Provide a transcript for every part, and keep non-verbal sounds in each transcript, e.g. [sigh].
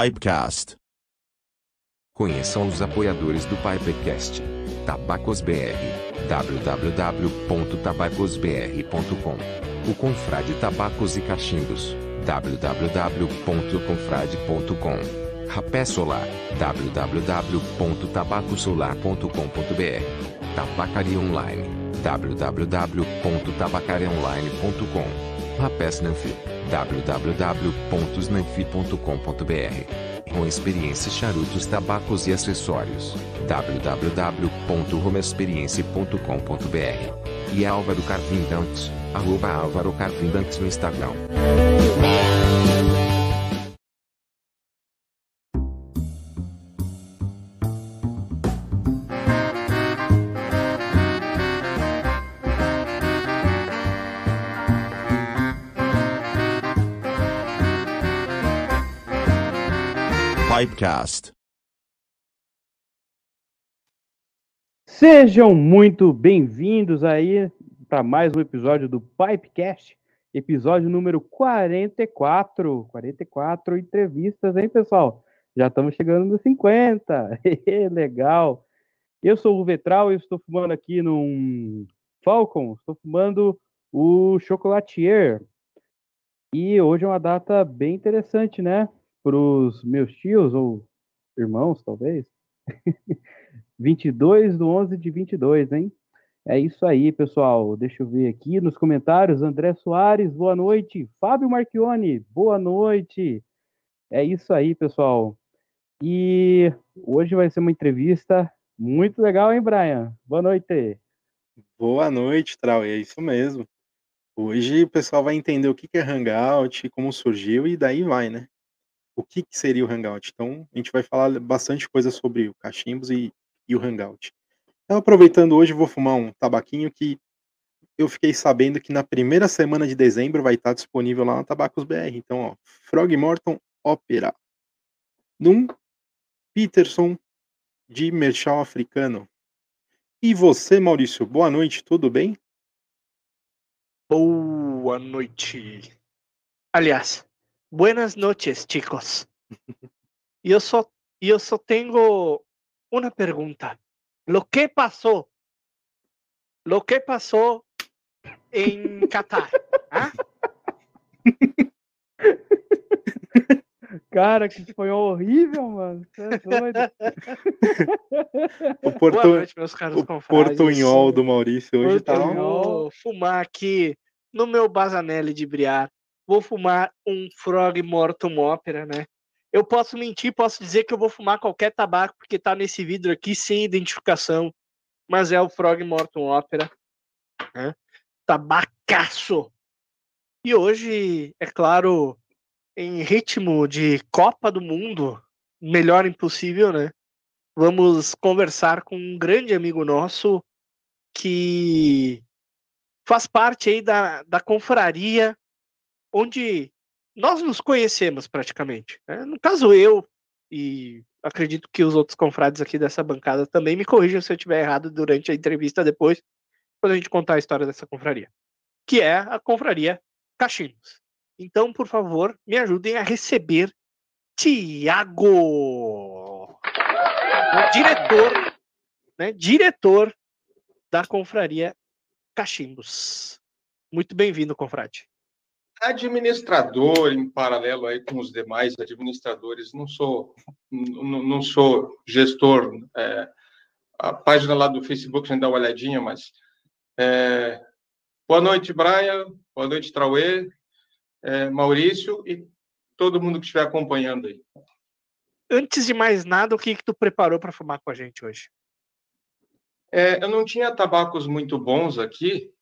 Pipecast. Conheçam os apoiadores do Pipecast. Tabacos BR. www.tabacosbr.com O Confrade Tabacos e Cachimbos. www.confrade.com Rapé Solar. www.tabacosolar.com.br Tabacaria Online. www.tabacariaonline.com Rapé Snanfi. www.snanfi.com.br Com experiência charutos, tabacos e acessórios. www.romexperience.com.br E Álvaro Carvindantes, arroba Álvaro Carvindantes no Instagram. Pipecast. Sejam muito bem-vindos aí para mais um episódio do Pipecast, episódio número 44. 44 entrevistas, hein, pessoal? Já estamos chegando nos 50. [laughs] Legal. Eu sou o Vetral e estou fumando aqui num Falcon, estou fumando o Chocolatier. E hoje é uma data bem interessante, né? Para os meus tios ou irmãos, talvez. [laughs] 22 do 11 de 22, hein? É isso aí, pessoal. Deixa eu ver aqui nos comentários. André Soares, boa noite. Fábio Marchione, boa noite. É isso aí, pessoal. E hoje vai ser uma entrevista muito legal, hein, Brian? Boa noite. Boa noite, Trau. É isso mesmo. Hoje o pessoal vai entender o que que é Hangout, como surgiu e daí vai, né? O que, que seria o Hangout? Então, a gente vai falar bastante coisa sobre o Cachimbos e, e o Hangout. Então, aproveitando hoje, vou fumar um tabaquinho que eu fiquei sabendo que na primeira semana de dezembro vai estar disponível lá na Tabacos BR. Então, ó, Frog Morton Opera. Num Peterson de Merchal Africano. E você, Maurício, boa noite, tudo bem? Boa noite. Aliás, buenas noches, chicos. Eu só, eu só tenho uma pergunta. Lo que passou? Lo que passou em Qatar? ah? [laughs] Cara, que foi horrível, mano. Você é doido. O, [laughs] Boa portu... noite, meus caros o portunhol do Maurício hoje tá. Portunhol. Vou fumar aqui no meu Bazanelli de Briar. Vou fumar um Frog Mortum Opera, né? Eu posso mentir, posso dizer que eu vou fumar qualquer tabaco, porque tá nesse vidro aqui sem identificação. Mas é o Frog Mortum Opera. Né? Tabacaço! E hoje, é claro, em ritmo de Copa do Mundo, melhor impossível, né? Vamos conversar com um grande amigo nosso que faz parte aí da, da confraria onde nós nos conhecemos praticamente. né? No caso, eu e acredito que os outros confrades aqui dessa bancada também me corrijam se eu estiver errado durante a entrevista depois, quando a gente contar a história dessa confraria, que é a confraria Cachimbos. Então, por favor, me ajudem a receber Tiago, diretor, né, diretor da confraria Cachimbos. Muito bem-vindo, confrade. Administrador em paralelo aí com os demais administradores, não sou não, não sou gestor. é, a página lá do Facebook a gente dá uma olhadinha, mas é, boa noite, Brian, boa noite, Trauê, é, Maurício e todo mundo que estiver acompanhando aí. Antes de mais nada, o que, que tu preparou para fumar com a gente hoje? É, eu não tinha tabacos muito bons aqui,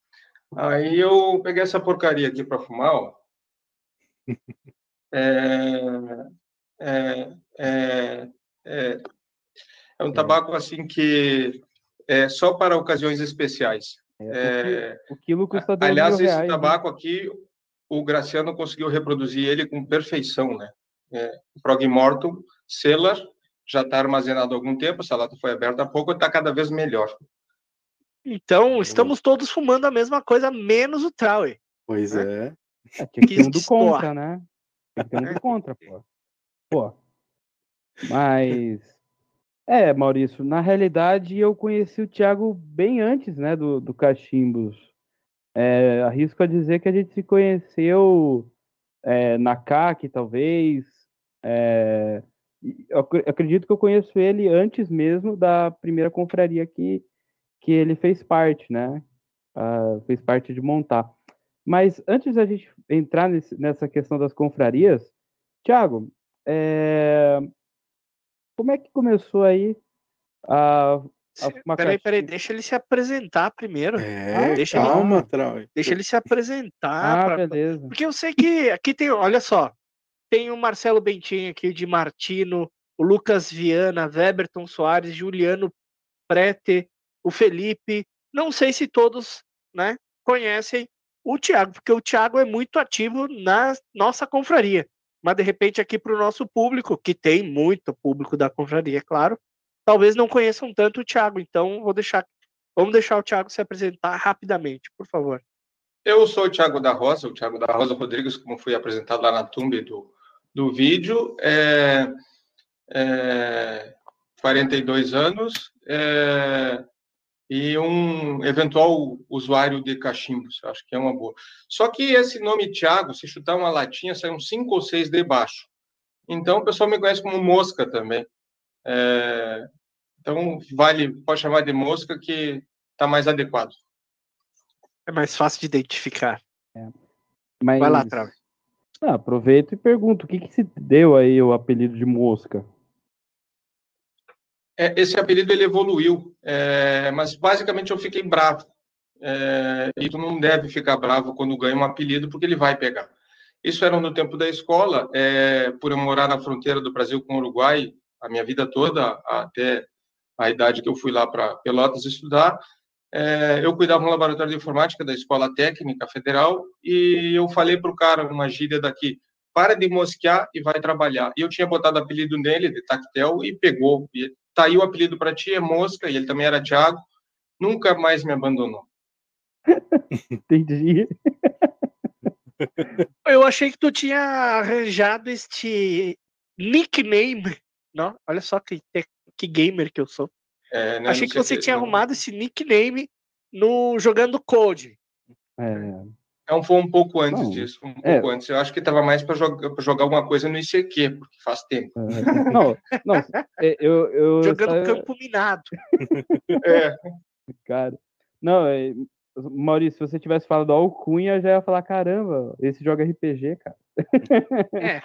aí eu peguei essa porcaria aqui para fumar, ó. É, é, é, é, é um tabaco assim que é só para ocasiões especiais. É, O quilo custa dois aliás, esse reais. né? tabaco aqui, o Graciano conseguiu reproduzir ele com perfeição, né? É, Frog Mortum, Cellar, já está armazenado há algum tempo, essa lata foi aberta há pouco, está cada vez melhor. Então, estamos todos fumando a mesma coisa, menos o Traue. Pois é. É, tinha que ter um do contra, né? Que ter um do contra, pô. Pô, Mas. É, Maurício, na realidade eu conheci o Thiago bem antes, né, do, do Cachimbos. É, arrisco a dizer que a gente se conheceu é, na CAC, talvez. É, eu acredito que eu conheço ele antes mesmo da primeira confraria que, que ele fez parte, né? Uh, fez parte de montar. Mas antes da gente entrar nesse, nessa questão das confrarias, Thiago, é, como é que começou aí a. peraí, peraí, deixa ele se apresentar primeiro. É, deixa calma, ele, Trau. Deixa ele se [laughs] apresentar. Ah, pra, beleza. Porque eu sei que aqui tem, olha só, tem o Marcelo Bentinho aqui de Martino, o Lucas Viana, Weberton Soares, Juliano Prete, o Felipe. Não sei se todos né, conhecem o Thiago, porque o Thiago é muito ativo na nossa confraria mas de repente aqui para o nosso público, que tem muito público da confraria, claro, talvez não conheçam tanto o Thiago. Então, vou deixar, vamos deixar o Thiago se apresentar rapidamente, por favor. Eu sou o Thiago da Rosa, o Thiago da Rosa Rodrigues, como fui apresentado lá na thumb do, do vídeo. É, é, 42 anos, é, e um eventual usuário de cachimbos. Acho que é uma boa. Só que esse nome Tiago, se chutar uma latinha, sai uns cinco ou seis debaixo. Então, o pessoal me conhece como Mosca também. É... Então, vale, pode chamar de Mosca, que está mais adequado. É mais fácil de identificar. É. Mas... Vai lá, Trave. Ah, aproveito e pergunto, o que, que se deu aí o apelido de Mosca? É, esse apelido ele evoluiu, é, mas basicamente eu fiquei bravo. É, e tu não deve ficar bravo quando ganha um apelido, porque ele vai pegar. Isso era no tempo da escola, é, por eu morar na fronteira do Brasil com o Uruguai a minha vida toda, até a idade que eu fui lá para Pelotas estudar. É, eu cuidava no laboratório de informática da Escola Técnica Federal e eu falei para o cara, uma gíria daqui, para de mosquear e vai trabalhar. E eu tinha botado apelido nele, de Tactel, e pegou. E tá aí o apelido para ti, é Mosca, e ele também era Thiago, nunca mais me abandonou. [laughs] Entendi. [laughs] Eu achei que tu tinha arranjado este nickname. Não, olha só que, que gamer que eu sou. É, né, achei que você tinha não... arrumado esse nickname no jogando Code. É. Não, foi um pouco antes não, disso, um é. pouco antes. Eu acho que estava mais para jogar, jogar alguma coisa no ICQ, porque faz tempo. É. Não, não, é, eu, eu Jogando campo minado. é. Cara, não, é, Maurício, se você tivesse falado alcunha, já ia falar, caramba, esse joga RPG, cara. É.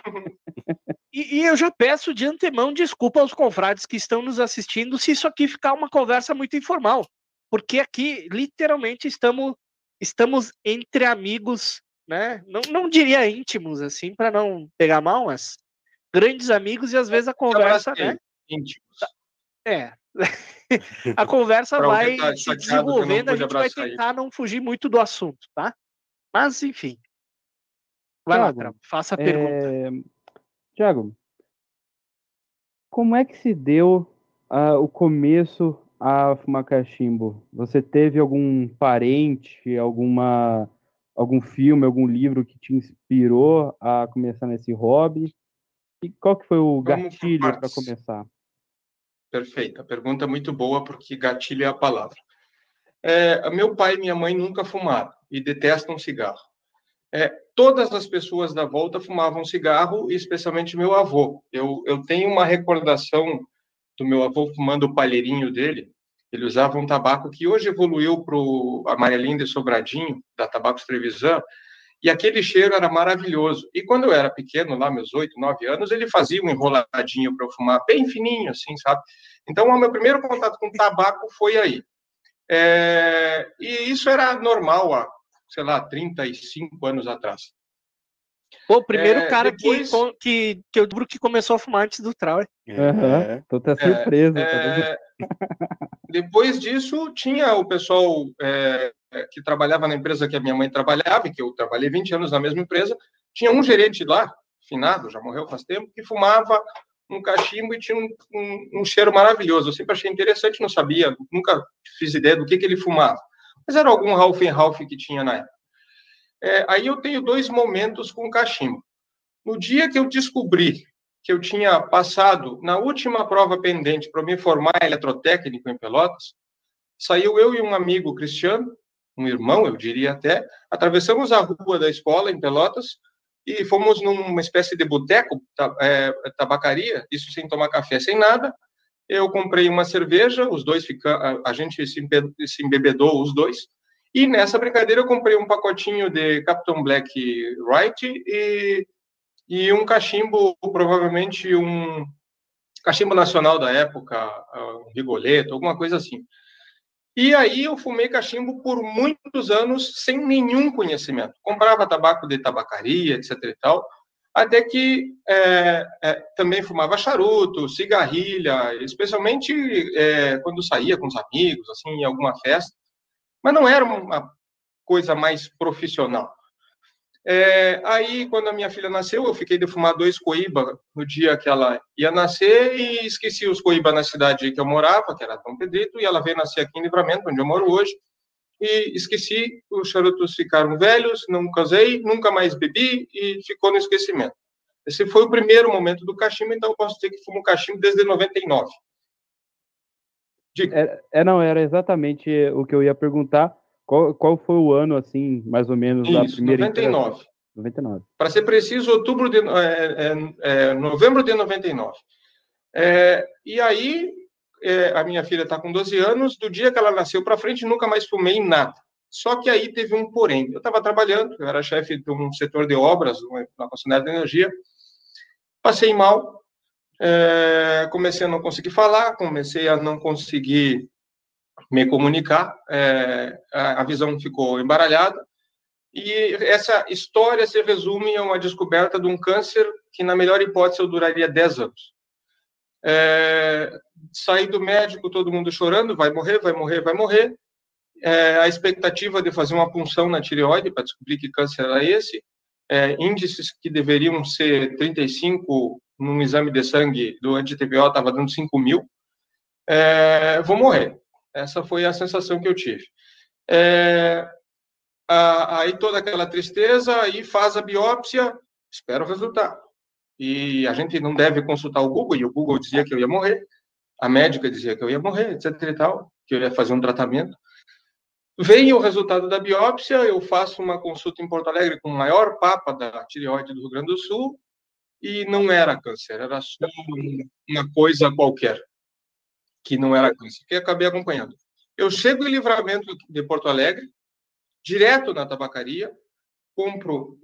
E, e, eu já peço de antemão desculpa aos confrades que estão nos assistindo se isso aqui ficar uma conversa muito informal. Porque aqui, literalmente, estamos estamos entre amigos, né? Não, não diria íntimos, assim, para não pegar mal, mas grandes amigos e às vezes a conversa, né? Íntimos. É. [laughs] a conversa vai tá se desenvolvendo, a gente vai tentar não fugir muito do assunto, tá? Mas, enfim. Vai Thiago, lá, faça a é... pergunta. Tiago, como é que se deu uh, o começo a fumar cachimbo? Você teve algum parente, alguma algum filme, algum livro que te inspirou a começar nesse hobby? E qual que foi o gatilho para começar? Perfeito, a pergunta é muito boa porque gatilho é a palavra. É, meu pai e minha mãe nunca fumaram e detestam cigarro. É, todas as pessoas da volta fumavam cigarro, especialmente meu avô. Eu, eu tenho uma recordação do meu avô fumando o palheirinho dele. Ele usava um tabaco que hoje evoluiu para o amarelinho de Sobradinho, da Tabacos Trevisan, e aquele cheiro era maravilhoso. E quando eu era pequeno, lá meus oito, nove anos, ele fazia um enroladinho para eu fumar, bem fininho, assim, sabe? Então, o meu primeiro contato com tabaco foi aí. É... E isso era normal há, sei lá, 35 anos atrás. Pô, o primeiro é, cara depois... que, que, que eu lembro que começou a fumar antes do Trau. Uhum, tô até surpreso. É, é, depois disso, tinha o pessoal é, que trabalhava na empresa que a minha mãe trabalhava, e que eu trabalhei 20 anos na mesma empresa. Tinha um gerente lá, finado, já morreu faz tempo, que fumava um cachimbo e tinha um, um, um cheiro maravilhoso. Eu sempre achei interessante, não sabia, nunca fiz ideia do que, que ele fumava. Mas era algum Ralph Ralph que tinha na época. É, aí eu tenho dois momentos com cachimbo. No dia que eu descobri que eu tinha passado na última prova pendente para me formar eletrotécnico em Pelotas, saiu eu e um amigo Cristiano, um irmão, eu diria até, atravessamos a rua da escola em Pelotas e fomos numa espécie de boteco, é, tabacaria, isso sem tomar café, sem nada. Eu comprei uma cerveja, os dois fica, a gente se embebedou os dois, e nessa brincadeira eu comprei um pacotinho de Captain Black Right e, e um cachimbo, provavelmente um cachimbo nacional da época, um Rigoletto, alguma coisa assim. E aí eu fumei cachimbo por muitos anos sem nenhum conhecimento. Comprava tabaco de tabacaria, etc e tal, até que é, é, também fumava charuto, cigarrilha, especialmente é, quando saía com os amigos, assim, em alguma festa. Mas não era uma coisa mais profissional. É, aí, quando a minha filha nasceu, eu fiquei de fumar dois coíba no dia que ela ia nascer e esqueci os coíba na cidade que eu morava, que era Dom Pedrito, e ela veio nascer aqui em Livramento, onde eu moro hoje, e esqueci, os charutos ficaram velhos, não casei, nunca mais bebi e ficou no esquecimento. Esse foi o primeiro momento do cachimbo, então eu posso dizer que fumo cachimbo desde 99. É, é, não, era exatamente o que eu ia perguntar, qual, qual foi o ano, assim, mais ou menos, Isso, da primeira 99. 99. Para ser preciso, outubro de, é, é, é novembro de 99. É, e aí, é, a minha filha está com 12 anos, do dia que ela nasceu para frente, nunca mais fumei nada. Só que aí teve um porém. Eu estava trabalhando, eu era chefe de um setor de obras, na concessionária de energia, passei mal, é, comecei a não conseguir falar, comecei a não conseguir me comunicar, é, a visão ficou embaralhada, e essa história se resume a uma descoberta de um câncer que, na melhor hipótese, eu duraria 10 anos. É, saí do médico, todo mundo chorando, vai morrer, vai morrer, vai morrer. É, a expectativa de fazer uma punção na tireoide para descobrir que câncer era esse. É, índices que deveriam ser 35 num exame de sangue do anti-TPO estava dando 5 mil. É, vou morrer. Essa foi a sensação que eu tive. É, aí toda aquela tristeza, aí faz a biópsia, espera o resultado. E a gente não deve consultar o Google, e o Google dizia que eu ia morrer, a médica dizia que eu ia morrer, etc e tal, que eu ia fazer um tratamento. Vem o resultado da biópsia, eu faço uma consulta em Porto Alegre com o maior papa da tireoide do Rio Grande do Sul, e não era câncer, era só uma coisa qualquer que não era câncer, que acabei acompanhando. Eu chego em Livramento de Porto Alegre, direto na tabacaria, compro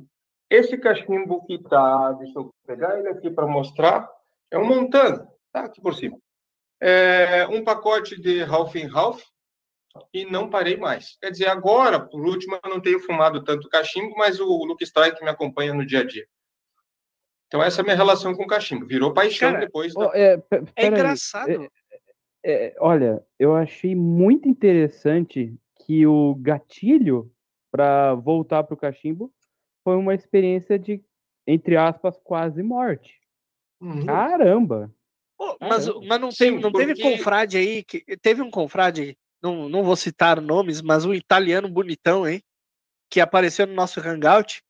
esse cachimbo que tá, deixa eu pegar ele aqui para mostrar, é um Montana, tá aqui por cima. É um pacote de Ralph Ralph e não parei mais. Quer dizer, agora, por último, eu não tenho fumado tanto cachimbo, mas o Luke Strike me acompanha no dia a dia. Então, essa é a minha relação com o cachimbo. Virou paixão Cara, depois. Da... é, É engraçado. é, é, olha, eu achei muito interessante que o gatilho para voltar para o cachimbo foi uma experiência de, entre aspas, quase morte. Uhum. Caramba! Pô, mas, mas não, Sim, teve, não teve porque- confrade aí, que, teve um confrade, não, não vou citar nomes, mas um italiano bonitão, hein? Que apareceu no nosso hangout.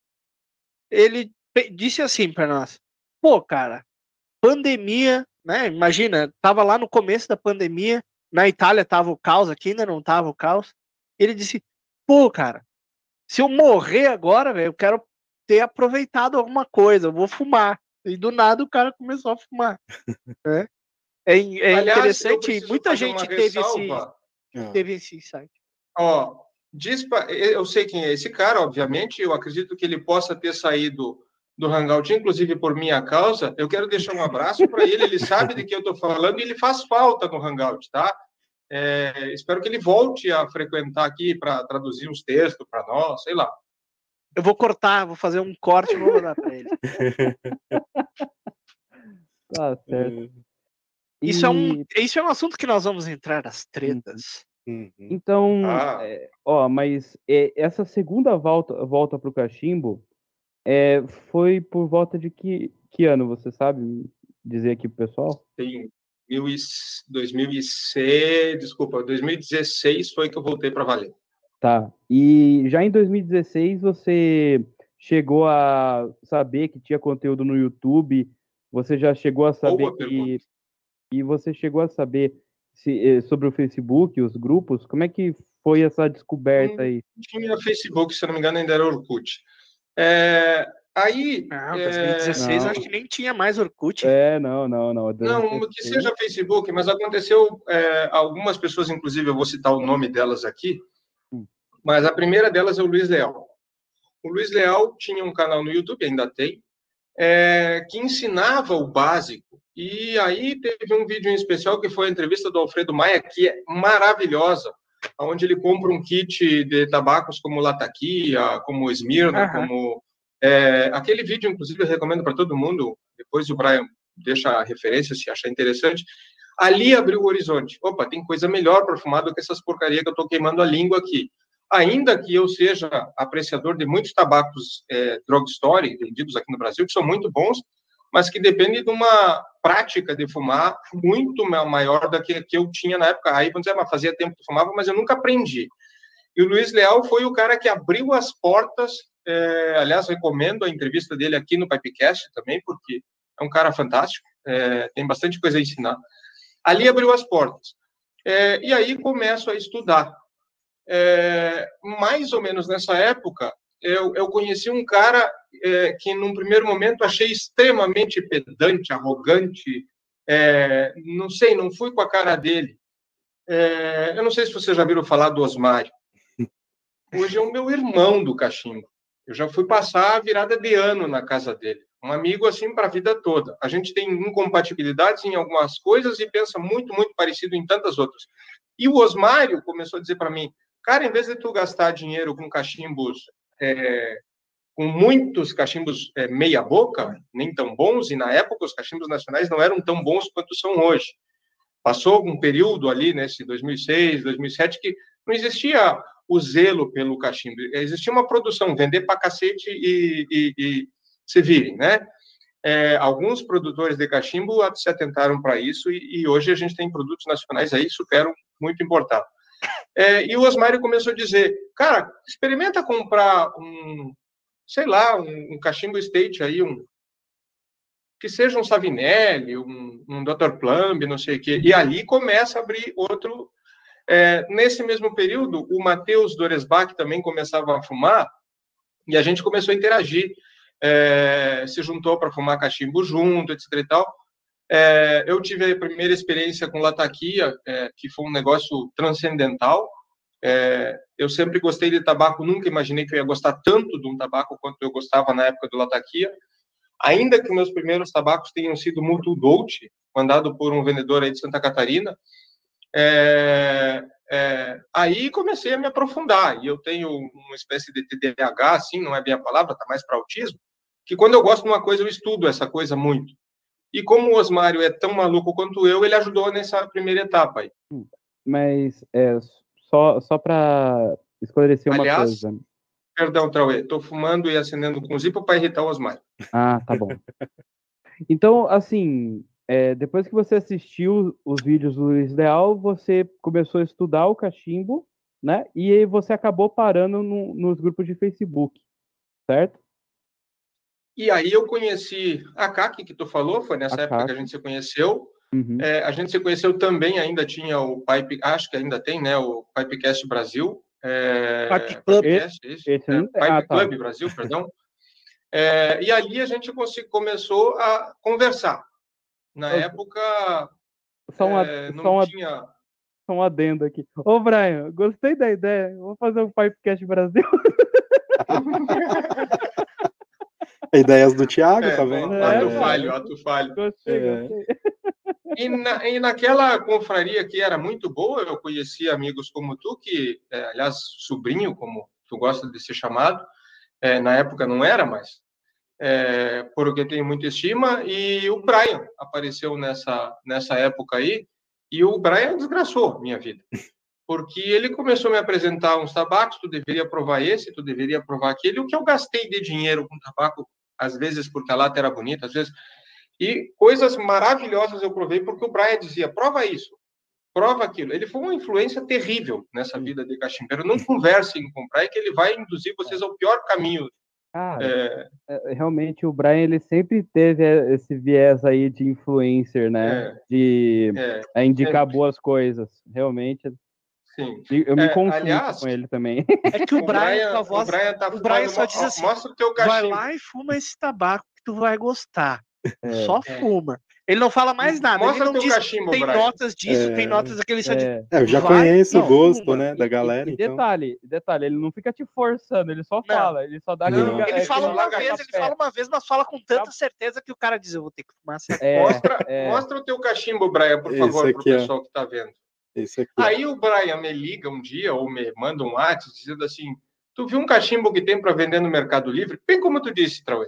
Ele disse assim para nós: pô, cara, pandemia, né? Imagina, tava lá no começo da pandemia, na Itália tava o caos, aqui ainda não tava o caos. Ele disse: pô, cara, se eu morrer agora, velho, eu quero ter aproveitado alguma coisa, eu vou fumar. E do nada o cara começou a fumar. né? É, é Aliás, interessante, muita gente teve esse. Ah, teve esse insight. Ó, diz pra- eu sei quem é esse cara, obviamente, eu acredito que ele possa ter saído do Hangout, inclusive por minha causa. Eu quero deixar um abraço para ele, ele sabe de que eu estou falando e ele faz falta no Hangout, tá? É, espero que ele volte a frequentar aqui para traduzir uns textos para nós, sei lá. Eu vou cortar, vou fazer um corte e vou mandar para ele. [laughs] Tá certo. Isso é, um, E- isso é um assunto que nós vamos entrar, as tretas. uhum. Então, Ah. é, ó, mas é, essa segunda volta, volta pro cachimbo é, foi por volta de que, que ano, você sabe dizer aqui pro pessoal? Tem mil e- 2006, desculpa, 2016 foi que eu voltei para valer. Tá. E já em 2016 você chegou a saber que tinha conteúdo no YouTube Você já chegou a saber Boa que. pergunta. E você chegou a saber se, eh, sobre o Facebook, os grupos? Como é que foi essa descoberta aí? Tinha Facebook, se não me engano, ainda era Orkut. É, aí, Não, é, 2016 Não. acho que nem tinha mais Orkut. É, não, não, não. não, que seja Facebook, mas aconteceu, é, algumas pessoas, inclusive, eu vou citar o nome delas aqui, Hum. mas a primeira delas é o Luiz Leal. O Luiz Leal tinha um canal no YouTube, ainda tem, é, que ensinava o básico. E aí teve um vídeo em especial que foi a entrevista do Alfredo Maia, que é maravilhosa, onde ele compra um kit de tabacos como Latakia, como Esmirna, Aham. como... é, aquele vídeo, inclusive, eu recomendo para todo mundo, depois o Brian deixa a referência se achar interessante. Ali abriu o horizonte. Opa, tem coisa melhor para fumar do que essas porcaria que eu estou queimando a língua aqui. Ainda que eu seja apreciador de muitos tabacos é, drugstore vendidos aqui no Brasil, que são muito bons, mas que dependem de uma prática de fumar muito ma- maior da que, que eu tinha na época. Aí, vamos dizer, mas fazia tempo que fumava, mas eu nunca aprendi. E o Luiz Leal foi o cara que abriu as portas. é, aliás, recomendo a entrevista dele aqui no Pipecast também, porque é um cara fantástico, é, tem bastante coisa a ensinar. Ali abriu as portas. É, e aí começo a estudar. Mais ou menos nessa época, eu, eu conheci um cara é, que, num primeiro momento, achei extremamente pedante, arrogante. é, não sei, não fui com a cara dele. É, eu não sei se vocês já viram falar do Osmário. Hoje é o meu irmão do cachimbo. Eu já fui passar a virada de ano na casa dele. Um amigo assim para a vida toda. A gente tem incompatibilidades em algumas coisas e pensa muito, muito parecido em tantas outras. E o Osmário começou a dizer para mim, cara, em vez de tu gastar dinheiro com cachimbos, é, com muitos cachimbos é, meia boca, nem tão bons, e na época os cachimbos nacionais não eram tão bons quanto são hoje. Passou um período ali, nesse 2006, 2007, que não existia o zelo pelo cachimbo. Existia uma produção, vender para cacete e, e, e se virem, né? É, alguns produtores de cachimbo se atentaram para isso e, e, hoje a gente tem produtos nacionais aí superam muito importado. É, e o Osmário começou a dizer, cara, experimenta comprar um, sei lá, um, um cachimbo state aí, um que seja um Savinelli, um, um Dr. Plumb, não sei o quê. E ali começa a abrir outro. É, nesse mesmo período, o Matheus Doresbach também começava a fumar e a gente começou a interagir. É, se juntou para fumar cachimbo junto, etc e tal. É, eu tive a primeira experiência com lataquia, é, que foi um negócio transcendental. É, eu sempre gostei de tabaco, nunca imaginei que eu ia gostar tanto de um tabaco quanto eu gostava na época do lataquia. Ainda que meus primeiros tabacos tenham sido Mutu Dolce, mandado por um vendedor aí de Santa Catarina, é, é, aí comecei a me aprofundar. E eu tenho uma espécie de TDAH, assim, não é bem a palavra, tá mais para autismo, que quando eu gosto de uma coisa, eu estudo essa coisa muito. E como o Osmário é tão maluco quanto eu, ele ajudou nessa primeira etapa aí. Mas é, só, só para esclarecer uma Aliás, coisa. Perdão, Trauê, estou fumando e acendendo com zipa para irritar o Osmário. Ah, tá bom. [laughs] Então, assim, é, depois que você assistiu os vídeos do Luiz Leal, você começou a estudar o cachimbo, né? E aí você acabou parando no- nos grupos de Facebook, certo? E aí eu conheci a Kaki, que tu falou, foi nessa A época que a Kaki. gente se conheceu. Uhum. É, a gente se conheceu também, ainda tinha o Pipe, acho que ainda tem, né, o Pipecast Brasil. É, Pipe Club. Pipecast, isso, Esse é, não tem- Pipe ah, tá. Club Brasil, perdão. É, e ali a gente começou a conversar. Na Eu- época, Só, uma, é, não só, uma, tinha... só um adendo aqui. Ô, Brian, gostei da ideia. Vou fazer um Pipecast Brasil. [laughs] Ideias do Thiago, É, tá vendo? É, ato cara. falho, ato falho. Gostei, É. gostei. E, na, e naquela confraria que era muito boa, eu conheci amigos como tu, que, é, aliás, sobrinho, como tu gosta de ser chamado, é, na época não era, mas é, porque tenho muita estima, e o Brian apareceu nessa, nessa época aí, e o Brian desgraçou minha vida. Porque ele começou a me apresentar uns tabacos, tu deveria provar esse, tu deveria provar aquele, o que eu gastei de dinheiro com tabaco, às vezes porque a lata era bonita, às vezes e coisas maravilhosas eu provei porque o Brian dizia: prova isso, prova aquilo. Ele foi uma influência terrível nessa vida de cachimbeiro. Não conversem com o Brian, que ele vai induzir vocês ao pior caminho É, é, realmente o Brian ele sempre teve é, esse viés aí de influencer, né? É. De é, é, indicar boas coisas. Realmente, sim. eu me É, confundo aliás, com ele também. É que o, [laughs] Brian, com a voz, o Brian, tá o Brian só uma- diz assim, Mostra o teu vai lá e fuma esse tabaco que tu vai gostar. É. Só É. fuma. Ele não fala mais nada. Mostra ele não teu diz cachimbo, tem Brian. notas disso, É. tem notas daquele só de É. É, eu já Vai- conheço não, o gosto, né, da galera, e, então. detalhe, detalhe, ele não fica te forçando, ele só fala, ele só dá Não. Ele é, fala uma vez, ele fala uma vez, mas fala com tanta certeza que o cara diz, eu vou ter que fumar essa É, Mostra, é. mostra o teu cachimbo, Brian, por favor, pro pessoal que tá vendo. Esse aqui. ó. Aí o Brian me liga um dia, ou me manda um WhatsApp, dizendo assim, tu viu um cachimbo que tem para vender no Mercado Livre? Bem como tu disse, Trauê.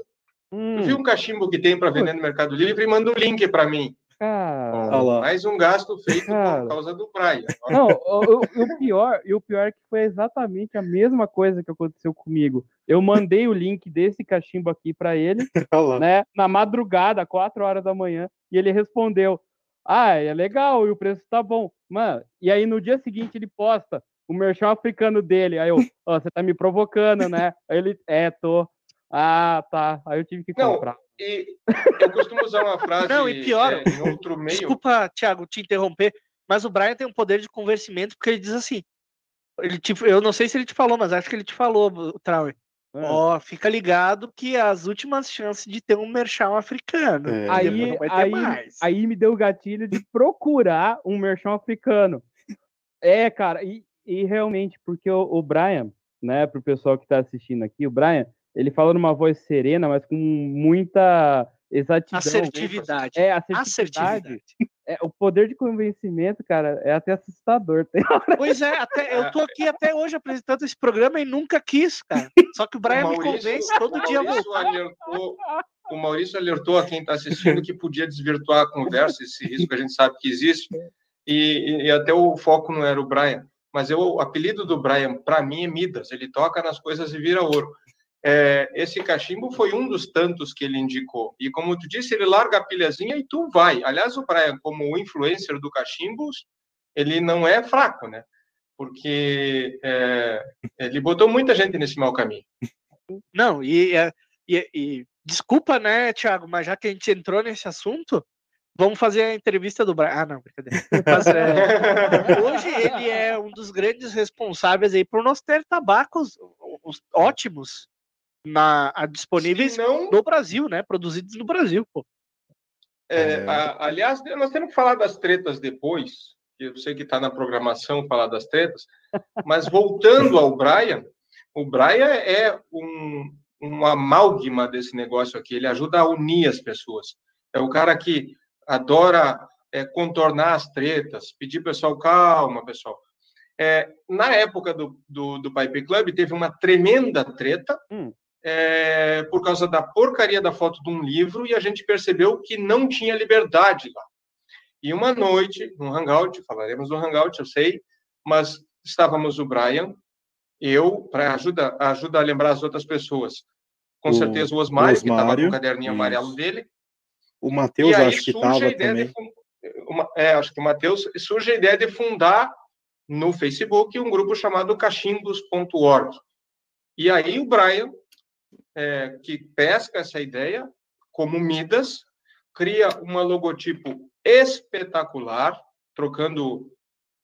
Hum, Tu viu um cachimbo que tem para vender no Mercado Livre e manda o link para mim. cara. Lá. Mais um gasto feito Cara. por causa do Brian. Não, o, o- pior, e o pior é que foi exatamente a mesma coisa que aconteceu comigo. Eu mandei o link desse cachimbo aqui pra ele, [laughs] né, na madrugada, 4 horas da manhã, e ele respondeu: "Ah, é legal e o preço tá bom". Mano, e aí no dia seguinte ele posta o merchan africano dele. Aí eu, ó, você tá me provocando, né? Aí ele, é, tô. Ah, tá. Aí eu tive que Não, comprar. E eu costumo usar uma frase Não, e pior, é, em outro meio. Desculpa, Thiago, te interromper, mas o Brian tem um poder de convencimento porque ele diz assim. Ele te, eu não sei se ele te falou, mas acho que ele te falou, Trauer. Ah. Ó, fica ligado que as últimas chances de ter um merchan africano. É. Aí, não vai ter aí, mais. aí me deu o gatilho de procurar um merchan africano. É, cara, e, e realmente, porque o, o Brian, né, pro pessoal que tá assistindo aqui, o Brian, ele fala numa voz serena, mas com muita exatidão. Assertividade. É, assertividade. Assertividade. É, o poder de convencimento, cara, é até assustador. [laughs] Pois é, até, eu tô aqui até hoje apresentando esse programa e nunca quis, cara. Só que o Brian me convence todo o dia. Maurício alertou, o Maurício alertou a quem está assistindo que podia desvirtuar a conversa, esse risco a gente sabe que existe, e, e até o foco não era o Brian. Mas eu, o apelido do Brian, para mim, é Midas. Ele toca nas coisas e vira ouro. É, esse cachimbo foi um dos tantos que ele indicou. E como tu disse, ele larga a pilhazinha e tu vai. Aliás, o Brian, como influencer do cachimbos, ele não é fraco, né? Porque é, ele botou muita gente nesse mau caminho. Não, e, é- e- e- desculpa, né, Thiago, mas já que a gente entrou nesse assunto, vamos fazer a entrevista do Brian. Ah, não, brincadeira. Mas, é, [laughs] hoje ele é um dos grandes responsáveis aí por nós ter tabacos os- ótimos na, a- disponíveis não, no Brasil, né? Produzidos no Brasil, pô. É, É. a- aliás, nós temos que falar das tretas depois, que eu sei que está na programação falar das tretas, mas voltando ao Brian, o Brian é um, um amálgama desse negócio aqui, ele ajuda a unir as pessoas. É o cara que adora é, contornar as tretas, pedir pessoal, calma, pessoal. É, na época do, do, do Pipe Club, teve uma tremenda treta, Hum. É, por causa da porcaria da foto de um livro e a gente percebeu que não tinha liberdade lá. E uma noite, no Hangout, falaremos do Hangout, eu sei, mas estávamos o Brian, eu, para ajuda, ajuda a lembrar as outras pessoas, com O- certeza o Osmário, que estava com o caderninho amarelo isso. dele, O Matheus acho que estava também. de é, acho que o Matheus surge a ideia de fundar no Facebook um grupo chamado cachimbos.org. E aí o Brian, é, que pesca essa ideia, como Midas, cria uma logotipo espetacular, trocando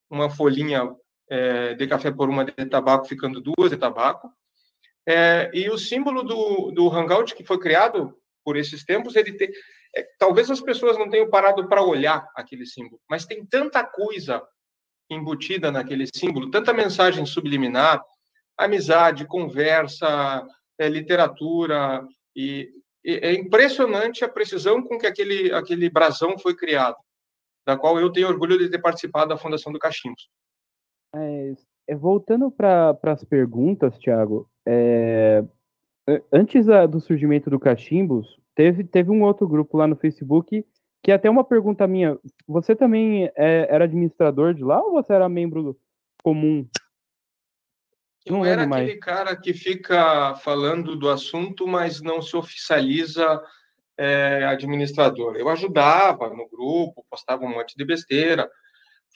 uma folhinha é, de café por uma de tabaco, ficando duas de tabaco. É, e o símbolo do, do Hangout, que foi criado por esses tempos, ele tem, é, talvez as pessoas não tenham parado para olhar aquele símbolo, mas tem tanta coisa embutida naquele símbolo, tanta mensagem subliminar, amizade, conversa, é, literatura, e, e é impressionante a precisão com que aquele, aquele brasão foi criado, da qual eu tenho orgulho de ter participado da fundação do Cachimbos. Mas, é, voltando para as perguntas, Thiago, é, a- antes da- do surgimento do Cachimbos, teve, teve um outro grupo lá no Facebook que até uma pergunta minha, você também é, era administrador de lá ou você era membro comum? Não era mais. aquele cara que fica falando do assunto, mas não se oficializa é, administrador. Eu ajudava no grupo, postava um monte de besteira,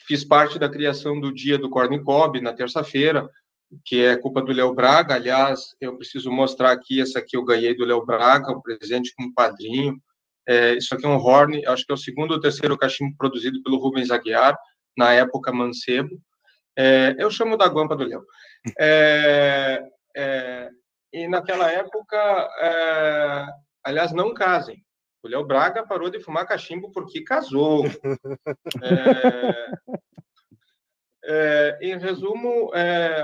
fiz parte da criação do dia do Corn Cob na terça-feira, que é culpa do Léo Braga. Aliás, eu preciso mostrar aqui, essa aqui eu ganhei do Léo Braga, um presente com um padrinho. É, isso aqui é um horn, acho que é o segundo ou terceiro cachimbo produzido pelo Rubens Aguiar, na época mancebo. É, eu chamo da guampa do Léo. É, é, e naquela época, é, aliás, não casem. O Léo Braga parou de fumar cachimbo porque casou. É, é, em resumo,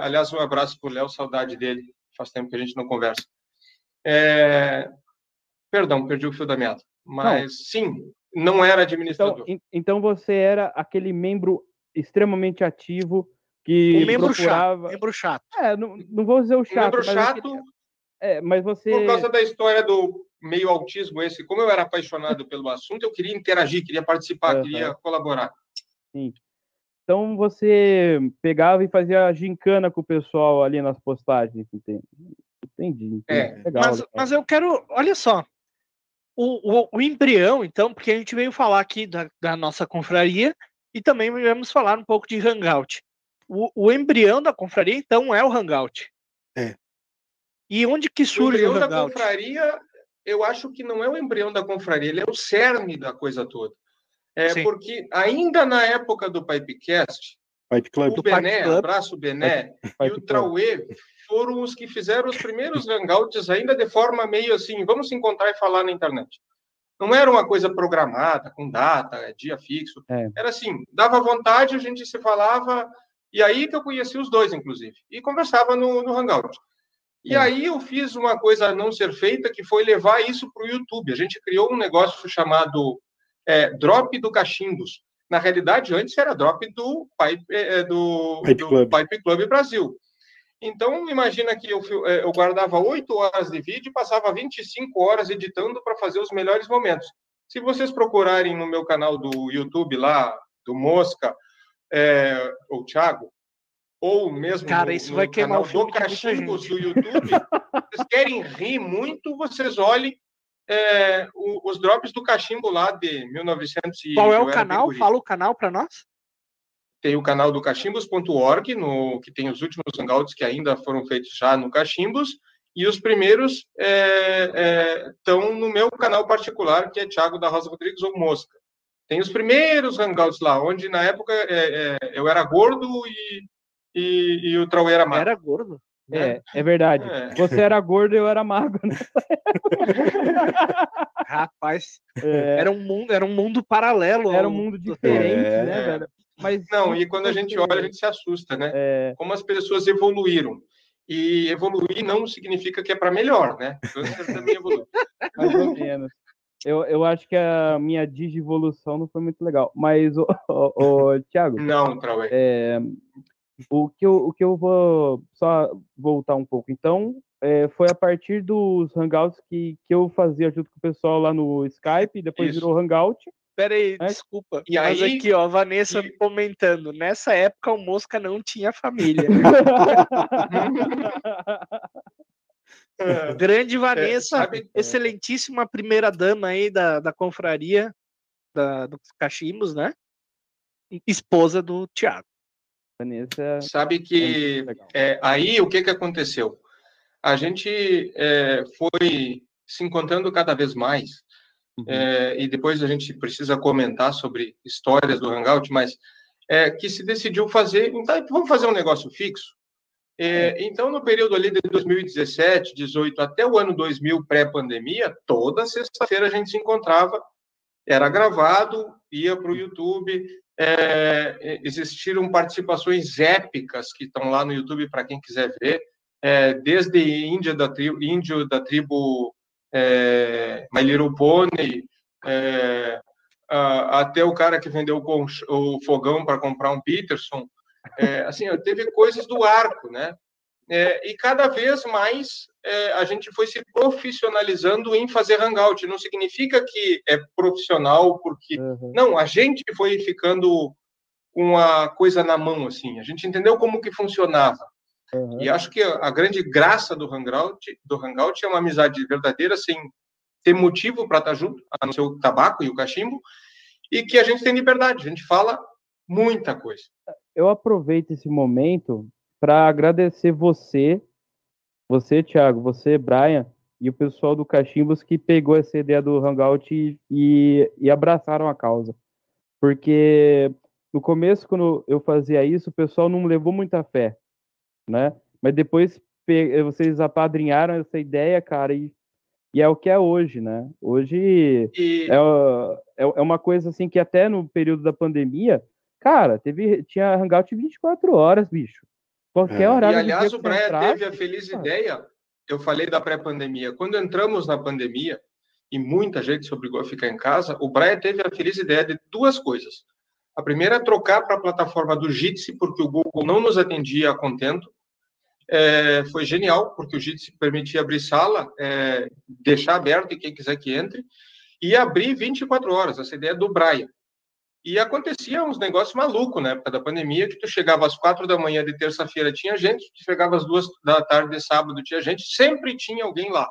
aliás, um abraço para o Léo, saudade dele. Faz tempo que a gente não conversa. Perdão, perdi o fio da meada. Mas não. sim, não era administrador. Então, então, você era aquele membro extremamente ativo que um membro procurava... chato. Membro chato. É, não, não vou dizer o chato. Um membro chato. Aquele... É, mas você. Por causa da história do meio autismo esse, como eu era apaixonado [laughs] pelo assunto, eu queria interagir, queria participar, uhum. queria colaborar. Sim. Então você pegava e fazia gincana com o pessoal ali nas postagens, entende? Entendi. entendi. É. Legal, mas, mas eu quero, olha só, o, o, o, embrião, então, porque a gente veio falar aqui da, da nossa confraria e também viemos falar um pouco de Hangout. O, o embrião da confraria, então, é o Hangout. É. E onde que surge o, o Hangout? da confraria, eu acho que não é o embrião da confraria, ele é o cerne da coisa toda. É Sim. porque ainda na época do Pipecast, Pipe Club. o Bené, abraço Bené, Pipe, Pipe e o Trauê foram os que fizeram os primeiros hangouts ainda de forma meio assim, vamos se encontrar e falar na internet. Não era uma coisa programada, com data, dia fixo. É. Era assim, dava vontade, a gente se falava, e aí que eu conheci os dois, inclusive, e conversava no, no Hangout. E é. aí eu fiz uma coisa a não ser feita, que foi levar isso para o YouTube. A gente criou um negócio chamado é, Drop do Cachimbos. Na realidade, antes era Drop do Pipe, é, do, Pipe, do Club. Pipe Club Brasil. Então, imagina que eu, é, eu guardava oito horas de vídeo e passava 25 horas editando para fazer os melhores momentos. Se vocês procurarem no meu canal do YouTube lá, do Mosca, é, ou Thiago, ou mesmo Cara, isso no vai queimar o do Cachimbos do YouTube, vocês querem rir muito, vocês olhem é, o, os drops do cachimbo lá de 1900 Qual é o canal? Fala o canal para nós. Tem o canal do cachimbos.org, no que tem os últimos hangouts que ainda foram feitos já no Cachimbos, e os primeiros estão é, é, no meu canal particular, que é Thiago da Rosa Rodrigues ou Mosca. Tem os primeiros hangouts lá, onde na época é, é eu era gordo e, e, e o Trauê era magro. Era gordo? É, é verdade. É. Você era gordo e eu era magro, né? [laughs] Rapaz, é. era um mundo, era um mundo paralelo. Era um mundo diferente, é. né, velho? Mas não, e quando a gente olha, a gente se assusta, né? É. Como as pessoas evoluíram. E evoluir não significa que é para melhor, né? Então, [laughs] Eu, eu acho que a minha digivolução não foi muito legal. Mas, o, o, o Thiago. Não, Trauê. É, o, que eu, o que eu vou só voltar um pouco. Então, é, foi a partir dos Hangouts que, que eu fazia junto com o pessoal lá no Skype, depois Isso. virou Hangout. Peraí, aí, desculpa. E mas aí, aqui, ó, Vanessa e... comentando. Nessa época o Mosca não tinha família. [laughs] [laughs] Grande Vanessa, é, sabe, excelentíssima primeira dama aí da, da confraria da, dos cachimbos, né? Esposa do Tiago. Vanessa. Sabe que é, aí o que, que aconteceu? A gente é, foi se encontrando cada vez mais Uhum. É, e depois a gente precisa comentar sobre histórias do Hangout, mas é, que se decidiu fazer, então vamos fazer um negócio fixo. É, então, no período ali de 2017, 18 até o ano 2000 pré-pandemia, toda sexta-feira a gente se encontrava, era gravado, ia para o YouTube. É, existiram participações épicas que estão lá no YouTube para quem quiser ver, é, desde Índia da índio da tribo é, My Little Pony, é, a, até o cara que vendeu o, o fogão para comprar um Peterson. É, assim, teve coisas do arco, né? É, e cada vez mais é, a gente foi se profissionalizando em fazer hangout. Não significa que é profissional, porque. Uhum. Não, a gente foi ficando com a coisa na mão, assim. A gente entendeu como que funcionava. Uhum. E acho que a grande graça do Hangout, do Hangout é uma amizade verdadeira, sem ter motivo para estar tá junto, a não ser o tabaco e o cachimbo, e que a gente tem liberdade, a gente fala muita coisa. Eu aproveito esse momento para agradecer você, você, Thiago, você, Brian, e o pessoal do Cachimbos que pegou essa ideia do Hangout e, e, e abraçaram a causa. Porque no começo, quando eu fazia isso, o pessoal não levou muita fé, né? Mas depois vocês apadrinharam essa ideia, cara, e, e é o que é hoje, né? Hoje E é, é, é uma coisa assim que até no período da pandemia, cara, teve, tinha Hangout 24 horas, bicho. Qualquer É. horário E, aliás, o entrasse, teve a feliz cara. ideia, eu falei da pré-pandemia. Quando entramos na pandemia, e muita gente se obrigou a ficar em casa, o Breia teve a feliz ideia de duas coisas. A primeira é trocar para a plataforma do Jitsi, porque o Google não nos atendia a contento. É, foi genial, porque o Jitsi permitia abrir sala, é, deixar aberto e quem quiser que entre, e abrir 24 horas, essa ideia do Braia. E acontecia uns negócios malucos na época da pandemia, que tu chegava às quatro da manhã de terça-feira tinha gente, tu chegava às duas da tarde de sábado tinha gente, sempre tinha alguém lá,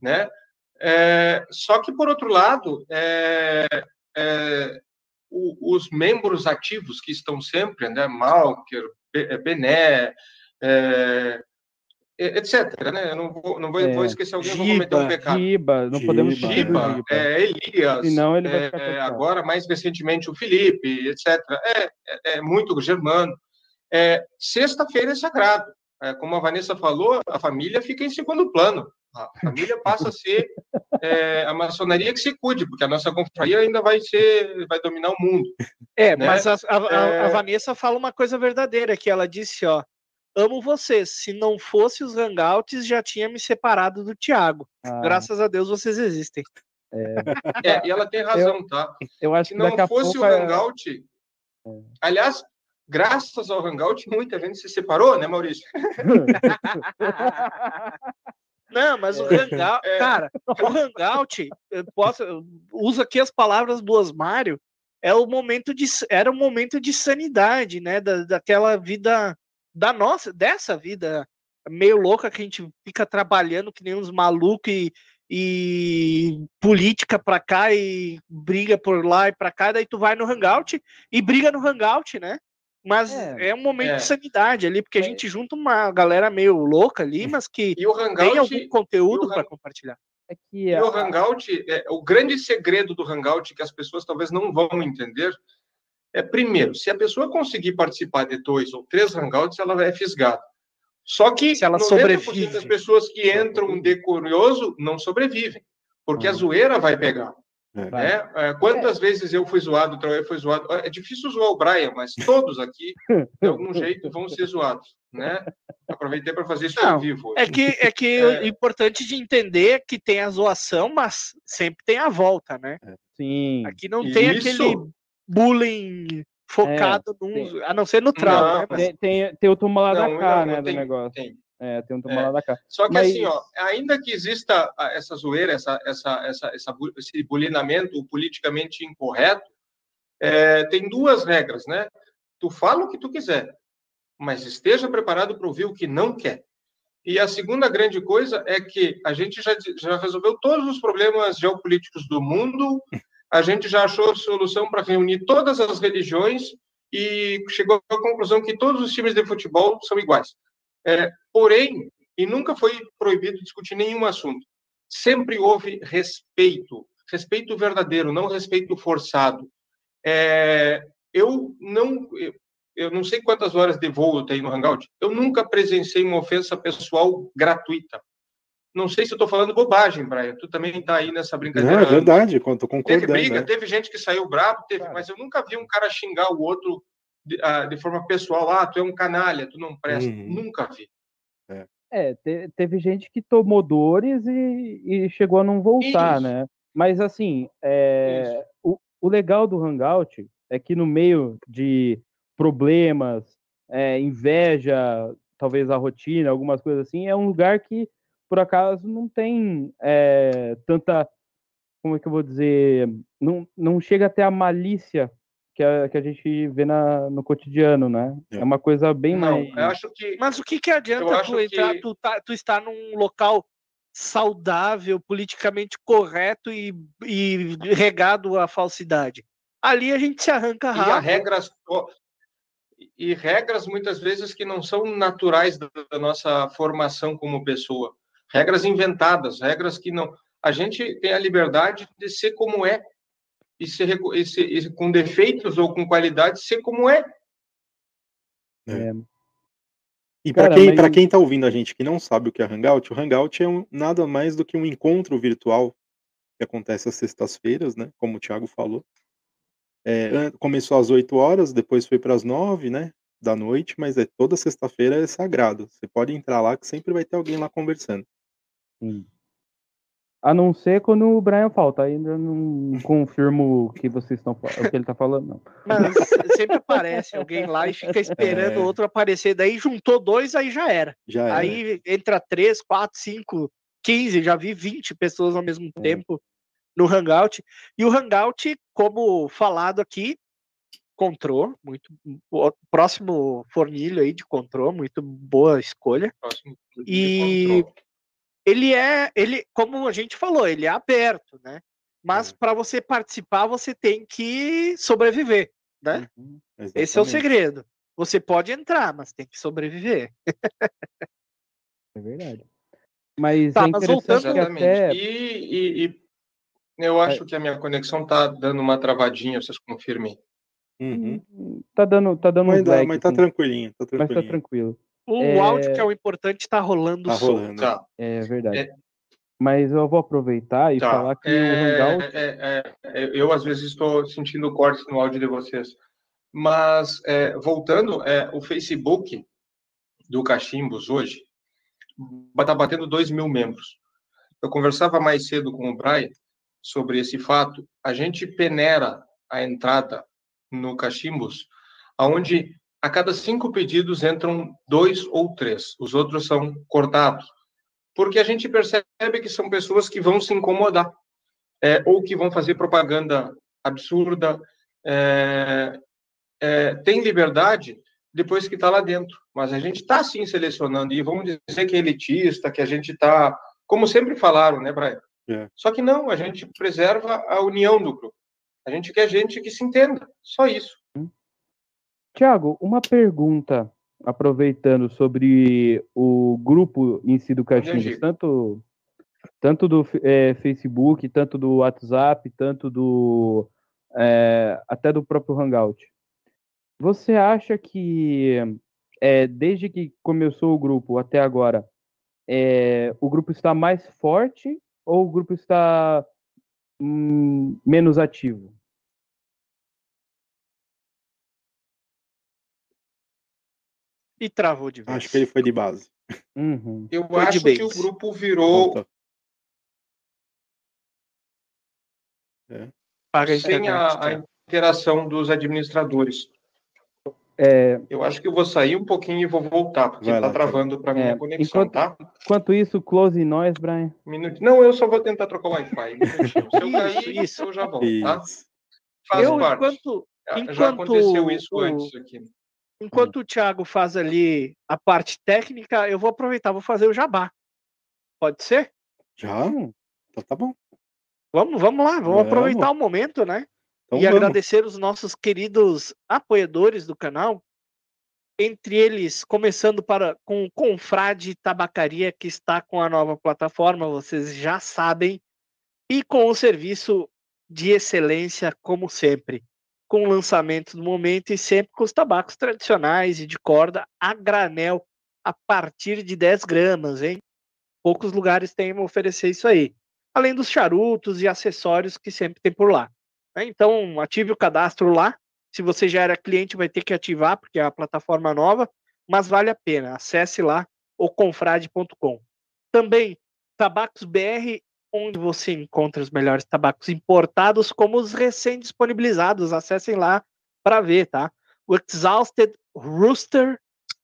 né? É, só que, por outro lado, é, é, o- os membros ativos que estão sempre, né? Malker, Be- Bené, é, etc, né? Eu não vou, não vou, É, vou esquecer alguém, eu vou cometer um Giba, pecado. Giba, não podemos Giba, Giba, Giba. é, Elias, Senão ele vai é, é, agora mais recentemente o Felipe, etc. É, é, é muito germano. É, Sexta-feira é sagrado. É, como a Vanessa falou, a família fica em segundo plano. A família passa a ser é, a maçonaria que se cuide, porque a nossa confraria ainda vai ser, vai dominar o mundo. É, né? mas a, a- a- a. Vanessa fala uma coisa verdadeira, que ela disse, ó, amo vocês, se não fosse os hangouts, já tinha me separado do Thiago. Ah, Graças a Deus vocês existem. É, e ela tem razão, tá? eu acho Se que não fosse pouco o é- Hangout, aliás, graças ao Hangout, muita gente se separou, né, Maurício? [laughs] Não, mas o Hangout, É. cara, o Hangout, eu posso, eu uso aqui as palavras do Osmário, é o momento de, era um momento de sanidade, né, da, daquela vida, da nossa, dessa vida meio louca que a gente fica trabalhando que nem uns malucos e, e política pra cá e briga por lá e pra cá, daí tu vai no Hangout e briga no Hangout, né? Mas É. é, um momento É. de sanidade ali, porque a gente junta uma galera meio louca ali, mas que E o tem Hangout, algum conteúdo para compartilhar. é que E o Hangout, é, o grande segredo do Hangout que as pessoas talvez não vão entender é, primeiro, se a pessoa conseguir participar de dois ou três Hangouts, ela é fisgada. Só que Se ela 90% sobrevive. das pessoas que entram de curioso não sobrevivem, porque a Hum. zoeira vai pegar. É. Né? É, Quantas vezes eu fui zoado, o Trauê foi zoado? É difícil zoar o Brian, mas todos aqui, de algum [laughs] jeito, vão ser zoados. Né? Aproveitei para fazer isso Não, ao vivo. hoje. É que é que É. o importante de entender que tem a zoação, mas sempre tem a volta, né? sim, Aqui não tem Isso. aquele bullying focado num, tem. a não ser no trauma, Não, né? Mas- tem, tem, tem o toma lá da não, né, tem- do negócio. tem. É, tem o toma É. lá da cá. Só que Mas- assim, ó, ainda que exista a- essa zoeira, essa, essa, essa, essa esse bulinamento politicamente incorreto, é, tem duas regras, né? Tu fala o que tu quiser, mas esteja preparado para ouvir o que não quer. E a segunda grande coisa é que a gente já, já resolveu todos os problemas geopolíticos do mundo, a gente já achou solução para reunir todas as religiões e chegou à conclusão que todos os times de futebol são iguais. É, porém, e nunca foi proibido discutir nenhum assunto. Sempre houve respeito, respeito verdadeiro, não respeito forçado. É, eu não, eu, não sei quantas horas de voo tenho no Hangout. Eu nunca presenciei uma ofensa pessoal gratuita. Não sei se eu estou falando bobagem, Brian. Tu também está aí nessa Não, brincadeira. é verdade, quando tô Teve concordando. briga, né? teve gente que saiu bravo, teve, Cara. mas eu nunca vi um cara xingar o outro de, ah, de forma pessoal. Ah, tu é um canalha, tu não presta. Uhum. Nunca vi. É, te- teve gente que tomou dores e, e chegou a não voltar, Isso. né? Mas assim, é, o, o legal do Hangout é que no meio de problemas, é, inveja, talvez a rotina, algumas coisas assim, é um lugar que, por acaso, não tem é, tanta. Como é que eu vou dizer? Não, não chega até a malícia que a, que a gente vê na, no cotidiano, né? É. É uma coisa bem não, mais. eu acho que Mas o que que adianta tu entrar, que- tu, tá, tu estar num local saudável, politicamente correto e, e regado à falsidade? Ali a gente se arranca e a rápido. regra só- e regras muitas vezes que não são naturais da nossa formação como pessoa, regras inventadas, regras que não. A gente tem a liberdade de ser como é e ser, e ser e com defeitos ou com qualidade ser como é. É. E para quem, mas- quem tá ouvindo a gente que não sabe o que é Hangout, o Hangout é um- nada mais do que um encontro virtual que acontece às sextas-feiras, né? Como o Thiago falou. É, começou às 8 horas, depois foi para as 9, né? Da noite, mas é toda sexta-feira é sagrado. Você pode entrar lá que sempre vai ter alguém lá conversando. Sim. A não ser quando o Brian falta. Ainda não confirmo o que vocês estão o que ele tá falando, não. Mas sempre aparece alguém lá e fica esperando É. o outro aparecer. Daí juntou dois, aí já era. Já era. Aí entra três, quatro, cinco, quinze, já vi 20 pessoas ao mesmo É. tempo no Hangout. E o Hangout, como falado aqui, Control, muito próximo fornilho aí de Control, muito boa escolha. Próximo de E- controle. Ele é, ele, como a gente falou, ele é aberto, né? Mas É. para você participar, você tem que sobreviver, né? Uhum. Esse é o segredo. Você pode entrar, mas tem que sobreviver. É verdade. Mas Tá, é mas voltando- que Exatamente. até. E, e- e eu acho que a minha conexão tá dando uma travadinha, vocês confirmem. Uhum. Tá dando, tá dando Mas, um dá- lag, mas tá assim, tranquilinho, tá mas tá tranquilo. O É. áudio que é o importante tá rolando Tá som. rolando. Tá. É verdade. É. Mas eu vou aproveitar e Tá. falar que o É, Hangout. é, é, é, eu, às vezes, estou sentindo cortes no áudio de vocês. Mas, é, voltando, é, o Facebook do Cachimbos hoje está batendo 2 mil membros. Eu conversava mais cedo com o Brian sobre esse fato. A gente peneira a entrada no Cachimbos, aonde a cada cinco pedidos entram dois ou três. Os outros são cortados porque a gente percebe que são pessoas que vão se incomodar é, ou que vão fazer propaganda absurda. É, é, tem liberdade depois que está lá dentro, mas a gente está sim selecionando e vamos dizer que é elitista, que a gente está, como sempre falaram, né, Brian? É. Só que não, a gente preserva a união do grupo. A gente quer gente que se entenda, só isso. Tiago, uma pergunta, aproveitando sobre o grupo em si do Diego. tanto, tanto do eh, Facebook, tanto do WhatsApp, tanto do eh, até do próprio Hangout. Você acha que eh, desde que começou o grupo até agora, eh, o grupo está mais forte ou o grupo está hum, menos ativo? E travou de vez. Acho que ele foi de base. Uhum. Eu Foi acho que o grupo virou Volta. A sem a, a interação dos administradores. É, Eu acho que eu vou sair um pouquinho e vou voltar, porque está travando para minha É, conexão, enquanto- tá? enquanto isso, close nós, Brian. Minuto. Não, eu só vou tentar trocar o Wi-Fi. um. Se eu Isso, cair, isso. eu já volto, tá? Faz Eu, parte. enquanto, Já- enquanto Já aconteceu isso o- antes aqui. Enquanto o Thiago faz ali a parte técnica, eu vou aproveitar, vou fazer o jabá. Pode ser? Já? Hum, Então tá bom. Vamos, vamos lá, vamos Vamos. aproveitar o momento, né? Então e vamos. agradecer os nossos queridos apoiadores do canal. Entre eles, começando para com o Confrade Tabacaria, que está com a nova plataforma, vocês já sabem, e com o serviço de excelência, como sempre, com o lançamento do momento e sempre com os tabacos tradicionais e de corda a granel a partir de 10 gramas, hein? Poucos lugares têm a oferecer isso aí. Além dos charutos e acessórios que sempre tem por lá. né? Então, ative o cadastro lá. Se você já era cliente, vai ter que ativar, porque é a plataforma nova, mas vale a pena. Acesse lá o confrade.com. Também Tabacos BR, onde você encontra os melhores tabacos importados, como os recém-disponibilizados. Acessem lá para ver, tá? O Exhausted Rooster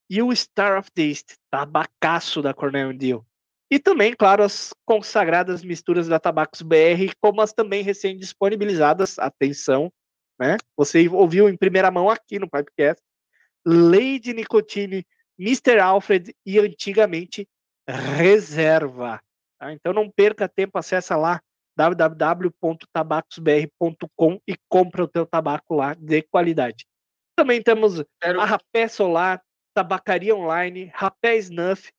e o Star of the East, tabacaço da Cornell Deal. E também, claro, as consagradas misturas da Tabacos BR, como as também recém-disponibilizadas, atenção, né? Você ouviu em primeira mão aqui no Pipecast, Lady Nicotine, Mr. Alfred e antigamente Reserva. Tá? Então não perca tempo, acessa lá www.tabacosbr.com e compra o teu tabaco lá de qualidade. Também temos Quero- a Rapé Solar, Tabacaria Online, Rapé Snuff,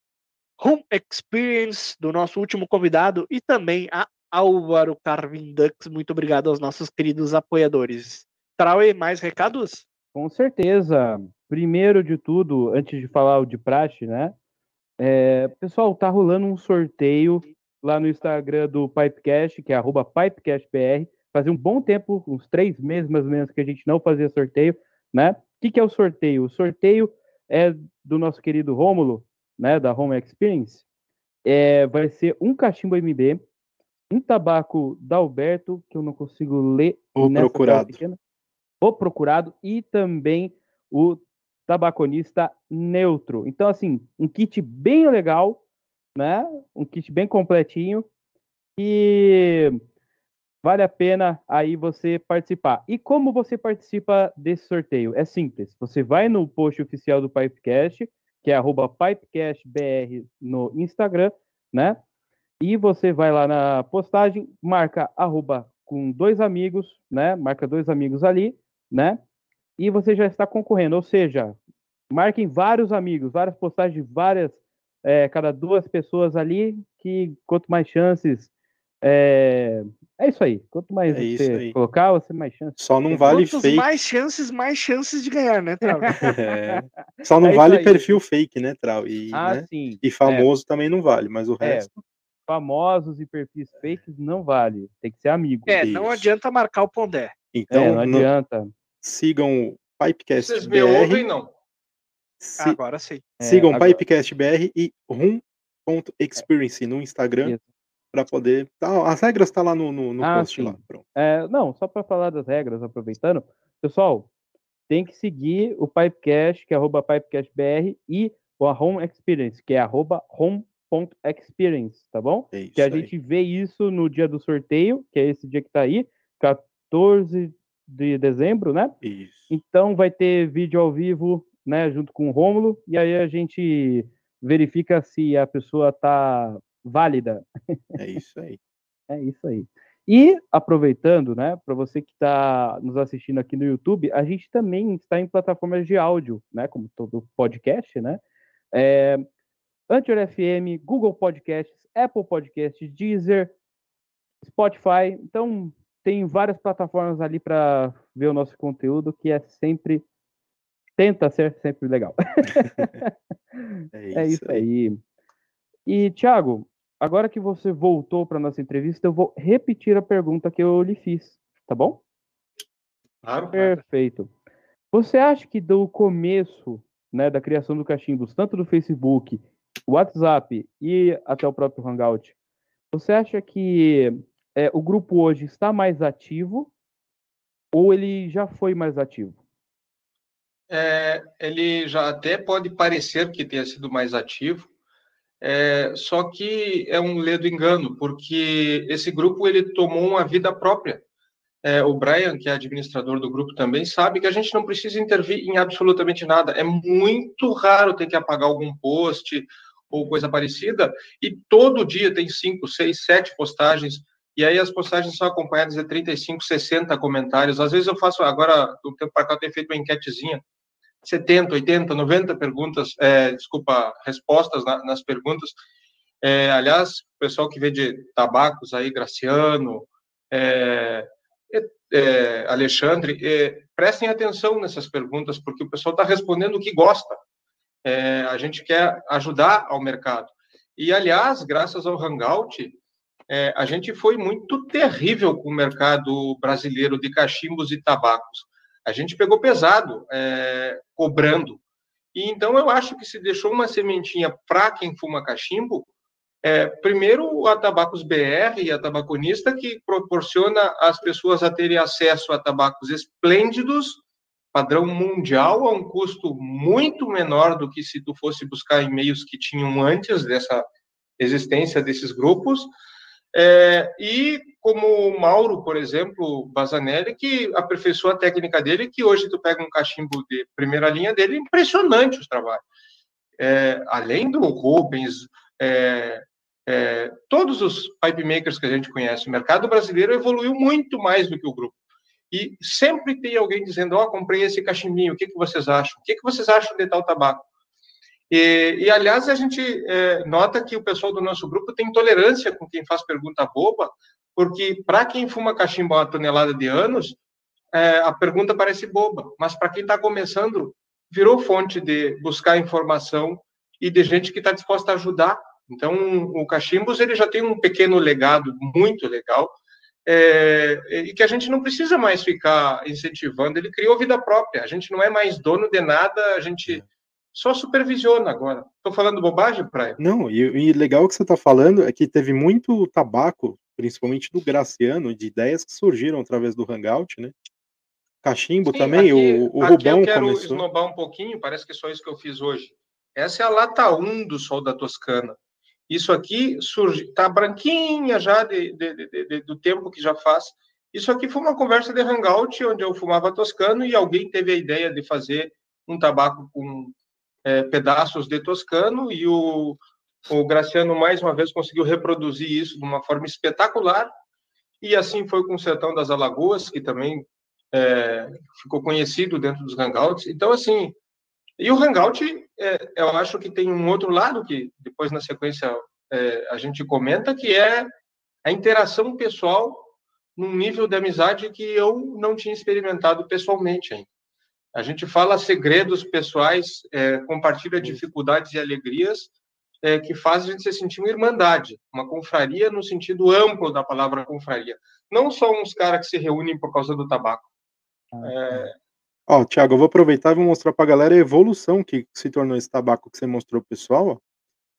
Home Experience do nosso último convidado e também a Álvaro Carvin Dux. Muito obrigado aos nossos queridos apoiadores. Trauê, mais recados? Com certeza. Primeiro de tudo, antes de falar o de praxe, né? É, pessoal, tá rolando um sorteio lá no Instagram do Pipecast, que é arroba PipecastBR. Fazia um bom tempo, uns três meses mais ou menos, que a gente não fazia sorteio, né? O que, que é o sorteio? O sorteio é do nosso querido Rômulo, né? Da Home Experience. É, vai ser um cachimbo MB, um tabaco da Alberto, que eu não consigo ler O procurado. pequena. O procurado e também o tabaconista neutro. Então, assim, um kit bem legal, né? Um kit bem completinho e vale a pena aí você participar. E como você participa desse sorteio? É simples. Você vai no post oficial do Pipecast, que é arroba pipecastbr no Instagram, né? E você vai lá na postagem, marca arroba com dois amigos, né? Marca dois amigos ali, né? E você já está concorrendo. Ou seja, marquem vários amigos, várias postagens de várias, é, cada duas pessoas ali, que quanto mais chances. É, é isso aí. Quanto mais É você aí. colocar, você mais chances. Só não vale Quantos fake. mais chances, mais chances de ganhar, né, Trauê? [laughs] É. Só [laughs] não É vale perfil fake, né, Trau? E, Ah, né? sim. e famoso também não vale, mas o É. resto. Famosos e perfis fakes não vale. Tem que ser amigo. É, não Isso. adianta marcar o Pondé. Então, É, não no- adianta. sigam o Pipecast Vocês me ouvem, BR. não? Si- Agora sim. É, sigam agora- Pipecast BR e rum.experience no Instagram para poder. Tá, as regras tá lá no, no, no Ah, post sim. lá. É, não, só para falar das regras, aproveitando, pessoal, tem que seguir o Pipecast, que é arroba PipecastBR, e o Home Experience, que é arroba home.experience, tá bom? É Que a aí. gente vê isso no dia do sorteio, que é esse dia que tá aí, 14 de dezembro, né? Isso. Então vai ter vídeo ao vivo, né, junto com o Rômulo, e aí a gente verifica se a pessoa tá válida É isso aí. [laughs] é isso aí. E aproveitando, né, para você que está nos assistindo aqui no YouTube, a gente também está em plataformas de áudio, né, como todo podcast, né? É, Anchor FM, Google Podcasts, Apple Podcasts, Deezer, Spotify. Então tem várias plataformas ali para ver o nosso conteúdo, que é sempre tenta ser sempre legal. [laughs] É isso, É isso aí. E, Thiago, agora que você voltou para nossa entrevista, eu vou repetir a pergunta que eu lhe fiz, tá bom? Claro. Perfeito. Você acha que do começo, né, da criação do Cachimbos, tanto do Facebook, WhatsApp e até o próprio Hangout, você acha que é, o grupo hoje está mais ativo ou ele já foi mais ativo? É, ele já até pode parecer que tenha sido mais ativo, é, só que é um ledo engano, porque esse grupo ele tomou uma vida própria. É, o Brian, que é administrador do grupo também, sabe que a gente não precisa intervir em absolutamente nada. É muito raro ter que apagar algum post ou coisa parecida, e todo dia tem cinco, seis, sete postagens, e aí as postagens são acompanhadas de 35, 60 comentários. Às vezes eu faço, agora, do tempo para cá, eu tenho feito uma enquetezinha, 70, 80, 90 perguntas, é, desculpa, respostas na, nas perguntas. É, aliás, o pessoal que vê de tabacos aí, Graciano, é, é, Alexandre, prestem atenção nessas perguntas, porque o pessoal está respondendo o que gosta. É, a gente quer ajudar ao mercado. E, aliás, graças ao Hangout, é, a gente foi muito terrível com o mercado brasileiro de cachimbos e tabacos. A gente pegou pesado, é, cobrando. E então eu acho que se deixou uma sementinha para quem fuma cachimbo, é, primeiro a Tabacos BR e a Tabaconista, que proporciona às pessoas a terem acesso a tabacos esplêndidos, padrão mundial, a um custo muito menor do que se tu fosse buscar em meios que tinham antes dessa existência desses grupos. É, e como o Mauro, por exemplo, Bazanelli, que aperfeiçoou a técnica dele, que hoje tu pega um cachimbo de primeira linha dele, impressionante os trabalhos. É, além do Rubens, é, é, todos os pipe makers que a gente conhece, o mercado brasileiro evoluiu muito mais do que o grupo. E sempre tem alguém dizendo, ó, oh, comprei esse cachimbinho, o que, que vocês acham? O que, que vocês acham de tal tabaco? E, e aliás, a gente é, nota que o pessoal do nosso grupo tem tolerância com quem faz pergunta boba, porque para quem fuma cachimbo uma tonelada de anos, é, a pergunta parece boba, mas para quem está começando, virou fonte de buscar informação e de gente que está disposta a ajudar. Então, o Cachimbos ele já tem um pequeno legado muito legal é, e que a gente não precisa mais ficar incentivando. Ele criou vida própria. A gente não é mais dono de nada, a gente só supervisiona agora. Estou falando bobagem, Praia? Não, e, e legal que você está falando é que teve muito tabaco, principalmente do Graciano, de ideias que surgiram através do Hangout, né? Cachimbo Sim, também, aqui, o, o aqui Rubão eu quero começou. esnobar um pouquinho, parece que é só isso que eu fiz hoje. Essa é a lata 1 do Sol da Toscana. Isso aqui surge, tá branquinha já de, de, de, do tempo que já faz. Isso aqui foi uma conversa de hangout onde eu fumava toscano e alguém teve a ideia de fazer um tabaco com é, pedaços de toscano e o, o Graciano mais uma vez conseguiu reproduzir isso de uma forma espetacular e assim foi com o Sertão das Alagoas que também é, ficou conhecido dentro dos hangouts. Então assim e o Hangout, é, eu acho que tem um outro lado que depois na sequência é, a gente comenta, que é a interação pessoal num nível de amizade que eu não tinha experimentado pessoalmente ainda. A gente fala segredos pessoais, é, compartilha dificuldades e alegrias é, que faz a gente se sentir uma irmandade, uma confraria no sentido amplo da palavra confraria. Não só uns caras que se reúnem por causa do tabaco. Ah, é, Ó, Thiago, eu vou aproveitar e vou mostrar pra galera a evolução que se tornou esse tabaco que você mostrou pro pessoal, ó.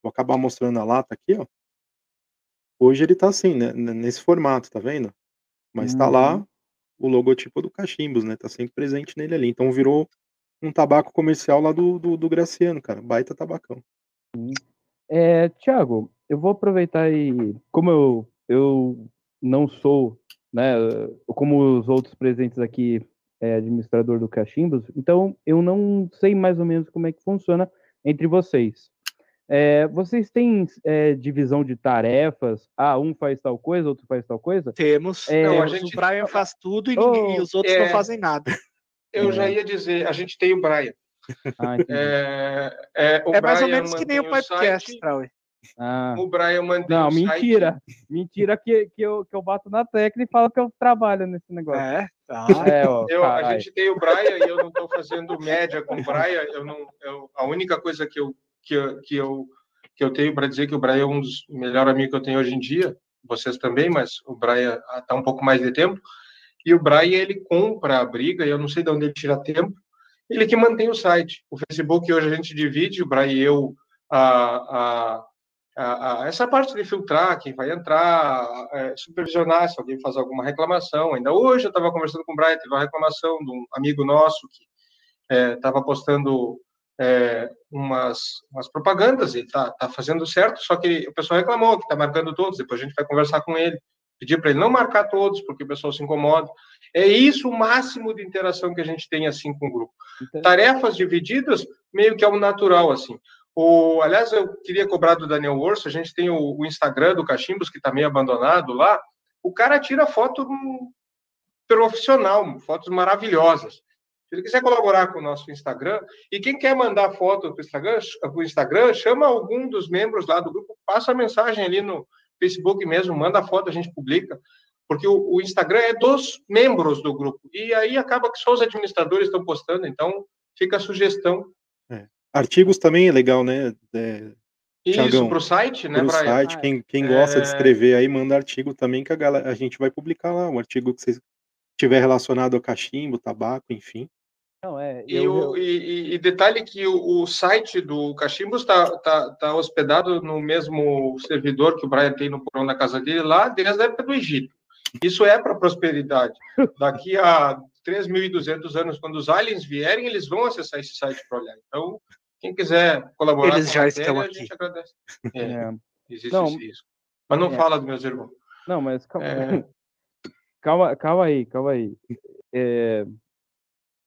Vou acabar mostrando a lata aqui, ó. Hoje ele tá assim, né, nesse formato, tá vendo? Mas tá lá uhum. O logotipo do Cachimbos, né? Tá sempre presente nele ali. Então virou um tabaco comercial lá do, do, do Graciano, cara. Baita tabacão. É, Thiago, eu vou aproveitar e como eu, eu não sou, né, como os outros presentes aqui é, administrador do Cachimbos, então eu não sei mais ou menos como é que funciona entre vocês. É, vocês têm é, divisão de tarefas? Ah, um faz tal coisa, outro faz tal coisa? Temos. É, não, a gente... O Brian faz tudo e, oh, e os outros não é. fazem nada. Eu já ia dizer, a gente tem o Brian. Ah, [laughs] é, é, é mais ou menos que nem o podcast, Trauer. Ah. O Brian mantém Não, mentira. Site. Mentira que, que, eu, que eu bato na tecla e falo que eu trabalho nesse negócio. É, tá. [laughs] É, ó, eu, a gente tem o Brian e eu não estou fazendo média com o Brian. Eu não, eu, a única coisa que eu, que eu, que eu, que eu tenho para dizer que o Brian é um dos melhores amigos que eu tenho hoje em dia, vocês também, mas o Brian está um pouco mais de tempo. E o Brian, ele compra a briga, eu não sei de onde ele tira tempo, ele que mantém o site. O Facebook hoje a gente divide, o Brian e eu, a, a, a, a, essa parte de filtrar quem vai entrar, é, supervisionar se alguém faz alguma reclamação. Ainda hoje eu estava conversando com o Brian, teve uma reclamação de um amigo nosso que estava é, postando é, umas, umas propagandas e está tá fazendo certo, só que o pessoal reclamou que está marcando todos, depois a gente vai conversar com ele, pedir para ele não marcar todos, porque o pessoal se incomoda. É isso o máximo de interação que a gente tem assim com o grupo. Entendi. Tarefas divididas, meio que é o natural, assim. O, aliás, eu queria cobrar do Daniel Orso, a gente tem o, o Instagram do Cachimbos, que está meio abandonado lá. O cara tira foto profissional, fotos maravilhosas. Se ele quiser colaborar com o nosso Instagram, e quem quer mandar foto para o Instagram, Instagram, chama algum dos membros lá do grupo, passa a mensagem ali no Facebook mesmo, manda a foto, a gente publica, porque o, o Instagram é dos membros do grupo. E aí acaba que só os administradores estão postando, então fica a sugestão Artigos também é legal, né? É, Isso, para o site, né, Para o site, quem, quem gosta de é. escrever aí, manda artigo também, que a, galera, a gente vai publicar lá, um artigo que você tiver relacionado ao cachimbo, tabaco, enfim. Não, é, e, eu, o, e, e, detalhe que o, o site do Cachimbos está tá, tá hospedado no mesmo servidor que o Brian tem no porão da casa dele lá, desde a época do Egito. Isso é para prosperidade. Daqui a 3.200 anos, quando os aliens vierem, eles vão acessar esse site para olhar. Então, quem quiser colaborar Eles já matéria, estão aqui. a gente agradece. É, é. Existe não, esse risco. Mas não é. fala dos meus irmãos. Não, mas calma, é. [laughs] calma, calma aí, calma aí. É,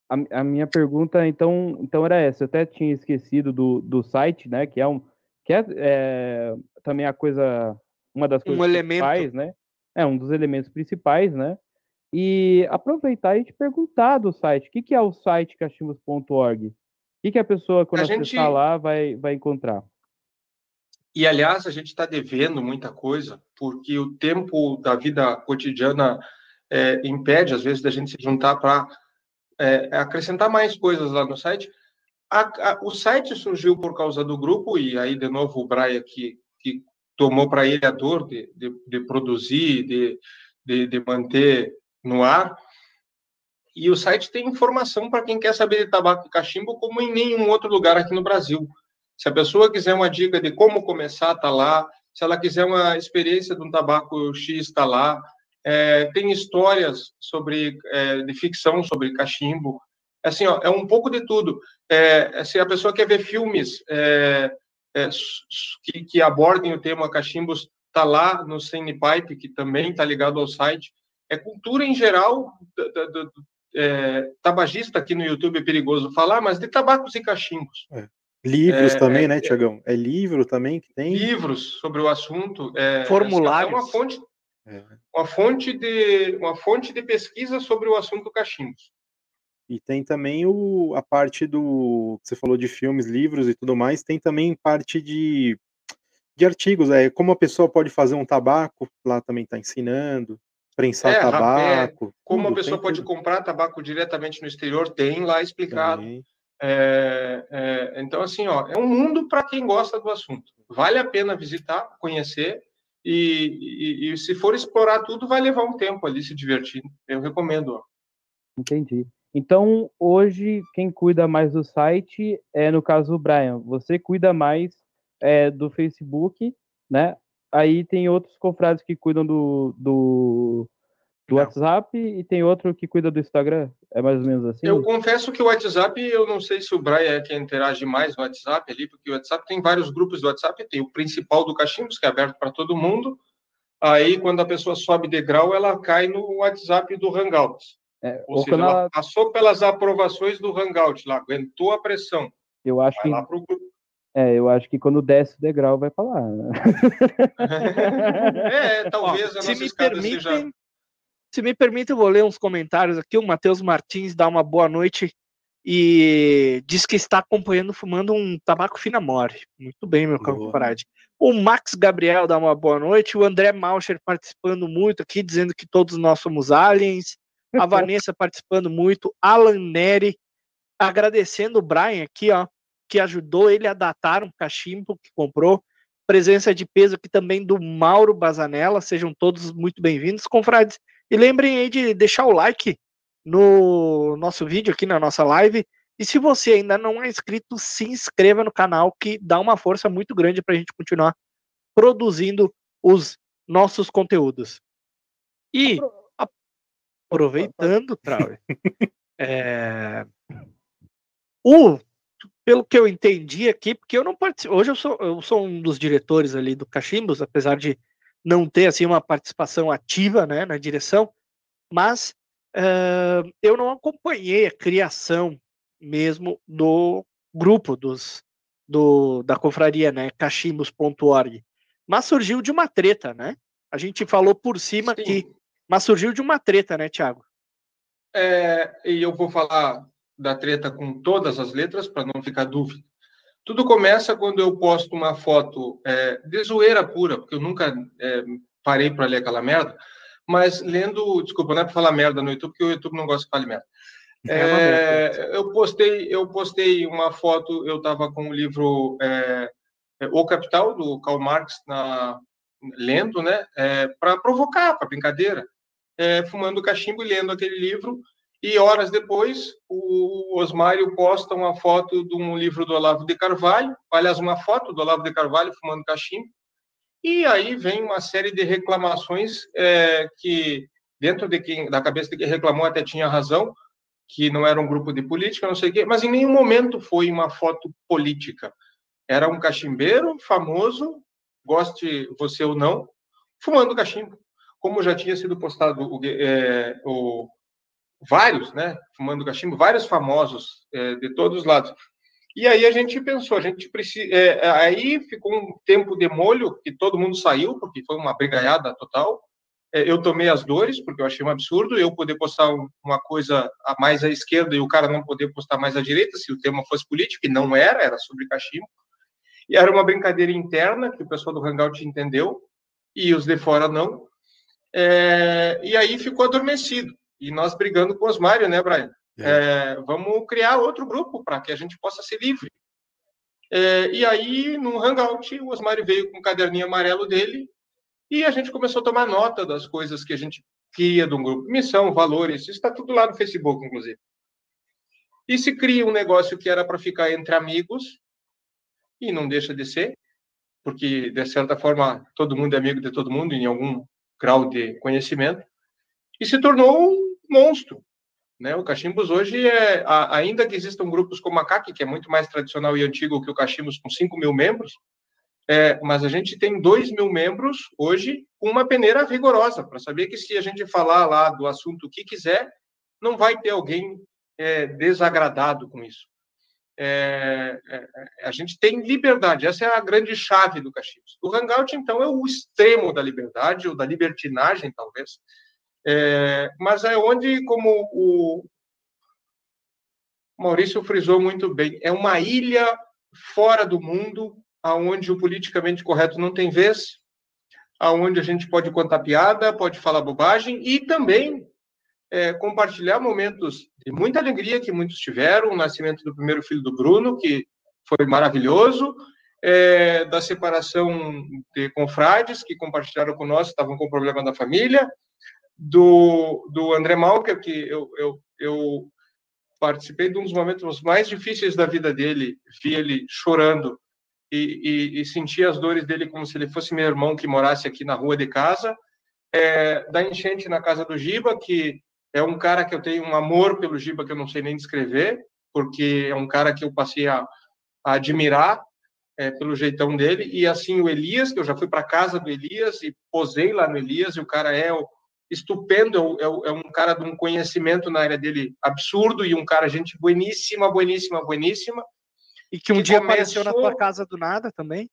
a, a, minha pergunta, então, então era essa. Eu até tinha esquecido do, do site, né? Que é um que é, é também a coisa, uma das coisas um principais, elemento. né? É um dos elementos principais, né? E aproveitar e te perguntar do site, o que, que é o site cachimbos.org? O que, que a pessoa, quando A acessar gente- lá, vai, vai encontrar? E, aliás, a gente está devendo muita coisa, porque o tempo da vida cotidiana é, impede, às vezes, da gente se juntar para acrescentar mais coisas lá no site. A- a- o site surgiu por causa do grupo, e aí, de novo, o Braia que, que tomou para ele a dor de, de, de produzir, de, de, de manter no ar. E o site tem informação para quem quer saber de tabaco e cachimbo, como em nenhum outro lugar aqui no Brasil. Se a pessoa quiser uma dica de como começar, está lá. Se ela quiser uma experiência de um tabaco X, está lá. É, tem histórias sobre é, de ficção sobre cachimbo. Assim, ó, é um pouco de tudo. É, se a pessoa quer ver filmes é, é, que, que abordem o tema cachimbos, está lá no Scene Pipe, que também está ligado ao site. É cultura em geral, da- da- da- é, tabagista aqui no YouTube é perigoso falar, mas de tabacos e cachimbos. Livros É, também, é, né, é. Tiagão? É livro também que tem? livros sobre o assunto, é, Formulários. é uma fonte, É. uma fonte de uma fonte de pesquisa sobre o assunto cachimbos. E tem também o, a parte do. Você falou de filmes, livros e tudo mais, tem também parte de, de artigos. É, como a pessoa pode fazer um tabaco, lá também está ensinando, prensar É, tabaco. Como tudo, a pessoa pode tudo comprar tabaco diretamente no exterior, tem lá explicado. É, é, então, assim, ó, é um mundo para quem gosta do assunto. Vale a pena visitar, conhecer, e, e- e se for explorar tudo, vai levar um tempo ali se divertindo. Eu recomendo. Entendi. Então, hoje, quem cuida mais do site é, no caso, o Brian. Você cuida mais é, do Facebook, né? Aí tem outros confrades que cuidam do, do, do Não. WhatsApp e tem outro que cuida do Instagram. É mais ou menos assim? Eu confesso que o WhatsApp, eu não sei se o Brian é quem interage mais no WhatsApp ali, porque o WhatsApp tem vários grupos do WhatsApp, tem o principal do Cachimbos, que é aberto para todo mundo. Aí, quando a pessoa sobe degrau, ela cai no WhatsApp do Hangouts. É, Ou ou seja, ela ela- passou pelas aprovações do Hangout lá, aguentou a pressão. eu acho Vai que lá pro grupo. é, eu acho que quando desce o degrau vai falar. né? [laughs] É, talvez Ó, a se nossa me escada permitem, seja. Se me permitem, eu vou ler uns comentários aqui. O Matheus Martins dá uma boa noite e diz que está acompanhando fumando um tabaco finamore. Muito bem, meu caro compadre. O Max Gabriel dá uma boa noite. O André Mauscher participando muito aqui, dizendo que todos nós somos aliens. A [laughs] Vanessa participando muito. Alan Neri agradecendo o Brian aqui, ó, que ajudou ele a datar um cachimbo que comprou. Presença de peso aqui também do Mauro Bazanella. Sejam todos muito bem-vindos, confrades. E lembrem aí de deixar o like no nosso vídeo aqui na nossa live. E se você ainda não é inscrito, se inscreva no canal, que dá uma força muito grande para a gente continuar produzindo os nossos conteúdos. E aproveitando, Trauer, [laughs] é, o pelo que eu entendi aqui, porque eu não participo, hoje eu sou, eu sou um dos diretores ali do Cachimbos, apesar de não ter assim uma participação ativa, né, na direção, mas eh, eu não acompanhei a criação mesmo do grupo dos do, da confraria, né, cachimbos.org, mas surgiu de uma treta, né? A gente falou por cima Sim. que, mas surgiu de uma treta, né, Thiago? É, e eu vou falar da treta com todas as letras, para não ficar dúvida. Tudo começa quando eu posto uma foto é, de zoeira pura, porque eu nunca é, parei para ler aquela merda, mas lendo, desculpa, não é para falar merda no YouTube, porque o YouTube não gosta que fale merda. É uma É, eu postei, eu postei uma foto, eu estava com o livro é, é, O Capital do Karl Marx na lendo, né, para provocar, para brincadeira, é, fumando cachimbo e lendo aquele livro. E horas depois, o Osmário posta uma foto de um livro do Olavo de Carvalho, aliás, uma foto do Olavo de Carvalho fumando cachimbo. E aí vem uma série de reclamações é, que, dentro de quem, da cabeça de quem reclamou, até tinha razão, que não era um grupo de política, não sei o quê, mas em nenhum momento foi uma foto política. Era um cachimbeiro famoso, goste você ou não, fumando cachimbo. Como já tinha sido postado é, o vários, né, fumando cachimbo, vários famosos é, de todos os lados. E aí a gente pensou, a gente precisa, é, aí ficou um tempo de molho que todo mundo saiu porque foi uma brigaiada total. é, eu tomei as dores, porque eu achei um absurdo eu poder postar uma coisa a mais à esquerda e o cara não poder postar mais à direita, se o tema fosse político, e não era, era sobre cachimbo. E era uma brincadeira interna que o pessoal do Hangout entendeu, e os de fora não. É, e aí ficou adormecido. E nós brigando com os Mário, né, Brian? É, vamos criar outro grupo para que a gente possa ser livre. É, e aí, no Hangout, o Osmário veio com o caderninho amarelo dele e a gente começou a tomar nota das coisas que a gente queria de um grupo. Missão, valores, isso está tudo lá no Facebook, inclusive. E se cria um negócio que era para ficar entre amigos, e não deixa de ser, porque, de certa forma, todo mundo é amigo de todo mundo, em algum grau de conhecimento, e se tornou monstro. Né? O Cachimbos hoje é, ainda que existam grupos como a CAC, que é muito mais tradicional e antigo que o Cachimbos, com 5 mil membros, é, mas a gente tem 2 mil membros hoje com uma peneira rigorosa, para saber que se a gente falar lá do assunto que quiser, não vai ter alguém é, desagradado com isso. É, é, é a gente tem liberdade, essa é a grande chave do Cachimbos. O Hangout, então, é o extremo da liberdade, ou da libertinagem, talvez, é, mas é onde, como o Maurício frisou muito bem, é uma ilha fora do mundo, aonde o politicamente correto não tem vez, aonde a gente pode contar piada, pode falar bobagem e também é, compartilhar momentos de muita alegria que muitos tiveram, o nascimento do primeiro filho do Bruno, que foi maravilhoso, é, da separação de confrades que compartilharam com nós, estavam com problema da família, do, do André Malker, que eu, eu, eu participei de um dos momentos mais difíceis da vida dele, vi ele chorando e, e, e senti as dores dele como se ele fosse meu irmão que morasse aqui na rua de casa, é, da enchente na casa do Giba, que é um cara que eu tenho um amor pelo Giba que eu não sei nem descrever, porque é um cara que eu passei a, a admirar é, pelo jeitão dele, e assim o Elias, que eu já fui para casa do Elias e posei lá no Elias, e o cara é o, estupendo, é, é, um cara de um conhecimento na área dele absurdo e um cara gente bueníssima, bueníssima, bueníssima. E que um que dia começou, apareceu na tua casa do nada também?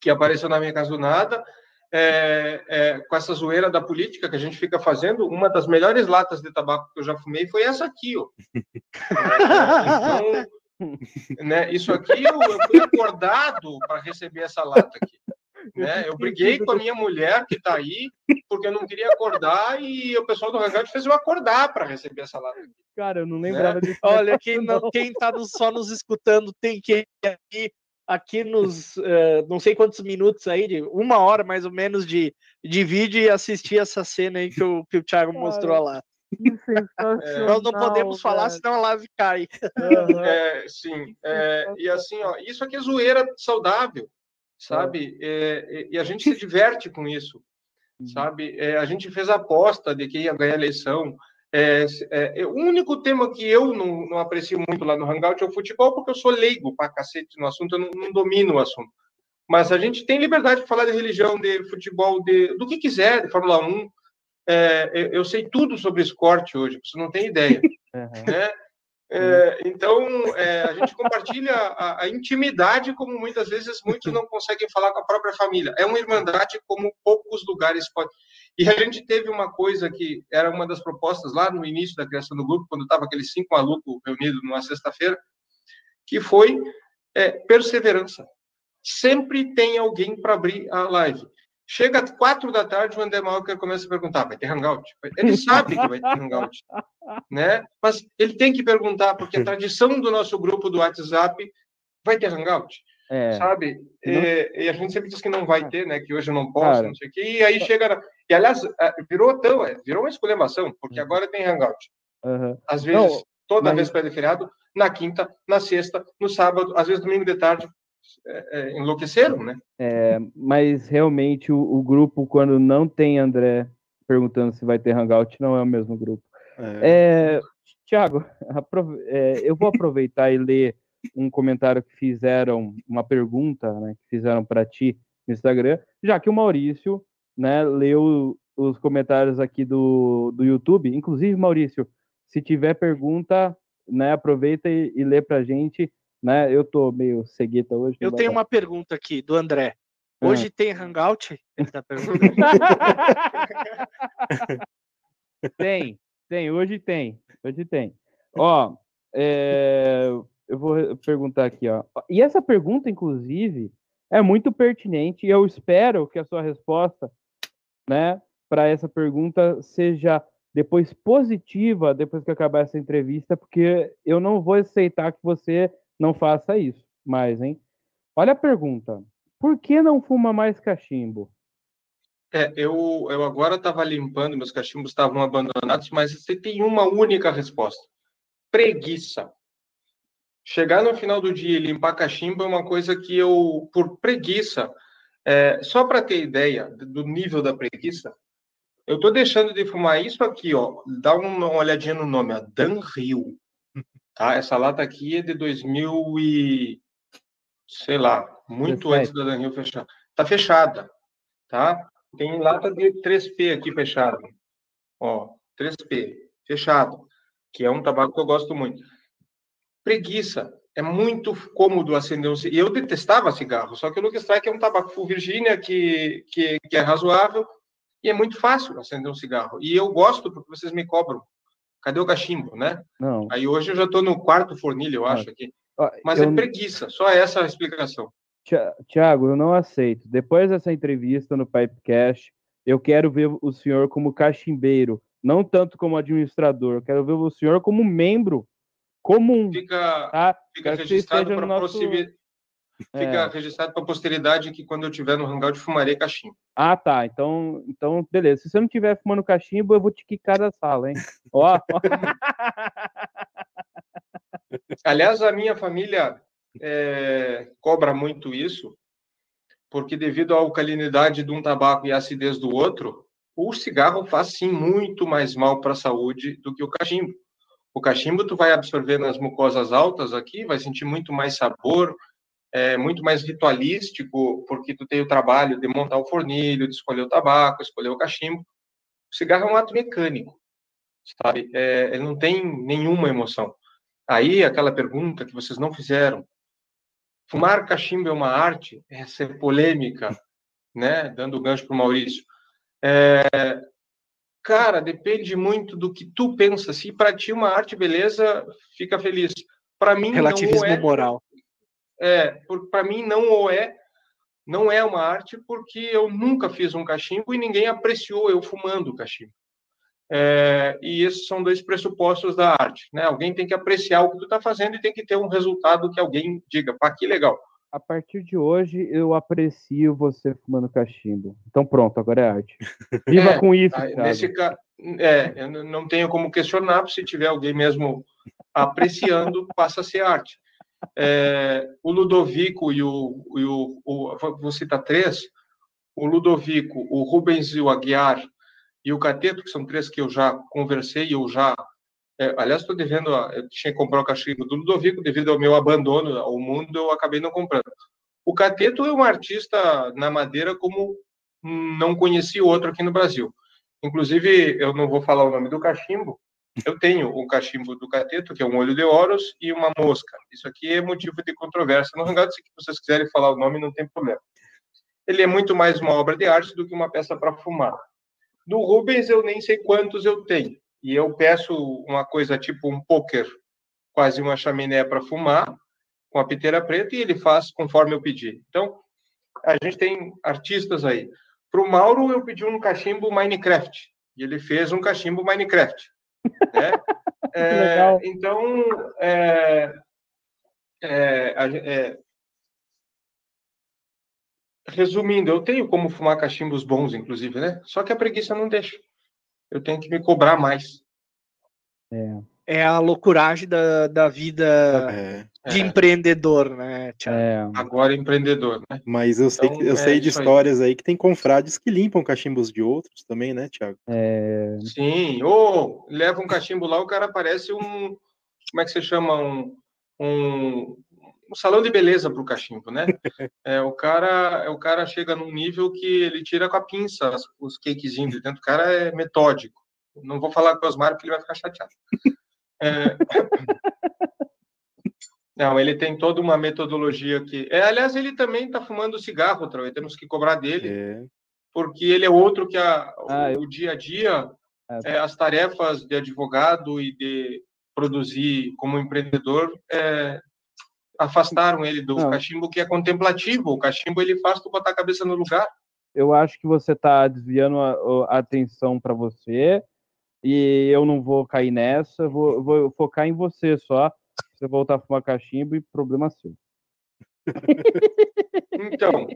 Que apareceu na minha casa do nada. É, é, com essa zoeira da política que a gente fica fazendo, uma das melhores latas de tabaco que eu já fumei foi essa aqui, ó. [laughs] então, né, isso aqui eu, eu fui acordado para receber essa lata aqui. Né? Eu briguei com a minha mulher, que está aí, porque eu não queria acordar e o pessoal do Hangout fez eu acordar para receber essa live. Cara, eu não lembrava né? disso. Olha, quem, não, quem tá só nos escutando tem que ir aqui nos uh, não sei quantos minutos aí, de uma hora mais ou menos de, de vídeo e assistir essa cena aí que o, que o Thiago Cara, mostrou lá. É, [laughs] nós não podemos cara. falar, senão a live cai. Uhum. É, sim, é, e assim, ó, isso aqui é zoeira saudável sabe? É, e a gente se diverte com isso, uhum. sabe? É, a gente fez a aposta de quem ia ganhar a eleição. É, é, o único tema que eu não, não aprecio muito lá no Hangout é o futebol, porque eu sou leigo para cacete no assunto, eu não, não, domino o assunto. Mas a gente tem liberdade de falar de religião, de futebol, de, do que quiser, de Fórmula 1. É, eu sei tudo sobre esporte hoje, você não tem ideia. [laughs] Uhum. Né? É, então, é, a gente compartilha a, a, intimidade, como muitas vezes muitos não conseguem falar com a própria família. É uma irmandade como poucos lugares podem. E a gente teve uma coisa que era uma das propostas lá no início da criação do grupo, quando estava aqueles cinco malucos reunidos numa sexta-feira, que foi é, perseverança. Sempre tem alguém para abrir a live. Chega às quatro da tarde, o André Malker começa a perguntar: vai ter hangout? Ele sabe que vai ter hangout, [laughs] né? Mas ele tem que perguntar, porque a tradição do nosso grupo do WhatsApp vai ter hangout. É. Sabe? E, e, a gente sempre diz que não vai ter, né? Que hoje eu não posso, Cara. não sei o quê. E aí chega. E aliás, virou tão, é, virou uma exclamação, porque uhum. agora tem hangout. Uhum. Às vezes, não, toda mas... vez para feriado, na quinta, na sexta, no sábado, às vezes domingo de tarde, enlouqueceram, né? É, mas realmente o, o, grupo, quando não tem André perguntando se vai ter Hangout, não é o mesmo grupo. É. é Tiago, é, eu vou aproveitar e ler um comentário que fizeram, uma pergunta né, que fizeram para ti no Instagram, já que o Maurício né, leu os comentários aqui do, do YouTube. Inclusive, Maurício, se tiver pergunta, né, aproveita e, e lê para a gente né? Eu tô meio cegueta hoje. Eu tenho uma pergunta aqui do André. Hoje tem hangout? Ele tá perguntando. [laughs] Tem, tem, hoje tem, hoje tem. Ó, é, eu vou perguntar aqui, ó. E essa pergunta, inclusive, é muito pertinente e eu espero que a sua resposta, né, para essa pergunta seja depois positiva depois que acabar essa entrevista, porque eu não vou aceitar que você não faça isso mais, hein? Olha a pergunta. Por que não fuma mais cachimbo? É, eu, eu agora estava limpando, meus cachimbos estavam abandonados, mas você tem uma única resposta: preguiça. Chegar no final do dia e limpar cachimbo é uma coisa que eu, por preguiça, é, só para ter ideia do nível da preguiça, eu estou deixando de fumar isso aqui, ó. Dá uma olhadinha no nome, ó, Dan Rio. Tá? Essa lata aqui é de 2000 e sei lá, muito 17. antes da Dan Rio fechar. Tá fechada, tá? Tem lata de 3P aqui fechada. Ó, 3P, fechado. Que é um tabaco que eu gosto muito. Preguiça. É muito cômodo acender um cigarro. Eu detestava cigarro, só que o Lucky Strike é um tabaco full Virgínia que, que, que é razoável e é muito fácil acender um cigarro. E eu gosto porque vocês me cobram. Cadê o cachimbo, né? Não. Aí hoje eu já estou no quarto fornilho, eu acho, aqui. Ó, Mas eu- é preguiça, só essa a explicação. Tia- Tiago, eu não aceito. Depois dessa entrevista no Pipecast, eu quero ver o senhor como cachimbeiro, não tanto como administrador. Eu quero ver o senhor como membro comum, Fica, tá? fica registrado para no nosso- Fica É. registrado para posteridade que quando eu tiver no Hangout fumarei cachimbo. Ah, tá. Então, então, beleza. Se você não estiver fumando cachimbo, eu vou te quicar da sala, hein? Ó, ó. [laughs] Aliás, a minha família é, cobra muito isso, porque devido à alcalinidade de um tabaco e à acidez do outro, o cigarro faz sim muito mais mal para a saúde do que o cachimbo. O cachimbo tu vai absorver nas mucosas altas aqui, vai sentir muito mais sabor, é muito mais ritualístico, porque tu tem o trabalho de montar o fornilho, de escolher o tabaco, escolher o cachimbo. O cigarro é um ato mecânico, sabe? É, ele não tem nenhuma emoção. Aí, aquela pergunta que vocês não fizeram. Fumar cachimbo é uma arte? Essa é polêmica, [laughs] né? Dando gancho para o Maurício. É, cara, depende muito do que tu pensa. Se para ti uma arte, beleza, fica feliz. Para mim, Relativismo não é. moral. É, para mim não o é, não é uma arte porque eu nunca fiz um cachimbo e ninguém apreciou eu fumando o cachimbo. É, e esses são dois pressupostos da arte, né? Alguém tem que apreciar o que tu está fazendo e tem que ter um resultado que alguém diga, pá, que legal. A partir de hoje, eu aprecio você fumando cachimbo. Então, pronto, agora é arte. [laughs] Viva É, com isso, nesse ca... é, eu não tenho como questionar, se tiver alguém mesmo apreciando, passa a ser arte. É, o Ludovico e o, e o, o- vou citar três, o Ludovico, o Rubens e o Aguiar e o Cateto, que são três que eu já conversei, eu já, é, aliás, estou devendo, a- eu tinha que comprar o cachimbo do Ludovico, devido ao meu abandono ao mundo, eu acabei não comprando. O Cateto é um artista na madeira como não conheci outro aqui no Brasil. Inclusive, eu não vou falar o nome do cachimbo, eu tenho um cachimbo do Cateto, que é um olho de Horus, e uma mosca. Isso aqui é motivo de controvérsia no Hangout, se vocês quiserem falar o nome, não tem problema. Ele é muito mais uma obra de arte do que uma peça para fumar. Do Rubens, eu nem sei quantos eu tenho. E eu peço uma coisa tipo um poker, quase uma chaminé para fumar, com a piteira preta, e ele faz conforme eu pedi. Então, a gente tem artistas aí. Para o Mauro, eu pedi um cachimbo Minecraft, e ele fez um cachimbo Minecraft. [laughs] Né? É, legal. então, é, é, é, resumindo, eu tenho como fumar cachimbos bons, inclusive, né? Só que a preguiça não deixa. Eu tenho que me cobrar mais. É a loucuragem da, da vida É, de É, empreendedor, né, Thiago? É, agora empreendedor, né? mas eu sei, Então, que, eu é sei de isso aí. histórias aí que tem confrades que limpam cachimbos de outros também, né, Thiago? é, Sim, ou leva um cachimbo lá, o cara parece um. Como é que você chama? Um, um, um salão de beleza para o cachimbo, né? [laughs] É, o, cara, é, o cara chega num nível que ele tira com a pinça os cakezinhos de dentro. O cara é metódico. Não vou falar com o Osmar porque ele vai ficar chateado. [laughs] É, [laughs] Não, ele tem toda uma metodologia que. É, aliás, ele também está fumando cigarro, Troy. Temos que cobrar dele, É. porque ele é outro que a, Ah, o, eu- dia a dia, Ah, é, as tarefas de advogado e de produzir como empreendedor é, afastaram ele do Não. cachimbo, que é contemplativo. O cachimbo ele faz tu botar a cabeça no lugar. Eu acho que você tá desviando a, a atenção para você e eu não vou cair nessa, eu vou, vou focar em você só. Você voltar a fumar cachimbo e problema seu. [laughs] Então,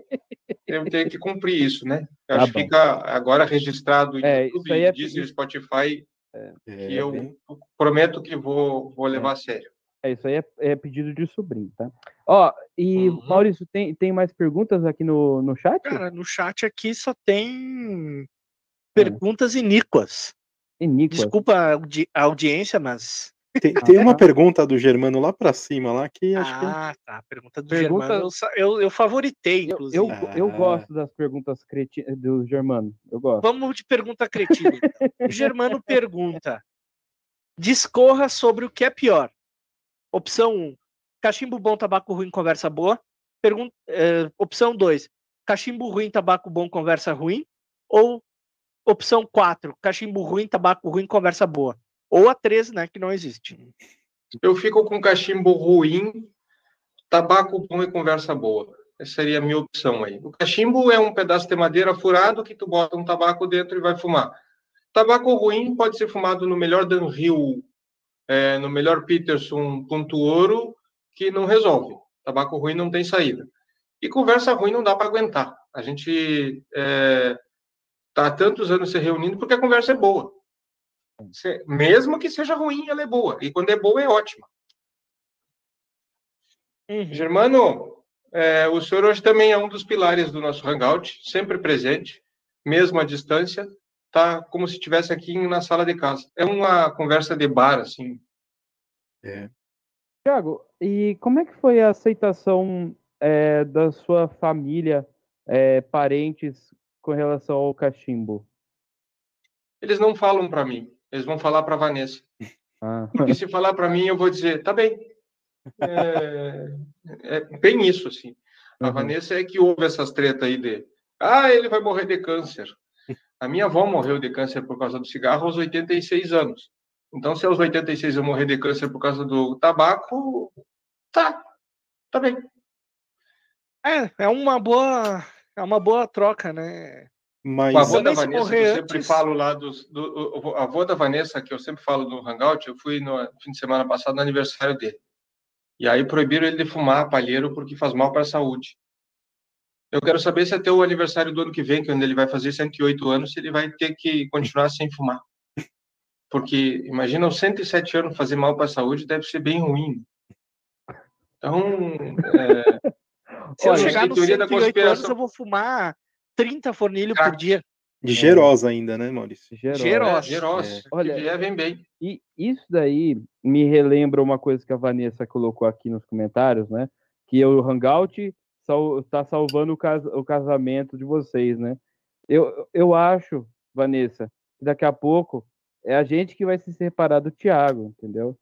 eu tenho que cumprir isso, né? Eu Tá acho que fica agora registrado em É, YouTube, isso aí é- Deezer, Spotify, É, que eu bem- prometo que vou, vou levar a sério. É, isso aí é, é pedido de sobrinho, tá? Ó, e Uhum. Maurício, tem, tem mais perguntas aqui no, no chat? Cara, no chat aqui só tem perguntas iníquas. Eníquas. Desculpa a, audi- a audiência, mas. Tem, [laughs] tem uma Ah. pergunta do Germano lá pra cima, lá, que acho que. Ah, tá. Pergunta do Pergunta- Germano. Eu, eu, eu favoritei, Eu, inclusive. eu, eu Ah. gosto das perguntas do Germano. Eu gosto. Vamos de pergunta cretina. Então. O Germano [laughs] pergunta: discorra sobre o que é pior. Opção 1, cachimbo bom, tabaco ruim, conversa boa. Pergun eh, opção 2, cachimbo ruim, tabaco bom, conversa ruim. Ou opção 4, cachimbo ruim, tabaco ruim, conversa boa. Ou a 3, né, que não existe. Eu fico com cachimbo ruim, tabaco bom e conversa boa. Essa seria a minha opção aí. O cachimbo é um pedaço de madeira furado que tu bota um tabaco dentro e vai fumar. Tabaco ruim pode ser fumado no melhor Dunhill, é, no melhor Peterson ponto ouro, que não resolve. Tabaco ruim não tem saída. E conversa ruim não dá para aguentar. A gente está há tantos anos se reunindo porque a conversa é boa. Se- Mesmo que seja ruim, ela é boa. E quando é boa, é ótima. Germano, é, o senhor hoje também é um dos pilares do nosso Hangout, sempre presente, mesmo à distância, tá como se estivesse aqui na sala de casa. É uma conversa de bar, assim. É. Tiago, e como é que foi a aceitação é, da sua família, é, parentes, com relação ao cachimbo? Eles não falam para mim, eles vão falar para Vanessa. Ah, Porque se falar para mim, eu vou dizer, tá bem. É, é bem isso, assim. A Uhum. Vanessa é que ouve essas tretas aí de, ah, ele vai morrer de câncer. A minha avó morreu de câncer por causa do cigarro aos 86 anos. Então, se aos 86 eu morrer de câncer por causa do tabaco, tá, tá bem. É, é uma boa, é uma boa troca, né? Mas O avô da Vanessa, que eu sempre falo lá dos. Do, o o avô da Vanessa, que eu sempre falo no Hangout, eu fui no fim de semana passado no aniversário dele. E aí proibiram ele de fumar palheiro porque faz mal para a saúde. Eu quero saber se até o aniversário do ano que vem, quando ele vai fazer 108 anos, se ele vai ter que continuar sem fumar. Porque, imagina, aos 107 anos fazer mal para a saúde deve ser bem ruim. Então, é, Se eu Olha, chegar nos teoria da 108 anos, eu vou fumar 30 fornilhos por Crack. dia. de Gerosa ainda, né, Maurício? Geral. é, Geros, Olha, vier, vem bem. E isso daí me relembra uma coisa que a Vanessa colocou aqui nos comentários, né? Que o Hangout sal, tá salvando o, cas, o casamento de vocês, né? Eu, eu acho, Vanessa, que daqui a pouco é a gente que vai se separar do Thiago, entendeu?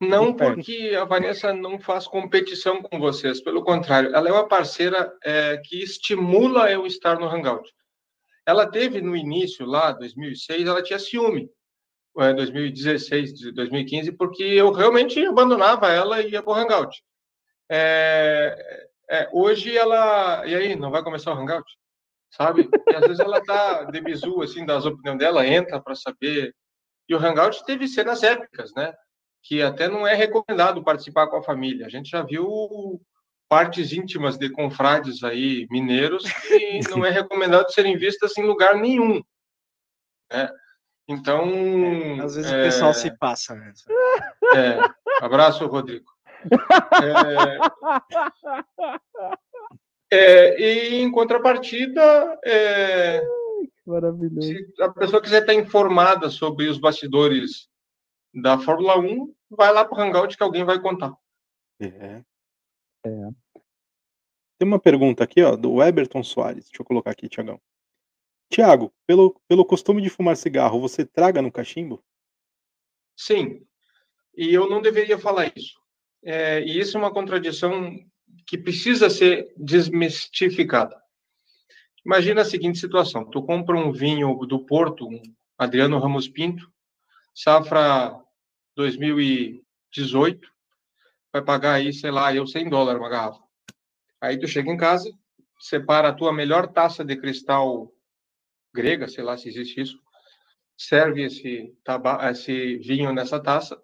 Não porque a Vanessa não faz competição com vocês, pelo contrário, ela é uma parceira é, que estimula eu estar no Hangout. Ela teve no início, lá, 2006, ela tinha ciúme, é, 2016, de 2015, porque eu realmente abandonava ela e ia para o Hangout. É, é, hoje ela. E aí, não vai começar o Hangout? Sabe? E às vezes ela tá de bizu, assim, das opiniões dela, entra para saber. E o Hangout teve cenas épicas, né? Que até não é recomendado participar com a família. A gente já viu partes íntimas de confrades aí mineiros que [laughs] não é recomendado serem vistas em lugar nenhum. né? Então, Às vezes é, o pessoal se passa. Né? é, abraço, Rodrigo. É, [laughs] é, e em contrapartida, é, Maravilhoso. se a pessoa quiser estar informada sobre os bastidores da Fórmula 1, vai lá para o Hangout que alguém vai contar. É. É. Tem uma pergunta aqui, ó, do Eberton Soares. Deixa eu colocar aqui, Tiagão. Tiago, pelo, pelo costume de fumar cigarro, você traga no cachimbo? Sim. E eu não deveria falar isso. é, e isso é uma contradição que precisa ser desmistificada. Imagina a seguinte situação: tu compra um vinho do Porto, um Adriano Ramos Pinto, safra 2018, vai pagar aí, sei lá, eu 100 dólares uma garrafa. Aí tu chega em casa, separa a tua melhor taça de cristal grega, sei lá se existe isso, serve esse, esse vinho nessa taça,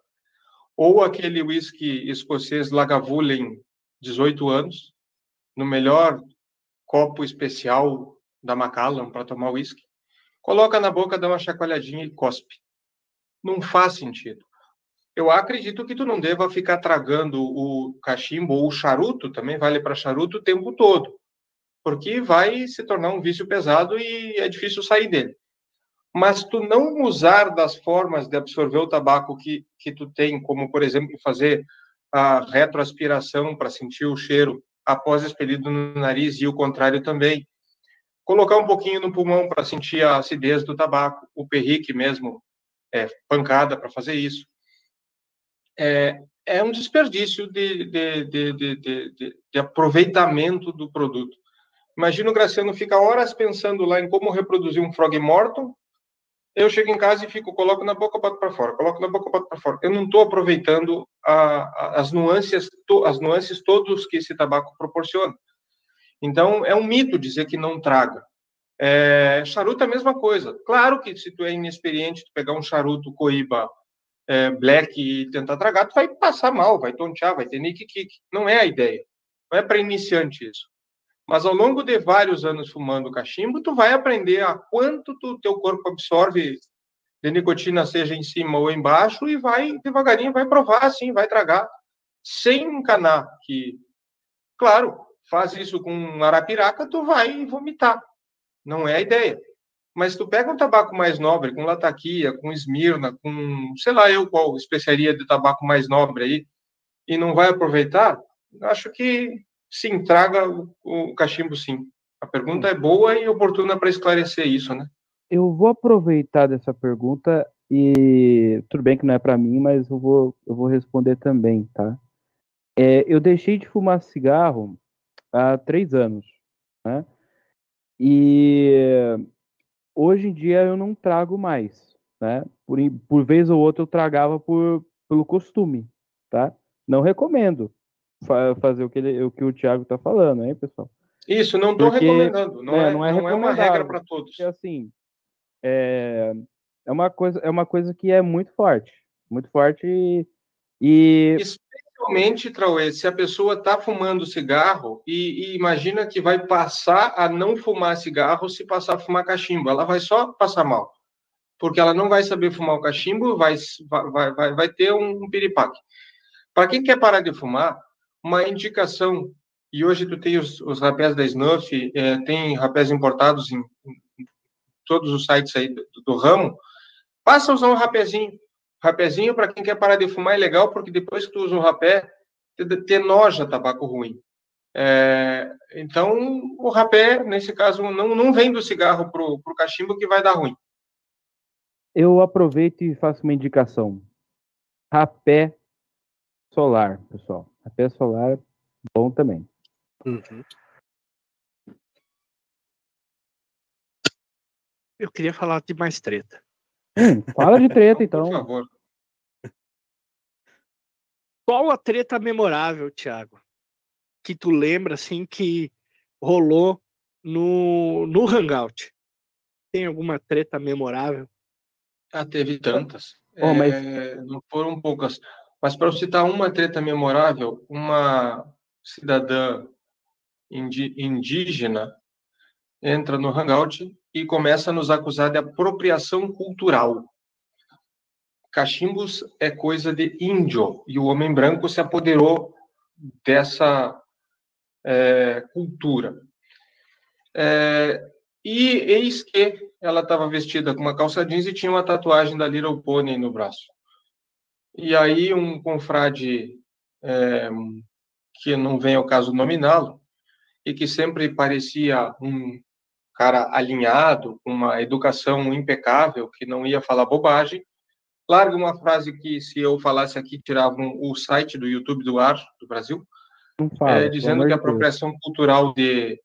ou aquele whisky escocês Lagavulin 18 anos, no melhor copo especial da Macallan para tomar whisky, coloca na boca, dá uma chacoalhadinha e cospe. Não faz sentido. Eu acredito que tu não deva ficar tragando o cachimbo ou o charuto, também vale para charuto, o tempo todo, porque vai se tornar um vício pesado e é difícil sair dele. Mas tu não usar das formas de absorver o tabaco que, que tu tem, como, por exemplo, fazer a retroaspiração para sentir o cheiro após expelido no nariz e o contrário também. Colocar um pouquinho no pulmão para sentir a acidez do tabaco, o perrique mesmo, é, pancada para fazer isso. É, é um desperdício de, de, de, de, aproveitamento do produto. Imagina o Graciano fica horas pensando lá em como reproduzir um frog morto eu chego em casa e fico, coloco na boca, boto para fora, coloco na boca, boto para fora. Eu não estou aproveitando a, a, as nuances, to, as nuances todos que esse tabaco proporciona. Então, é um mito dizer que não traga. É, charuto é a mesma coisa. Claro que se tu é inexperiente, tu pegar um charuto coíba é, black e tentar tragar, tu vai passar mal, vai tontear, vai ter nick kick. Não é a ideia. Não é para iniciante isso. Mas ao longo de vários anos fumando cachimbo, tu vai aprender a quanto o teu corpo absorve de nicotina, seja em cima ou embaixo, e vai devagarinho, vai provar assim, vai tragar, sem encanar que, claro, faz isso com arapiraca, tu vai vomitar. Não é a ideia. Mas tu pega um tabaco mais nobre, com lataquia, com esmirna, com, sei lá eu qual especiaria de tabaco mais nobre aí, e não vai aproveitar, acho que Sim, traga o, o cachimbo, sim. A pergunta é boa e oportuna para esclarecer isso, né? Eu vou aproveitar dessa pergunta e tudo bem que não é para mim, mas eu vou, eu vou responder também, tá? É, eu deixei de fumar cigarro há três anos, né? E hoje em dia eu não trago mais, né? Por, por vez ou outra eu tragava por, pelo costume, tá? Não recomendo, fazer o que, ele, o que o Thiago está falando, hein, pessoal? Isso, não estou recomendando. Não é, é, não é, não é uma regra para todos. Porque, assim, é, é, uma coisa, é uma coisa que é muito forte. Muito forte e. e... Especialmente, Trauê, se a pessoa está fumando cigarro e, e, imagina que vai passar a não fumar cigarro se passar a fumar cachimbo. Ela vai só passar mal. Porque ela não vai saber fumar o cachimbo, vai, vai, vai, vai ter um piripaque. Para quem quer parar de fumar, uma indicação, e hoje tu tem os, os rapés da Snuff, é, tem rapés importados em, em, todos os sites aí do, do ramo, passa a usar um rapézinho. Rapézinho, para quem quer parar de fumar, é legal, porque depois que tu usa um rapé, te, te noja tabaco ruim. É, então, o rapé, nesse caso, não, não vem do cigarro para o cachimbo que vai dar ruim. Eu aproveito e faço uma indicação. Rapé solar, pessoal. Rapé solar, bom também. Uhum. Eu queria falar de mais treta. Hum, fala de treta, então. Por favor. Qual a treta memorável, Thiago? Que tu lembra, assim, que rolou no, no Hangout? Tem alguma treta memorável? Ah, teve tantas. Oh, mas... É, não foram poucas. Mas para citar uma treta memorável, uma cidadã indígena entra no Hangout e começa a nos acusar de apropriação cultural. Cachimbos é coisa de índio e o homem branco se apoderou dessa é, cultura. É, e eis que ela estava vestida com uma calça jeans e tinha uma tatuagem da Little Pony no braço. E aí um confrade é, que não vem ao caso nominá-lo e que sempre parecia um cara alinhado, com uma educação impecável, que não ia falar bobagem, larga uma frase que, se eu falasse aqui, tiravam o site do YouTube do ar do Brasil, fala, é, dizendo que a apropriação Deus. cultural de.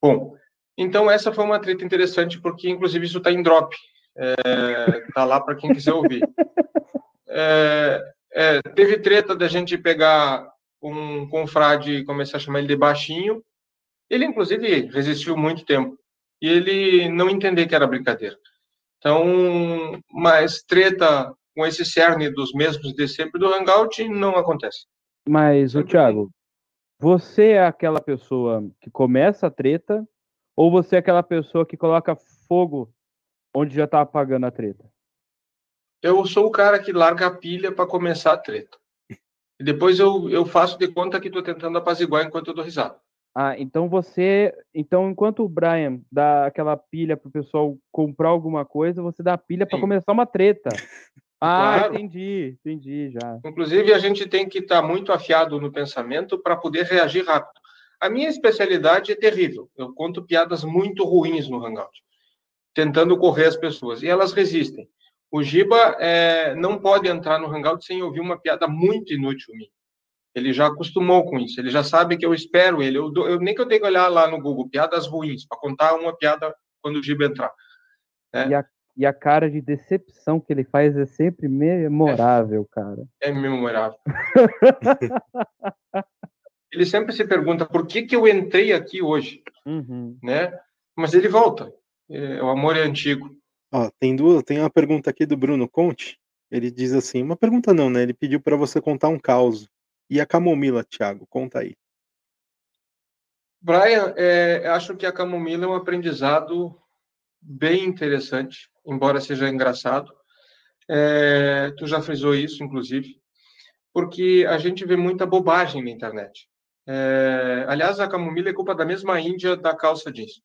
Bom, então essa foi uma treta interessante, porque inclusive isso está em drop. Está é, lá para quem quiser ouvir. É, [laughs] teve treta da gente pegar um confrade e começar a chamar ele de baixinho. Ele, inclusive, resistiu muito tempo. E ele não entender que era brincadeira. Então, mas treta com esse cerne dos mesmos de sempre do Hangout não acontece. Mas, o Thiago, você é aquela pessoa que começa a treta ou você é aquela pessoa que coloca fogo onde já tá apagando a treta? Eu sou o cara que larga a pilha para começar a treta. E depois eu, eu faço de conta que estou tentando apaziguar enquanto eu dou risada. Ah, então você. Então, enquanto o Brian dá aquela pilha pro pessoal comprar alguma coisa, você dá a pilha para começar uma treta. [laughs] Ah, claro. entendi, entendi já. Inclusive, a gente tem que estar tá muito afiado no pensamento para poder reagir rápido. A minha especialidade é terrível. Eu conto piadas muito ruins no Hangout, tentando correr as pessoas, e elas resistem. O Giba é, não pode entrar no Hangout sem ouvir uma piada muito inútil minha. Ele já acostumou com isso, ele já sabe que eu espero ele. Eu, eu nem que eu tenha que olhar lá no Google, piadas ruins, para contar uma piada quando o Giba entrar. É. E, a, e, a, cara de decepção que ele faz é sempre memorável, é, cara. É memorável. [laughs] ele sempre se pergunta por que, que eu entrei aqui hoje, uhum. né? Mas ele volta. É, o amor é antigo. Ó, tem duas, tem uma pergunta aqui do Bruno Conte. Ele diz assim, uma pergunta não, né? Ele pediu para você contar um caos. E a camomila, Thiago? Conta aí. Brian, é, acho que a camomila é um aprendizado bem interessante, embora seja engraçado. É, tu já frisou isso, inclusive, porque a gente vê muita bobagem na internet. É, aliás, a camomila é culpa da mesma Índia da calça jeans.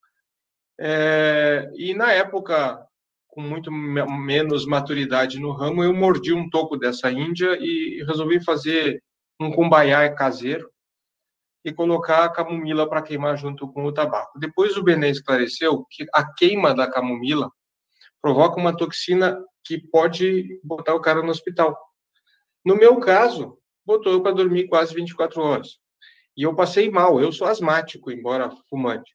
É, e na época, com muito menos maturidade no ramo, eu mordi um toco dessa Índia e resolvi fazer um cumbaiá caseiro e colocar a camomila para queimar junto com o tabaco. Depois o Bené esclareceu que a queima da camomila provoca uma toxina que pode botar o cara no hospital. No meu caso, botou eu para dormir quase 24 horas. E eu passei mal, eu sou asmático, embora fumante.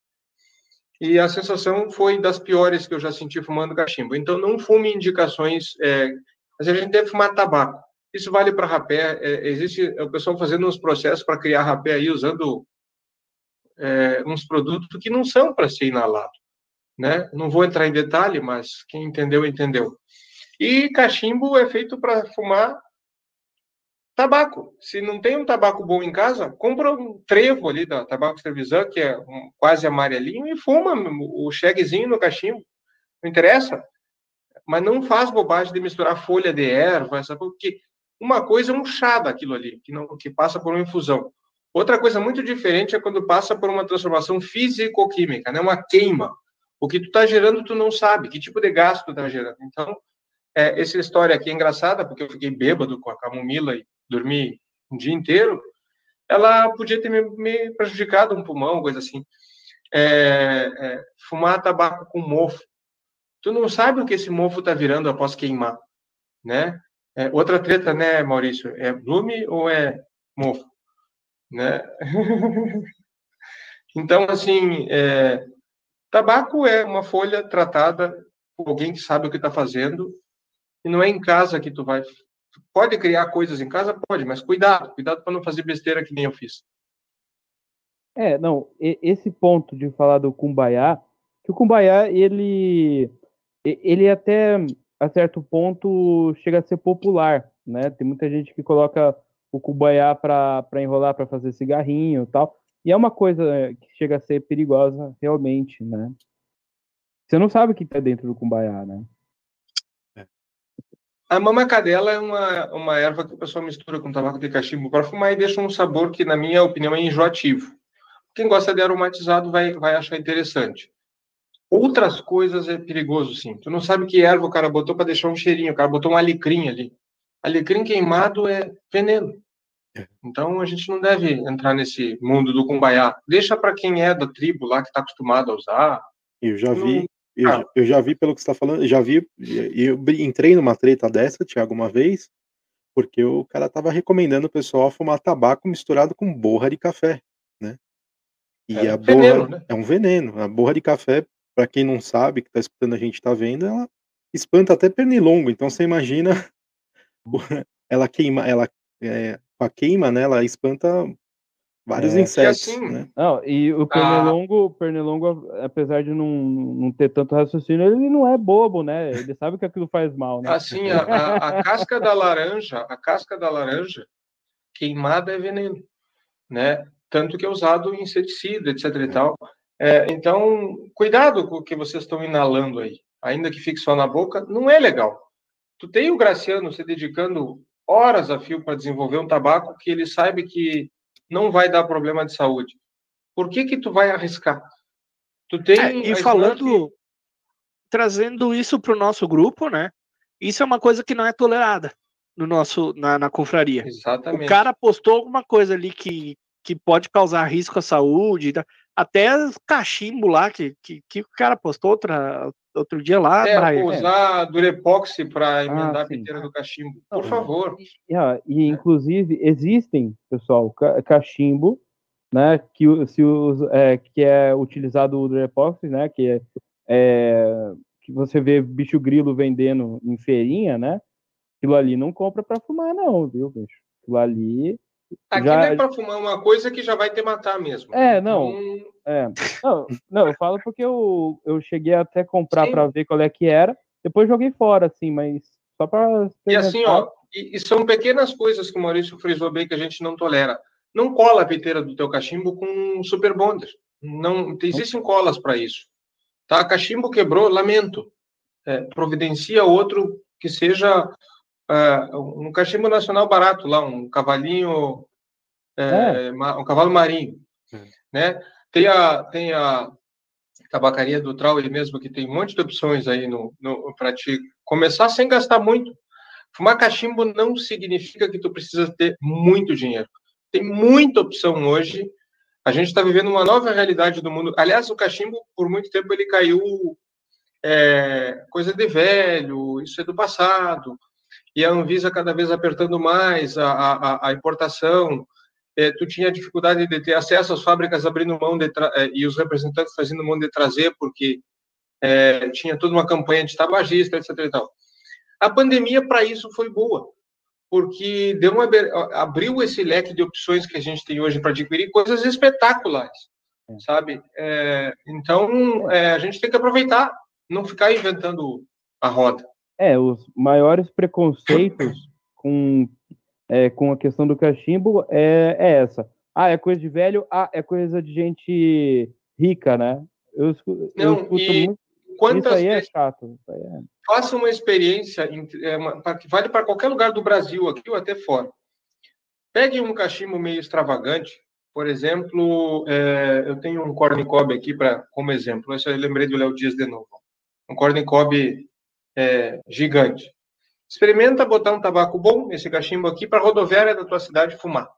E a sensação foi das piores que eu já senti fumando cachimbo. Então, não fume indicações. É, a gente deve fumar tabaco. Isso vale para rapé. É, existe o pessoal fazendo uns processos para criar rapé aí usando é, uns produtos que não são para ser inalado. Né? Não vou entrar em detalhe, mas quem entendeu, entendeu. E cachimbo é feito para fumar tabaco. Se não tem um tabaco bom em casa, compra um trevo ali da Tabaco Trevisan, que é um, quase amarelinho, e fuma o cheguezinho no cachimbo. Não interessa. Mas não faz bobagem de misturar folha de erva, essa, porque uma coisa é um chá daquilo ali, que, não, que passa por uma infusão. Outra coisa muito diferente é quando passa por uma transformação físico-química, né? uma queima. O que tu está gerando, tu não sabe. Que tipo de gasto tu está gerando. Então, é, essa história aqui é engraçada, porque eu fiquei bêbado com a camomila e dormi um dia inteiro. Ela podia ter me, me prejudicado um pulmão, coisa assim. É, é, fumar tabaco com mofo. Tu não sabe o que esse mofo está virando após queimar, né? É, outra treta, né, Maurício? É Blume ou é mofo? Né? [laughs] então, assim, é, tabaco é uma folha tratada por alguém que sabe o que está fazendo e não é em casa que tu vai. Pode criar coisas em casa? Pode, mas cuidado, cuidado para não fazer besteira que nem eu fiz. É, não, esse ponto de falar do Kumbaya, que o Kumbaya, ele, ele até a certo ponto chega a ser popular, né? Tem muita gente que coloca o cubaiá para enrolar para fazer cigarrinho e tal. E é uma coisa que chega a ser perigosa realmente, né? Você não sabe o que está dentro do cubaiá, né? A mamacadela é uma, uma erva que o pessoal mistura com tabaco de cachimbo para fumar e deixa um sabor que, na minha opinião, é enjoativo. Quem gosta de aromatizado vai, vai achar interessante. Outras coisas é perigoso, sim. Tu não sabe que erva o cara botou para deixar um cheirinho. O cara botou um alecrim ali. Alecrim queimado é veneno. É. Então a gente não deve entrar nesse mundo do cumbaiá. Deixa para quem é da tribo lá que está acostumado a usar. Eu já vi, eu, Ah. eu já vi pelo que você está falando, já vi, eu entrei numa treta dessa, Thiago, uma vez, porque o cara tava recomendando o pessoal fumar tabaco misturado com borra de café, né? E É a um veneno, borra né? é um veneno. A borra de café, para quem não sabe, que tá escutando a gente tá vendo, ela espanta até pernilongo. Então você imagina, [laughs] ela queima, ela é, com a queima, né? Ela espanta vários É. insetos, E assim, né? Não, e o pernilongo, o pernilongo, apesar de não, não ter tanto raciocínio, ele não é bobo, né? Ele sabe que aquilo faz mal, né? Assim, a, a- a casca da laranja, a casca da laranja queimada é veneno, né? Tanto que é usado em inseticida, etc e tal. É, então, cuidado com o que vocês estão inalando aí. Ainda que fique só na boca, não é legal. Tu tem o Graciano se dedicando horas a fio para desenvolver um tabaco que ele sabe que não vai dar problema de saúde. Por que que tu vai arriscar? Tu tem É, e falando, trazendo isso para o nosso grupo, né? Isso é uma coisa que não é tolerada no nosso, na, na confraria. Exatamente. O cara postou alguma coisa ali que, que pode causar risco à saúde, tá? Até cachimbo lá que, que, que o cara postou outra, outro dia lá, É, Brian. usar durepoxi para emendar a sim. piteira do cachimbo. Por Não, favor. E, ah, e, inclusive existem, pessoal, ca- cachimbo, né, que se usa, é, que é utilizado o Durepox, né, que é, é, que você vê bicho grilo vendendo em feirinha, né? Aquilo ali não compra para fumar não, viu, bicho? Aquilo ali Aqui Já- não é para fumar uma coisa que já vai te matar mesmo. É, não. Então, É. Não, não, eu falo porque eu, eu cheguei até comprar para ver qual é que era, depois joguei fora, assim, mas só para e assim, ó, e, e são pequenas coisas que o Maurício frisou bem que a gente não tolera. Não cola a piteira do teu cachimbo com super bonder. Não, existem colas para isso. Tá? Cachimbo quebrou, lamento. É, providencia outro que seja é, um cachimbo nacional barato lá, um cavalinho, é, ma- um cavalo marinho, É. né? Tem a, tem a tabacaria do Trauer mesmo, que tem um monte de opções aí no, no, para te começar sem gastar muito. Fumar cachimbo não significa que tu precisa ter muito dinheiro. Tem muita opção hoje. A gente está vivendo uma nova realidade do mundo. Aliás, o cachimbo, por muito tempo, ele caiu é, coisa de velho, isso é do passado. E a Anvisa cada vez apertando mais a, a, a importação. É, tu tinha dificuldade de ter acesso às fábricas abrindo mão de é, e os representantes fazendo mão de trazer, porque é, tinha toda uma campanha de tabagista, etc. E tal. A pandemia, para isso, foi boa, porque deu uma, abriu esse leque de opções que a gente tem hoje para adquirir coisas espetaculares, sabe? É, então, é, a gente tem que aproveitar, não ficar inventando a roda. É, os maiores preconceitos com, é, com a questão do cachimbo é, é essa. Ah, é coisa de velho, ah, é coisa de gente rica, né? Eu, escu- eu Não, escuto e muito. Isso Quantas aí é vezes chato. Isso aí é... faça uma experiência é, uma- pra- que vale para qualquer lugar do Brasil, aqui ou até fora. Pegue um cachimbo meio extravagante, por exemplo, é, eu tenho um corn cob aqui para como exemplo. Esse eu lembrei do Léo Dias de novo. Um corn cob é, gigante. Experimenta botar um tabaco bom nesse cachimbo aqui para a rodoviária da tua cidade fumar.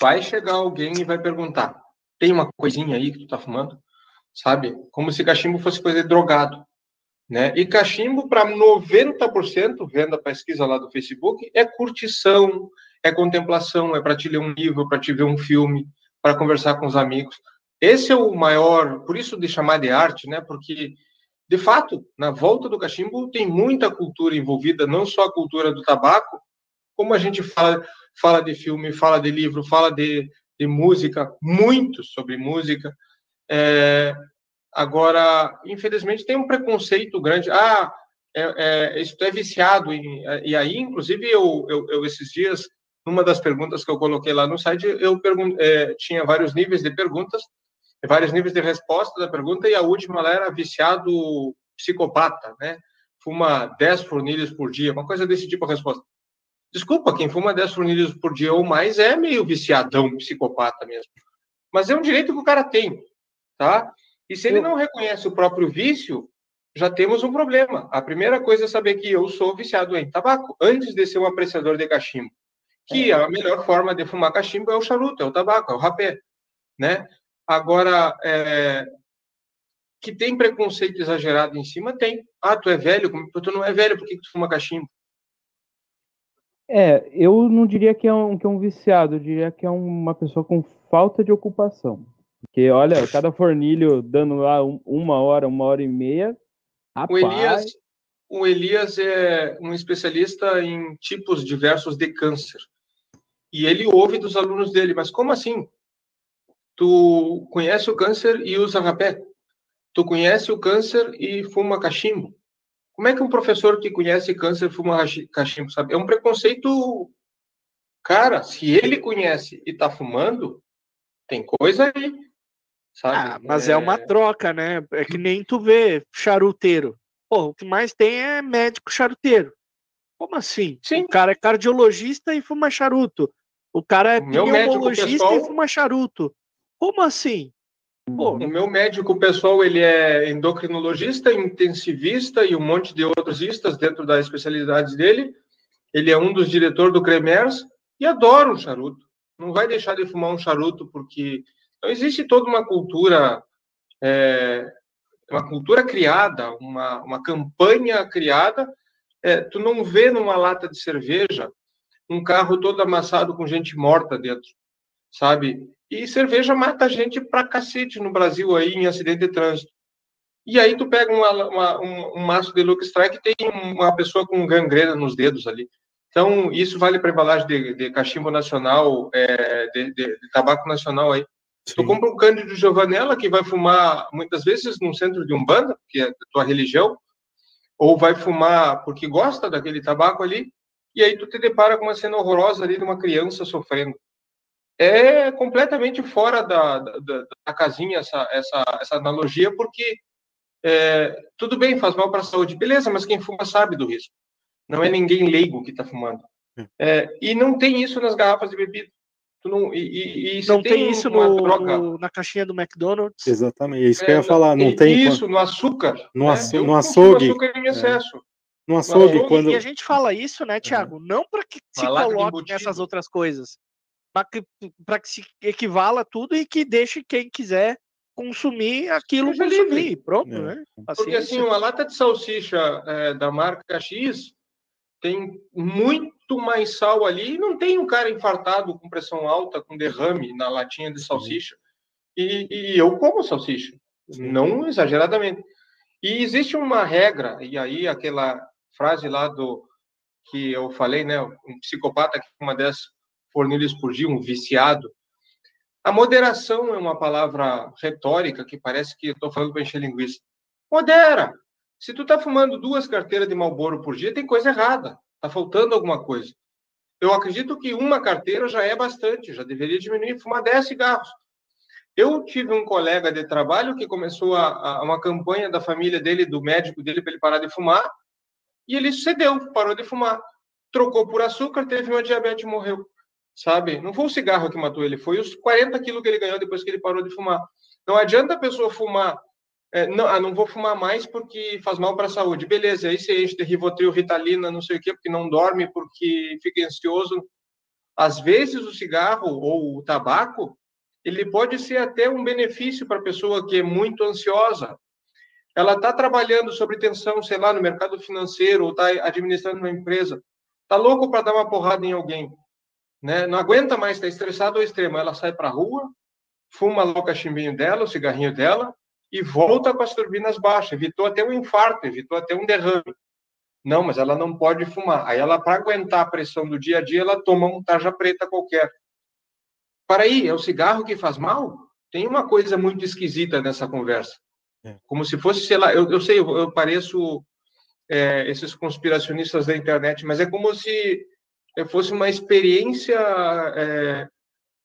Vai chegar alguém e vai perguntar: tem uma coisinha aí que tu tá fumando? Sabe? Como se cachimbo fosse coisa de drogado. Né? E cachimbo, para 90%, vendo a pesquisa lá do Facebook, é curtição, é contemplação, é para te ler um livro, para te ver um filme, para conversar com os amigos. Esse é o maior, por isso de chamar de arte, né? Porque, de fato, na volta do cachimbo tem muita cultura envolvida, não só a cultura do tabaco, como a gente fala, fala de filme, fala de livro, fala de, de música, muito sobre música. É, Agora, infelizmente, tem um preconceito grande. Ah, é, é, isso é viciado. Em, e aí, inclusive, eu, eu, eu, esses dias, numa das perguntas que eu coloquei lá no site, eu pergun é, tinha vários níveis de perguntas, vários níveis de resposta da pergunta, e a última lá era viciado psicopata, né? Fuma 10 fornilhos por dia, uma coisa desse tipo a resposta. Desculpa, quem fuma 10 fornilhos por dia ou mais é meio viciadão, psicopata mesmo. Mas é um direito que o cara tem, tá? E se ele não reconhece o próprio vício, já temos um problema. A primeira coisa é saber que eu sou viciado em tabaco, antes de ser um apreciador de cachimbo. Que é. a melhor forma de fumar cachimbo é o charuto, é o tabaco, é o rapé, né? Agora, é... Que tem preconceito exagerado em cima, tem. Ah, tu é velho? Tu não é velho, por que, que tu fuma cachimbo? É, eu não diria que é, um, que é um viciado, eu diria que é uma pessoa com falta de ocupação. Porque, olha, cada fornilho dando lá um, uma hora, uma hora e meia. Rapaz... O Elias, o Elias é um especialista em tipos diversos de câncer. E ele ouve dos alunos dele, mas como assim? Tu conhece o câncer e usa rapé? Tu conhece o câncer e fuma cachimbo? Como é que um professor que conhece câncer fuma cachimbo, sabe? É um preconceito. Cara, se ele conhece e tá fumando, tem coisa aí. Sabe? Ah, mas é... é uma troca, né? É que nem tu vê charuteiro. Pô, o que mais tem é médico charuteiro. Como assim? Sim. O cara é cardiologista e fuma charuto. O cara é pneumologista pessoal... e fuma charuto. Como assim? Pô, o meu médico pessoal, ele é endocrinologista, intensivista e um monte de outros istas dentro da especialidade dele. Ele é um dos diretores do Cremers e adora um charuto. Não vai deixar de fumar um charuto porque então existe toda uma cultura, é, uma cultura criada, uma, uma campanha criada. É, tu não vê numa lata de cerveja um carro todo amassado com gente morta dentro, sabe? E cerveja mata gente pra cacete no Brasil aí em acidente de trânsito. E aí tu pega uma, uma, um, um, maço de Luke Strike e tem uma pessoa com gangrena nos dedos ali. Então, isso vale para embalagem de, de, cachimbo nacional, é, de, de, de, tabaco nacional aí. Sim. Tu compra um Cândido Giovanella que vai fumar muitas vezes no centro de um banda, que é da tua religião, ou vai fumar porque gosta daquele tabaco ali, e aí tu te depara com uma cena horrorosa ali de uma criança sofrendo. É completamente fora da, da, da casinha essa, essa, essa analogia, porque é, tudo bem, faz mal para a saúde, beleza, mas quem fuma sabe do risco. Não é ninguém leigo que está fumando. É, e não tem isso nas garrafas de bebida. Não, e, e, não tem, tem isso no, no, na caixinha do McDonald's. Exatamente, é isso que eu ia falar. Não tem isso no açúcar. No, né? no açougue. açúcar em excesso. No açougue, quando... E a gente fala isso, né, Tiago? Não para que se coloque nessas outras coisas, para que, que se equivala tudo e que deixe quem quiser consumir aquilo Seja consumir. Livre. Pronto, é. né? Porque assim, uma lata de salsicha é, da marca X tem muito mais sal ali e não tem um cara infartado com pressão alta, com derrame na latinha de salsicha. E, e eu como salsicha, Sim. não exageradamente. E existe uma regra, e aí aquela frase lá do que eu falei, né, um psicopata que uma dessas fornilhas por dia, um viciado. A moderação é uma palavra retórica que parece que eu estou falando para encher linguiça. Modera! Se tu tá fumando duas carteiras de Marlboro por dia, tem coisa errada. Tá faltando alguma coisa. Eu acredito que uma carteira já é bastante, já deveria diminuir, fumar 10 cigarros. Eu tive um colega de trabalho que começou a, a uma campanha da família dele, do médico dele, para ele parar de fumar, e ele cedeu, parou de fumar. Trocou por açúcar, teve uma diabetes e morreu. Sabe? Não foi o cigarro que matou ele, foi os 40 quilos que ele ganhou depois que ele parou de fumar. Não adianta a pessoa fumar é, não, ah, não vou fumar mais porque faz mal para a saúde. Beleza, aí você enche de Rivotril, Ritalina, não sei o quê, porque não dorme, porque fica ansioso. Às vezes o cigarro ou o tabaco, ele pode ser até um benefício para a pessoa que é muito ansiosa. Ela está trabalhando sobre tensão, sei lá, no mercado financeiro, ou está administrando uma empresa. Está louco para dar uma porrada em alguém. Né? Não aguenta mais, está estressado ao extremo. Ela sai para a rua, fuma lá o cachimbinho dela, o cigarrinho dela, e volta com as turbinas baixas. Evitou até um infarto, evitou até um derrame. Não, mas ela não pode fumar. Aí ela, para aguentar a pressão do dia a dia, ela toma um tarja preta qualquer. Para aí, é o cigarro que faz mal? Tem uma coisa muito esquisita nessa conversa. É. Como se fosse, sei lá, eu, eu sei, eu, eu pareço é, esses conspiracionistas da internet, mas é como se fosse uma experiência é,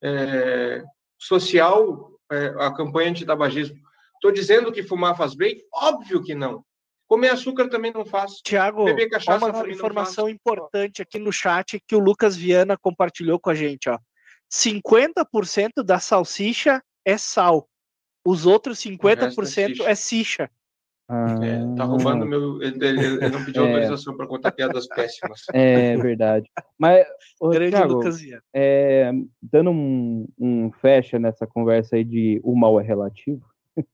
é social é, a campanha anti-tabagismo. Estou dizendo que fumar faz bem? Óbvio que não. Comer açúcar também não faz. Tiago, uma informação importante aqui no chat que o Lucas Viana compartilhou com a gente. Ó. 50% da salsicha é sal. Os outros 50% é, é sicha. Ah, é, tá roubando meu. Ele, ele, não pediu [laughs] é. autorização para contar piadas péssimas. [laughs] É verdade. Mas, ô, Grande Thiago. É, dando um, um fecha nessa conversa aí de o mal é relativo, [laughs]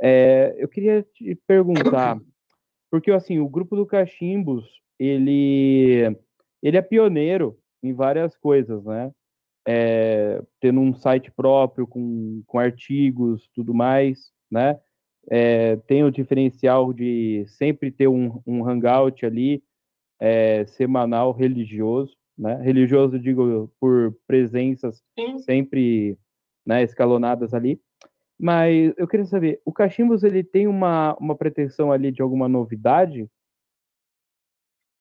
É, eu queria te perguntar, [coughs] porque assim, o grupo do Cachimbos, ele, ele é pioneiro em várias coisas, né? É, tendo um site próprio com, com artigos, tudo mais, né? É, tem o diferencial de sempre ter um, um hangout ali é, semanal religioso, né? Religioso, digo, por presenças Sim. sempre né, escalonadas ali. Mas eu queria saber, o Cachimbos ele tem uma, uma pretensão ali de alguma novidade?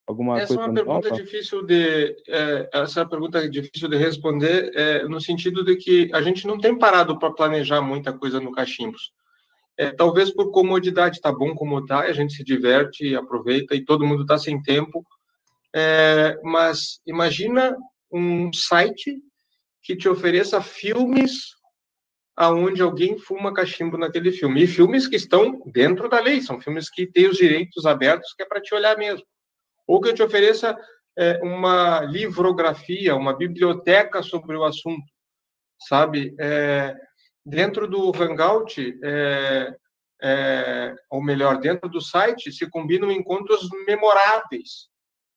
Alguma Essa é coisa uma pergunta nova? difícil de é, essa é pergunta difícil de responder é, no sentido de que a gente não tem parado para planejar muita coisa no Cachimbos. É, talvez por comodidade, tá bom como tá, a gente se diverte, aproveita e todo mundo está sem tempo. É, mas imagina um site que te ofereça filmes aonde alguém fuma cachimbo naquele filme. E filmes que estão dentro da lei, são filmes que têm os direitos abertos, que é para te olhar mesmo. Ou que eu te ofereça é, uma livrografia, uma biblioteca sobre o assunto, sabe? É, dentro do Hangout, é, é, ou melhor, dentro do site, se combinam encontros memoráveis.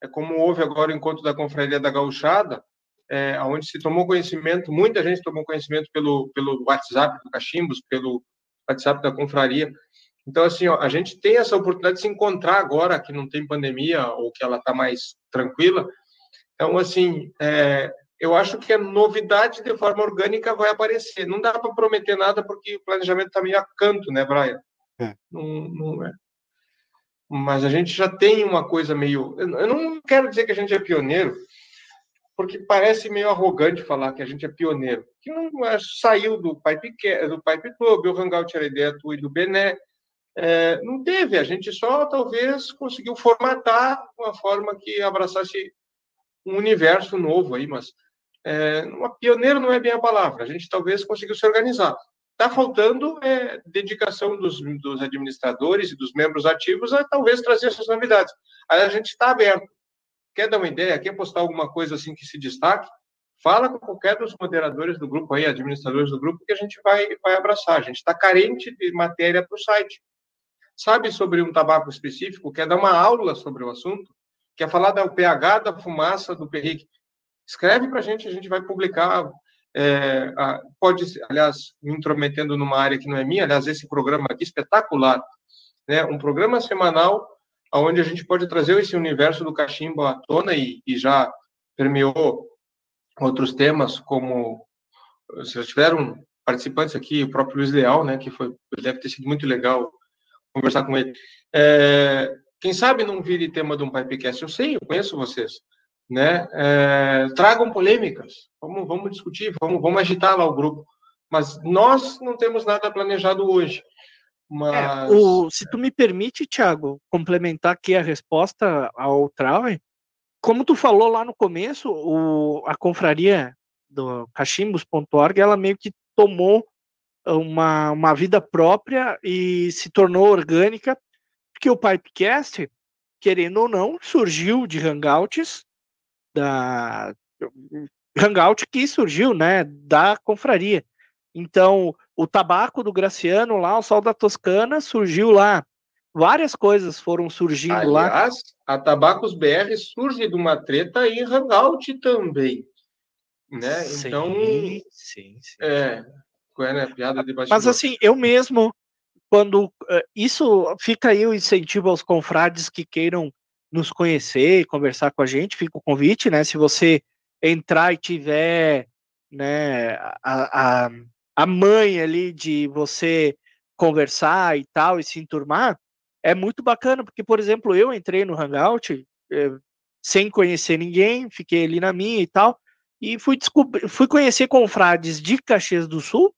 É como houve agora o encontro da Confraria da Gauchada, é, onde se tomou conhecimento, muita gente tomou conhecimento pelo, pelo WhatsApp do Cachimbos, pelo WhatsApp da Confraria. Então, assim, ó, a gente tem essa oportunidade de se encontrar agora, que não tem pandemia, ou que ela está mais tranquila. Então, assim, é, eu acho que a novidade de forma orgânica vai aparecer. Não dá para prometer nada, porque o planejamento está meio a canto, né, Brian? É. Não, não é. Mas a gente já tem uma coisa meio. Eu não quero dizer que a gente é pioneiro, porque parece meio arrogante falar que a gente é pioneiro. Que não é, saiu do Pipe, do Pipe Club, o Hangout tua e do Bené. É, não teve, a gente só talvez conseguiu formatar uma forma que abraçasse um universo novo aí, mas é, uma, pioneiro não é bem a palavra, a gente talvez conseguiu se organizar. Está faltando é, dedicação dos, dos administradores e dos membros ativos a talvez trazer essas novidades. Aí a gente está aberto quer dar uma ideia, quer postar alguma coisa assim que se destaque, fala com qualquer dos moderadores do grupo aí, administradores do grupo, que a gente vai, vai abraçar. A gente está carente de matéria para o site. Sabe sobre um tabaco específico? Quer dar uma aula sobre o assunto? Quer falar do pH da fumaça do perrique? Escreve para a gente, a gente vai publicar. É, a, pode, aliás, me intrometendo numa área que não é minha, aliás, esse programa aqui espetacular, né? Um programa semanal onde a gente pode trazer esse universo do cachimbo à tona e, e já permeou outros temas, como já tiveram participantes aqui, o próprio Luiz Leal, né, que foi, deve ter sido muito legal conversar com ele. É, quem sabe não vire tema de um Pipecast, eu sei, eu conheço vocês, né, é, tragam polêmicas, vamos, vamos discutir, vamos, vamos agitar lá o grupo, mas nós não temos nada planejado hoje. Mas... É, o, se tu me permite, Thiago, complementar aqui a resposta ao Trauer, como tu falou lá no começo, o, a confraria do cachimbos.org, ela meio que tomou uma, uma vida própria e se tornou orgânica, porque o Pipecast, querendo ou não, surgiu de hangouts da hangout que surgiu, né, da confraria. Então, o tabaco do Graciano lá, o sol da Toscana, surgiu lá. Várias coisas foram surgindo Aliás, lá. Aliás, a Tabacos BR surge de uma treta em Hangout também. Né? Sim, então, sim, sim. é, é né? piada de bastidor. Mas assim, eu mesmo, quando uh, isso fica aí o incentivo aos confrades que queiram nos conhecer e conversar com a gente, fica o convite, né? Se você entrar e tiver né, a, a, a mãe ali de você conversar e tal, e se enturmar, é muito bacana, porque, por exemplo, eu entrei no Hangout eh, sem conhecer ninguém, fiquei ali na minha e tal, e fui, fui conhecer confrades de Caxias do Sul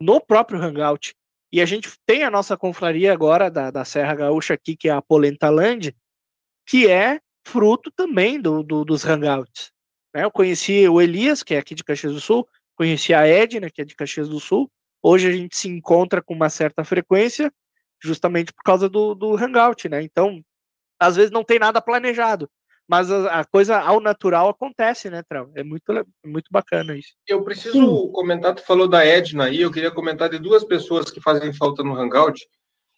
no próprio Hangout. E a gente tem a nossa confraria agora da, da Serra Gaúcha aqui, que é a Polenta Land, que é fruto também do, do dos Hangouts. Né? Eu conheci o Elias, que é aqui de Caxias do Sul, Conheci a Edna, que é de Caxias do Sul. Hoje a gente se encontra com uma certa frequência, justamente por causa do, do Hangout, né? Então, às vezes não tem nada planejado, Mas a, a coisa ao natural acontece, né, Trau? É muito, le- muito bacana isso. Eu preciso Sim. comentar, tu falou da Edna aí, eu queria comentar de duas pessoas que fazem falta no Hangout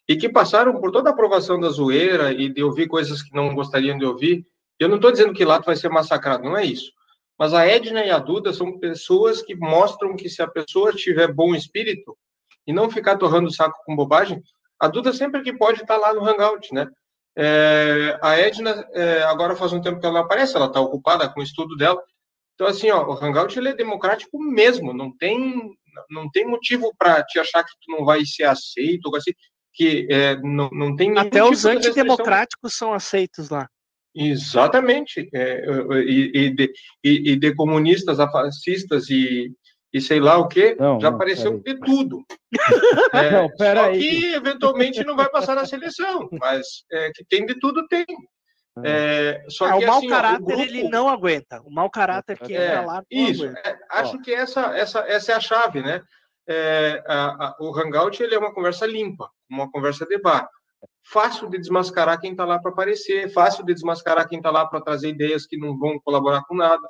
e que passaram por toda a aprovação da zoeira e de ouvir coisas que não gostariam de ouvir. Eu não estou dizendo que lá tu vai ser massacrado, não é isso. Mas a Edna e a Duda são pessoas que mostram que se a pessoa tiver bom espírito e não ficar torrando o saco com bobagem, a Duda sempre que pode estar lá no Hangout, né? É, a Edna, é, agora faz um tempo que ela não aparece, ela está ocupada com o estudo dela. Então, assim, ó, o Hangout ele é democrático mesmo, não tem, não tem motivo para te achar que tu não vai ser aceito, ou assim, que é, não, não tem Até tipo os antidemocráticos são aceitos lá. Exatamente. É, e, e, de, e, e de comunistas a fascistas e, e sei lá o que, já não, apareceu de tudo. [laughs] É, Não, pera só aí. que eventualmente não vai passar na seleção, mas é, que tem de tudo, tem. É, só Ah, que o mau assim, ó, caráter grupo- ele não aguenta. O mau caráter que É, entra lá não Isso, aguenta. é, acho que essa, essa, essa é a chave, né? É, a- a- o Hangout ele é uma conversa limpa, uma conversa de bar. Fácil de desmascarar quem está lá para aparecer, fácil de desmascarar quem está lá para trazer ideias que não vão colaborar com nada.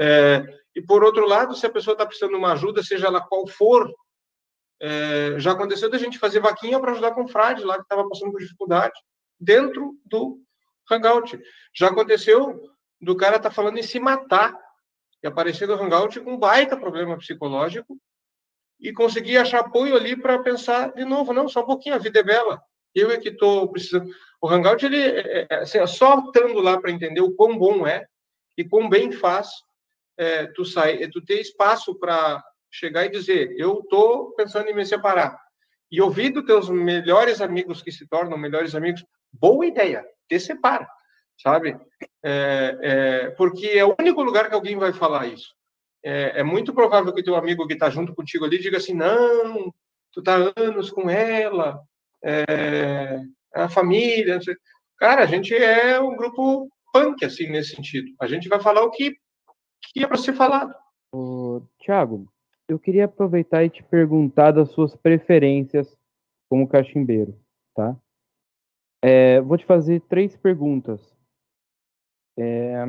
É, e por outro lado, se a pessoa está precisando de uma ajuda, seja ela qual for, é, já aconteceu da gente fazer vaquinha para ajudar com o frade lá que estava passando por dificuldade dentro do Hangout. Já aconteceu do cara estar falando em se matar e aparecer no Hangout com um baita problema psicológico e conseguir achar apoio ali para pensar de novo, não, só um pouquinho, a vida é bela. Eu é que estou precisando. O Hangout, ele, é, é, assim, é só estando lá para entender o quão bom é e quão bem faz é, tu, sai, tu ter espaço para chegar e dizer, eu estou pensando em me separar. E ouvir dos teus melhores amigos que se tornam melhores amigos, boa ideia, te separa, sabe? É, porque é o único lugar que alguém vai falar isso. É, é muito provável que teu amigo que está junto contigo ali diga assim, não, tu tá anos com ela, é, é a família. Cara, a gente é um grupo punk, assim, nesse sentido. A gente vai falar o que, que é para ser falado. Ô, Thiago, eu queria aproveitar e te perguntar das suas preferências como cachimbeiro, tá? É, vou te fazer três perguntas. É,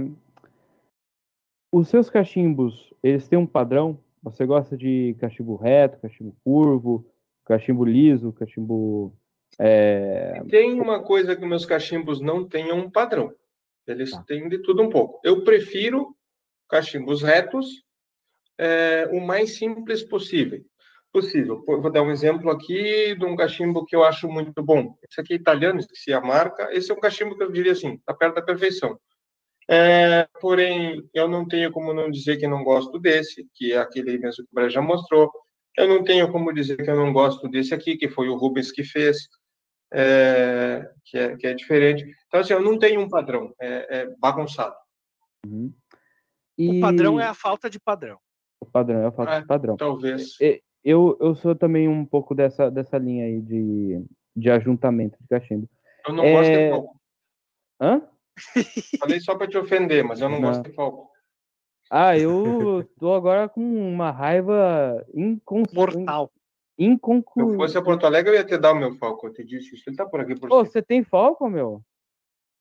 os seus cachimbos, eles têm um padrão? Você gosta de cachimbo reto, cachimbo curvo, cachimbo liso, cachimbo... é, Tem uma coisa que meus cachimbos não tenham um padrão. Eles Tá. têm de tudo um pouco. Eu prefiro cachimbos retos, é, o mais simples possível. Possível. Vou dar um exemplo aqui de um cachimbo que eu acho muito bom. Esse aqui é italiano, esqueci a marca. Esse é um cachimbo que eu diria assim, está perto da perfeição. É, porém, eu não tenho como não dizer que não gosto desse, que é aquele mesmo que o Bré já mostrou. Eu não tenho como dizer que eu não gosto desse aqui, que foi o Rubens que fez, é, que, é, que é diferente. Então, assim, eu não tenho um padrão, é, é bagunçado. uhum. O padrão E- é a falta de padrão. O padrão, é a falta É. de padrão. Talvez. E- Eu, eu sou também um pouco dessa, dessa linha aí de, de ajuntamento de cachimbo. Eu não gosto de É- palco. Hã? Falei só para te ofender, mas eu não, Não. gosto de palco. Ah, eu [laughs] tô agora com uma raiva incon... Mortal. Se eu fosse a Porto Alegre, eu ia te dar o meu falco. Eu te disse isso. Ele tá por aqui por Ô, você tem foco, meu?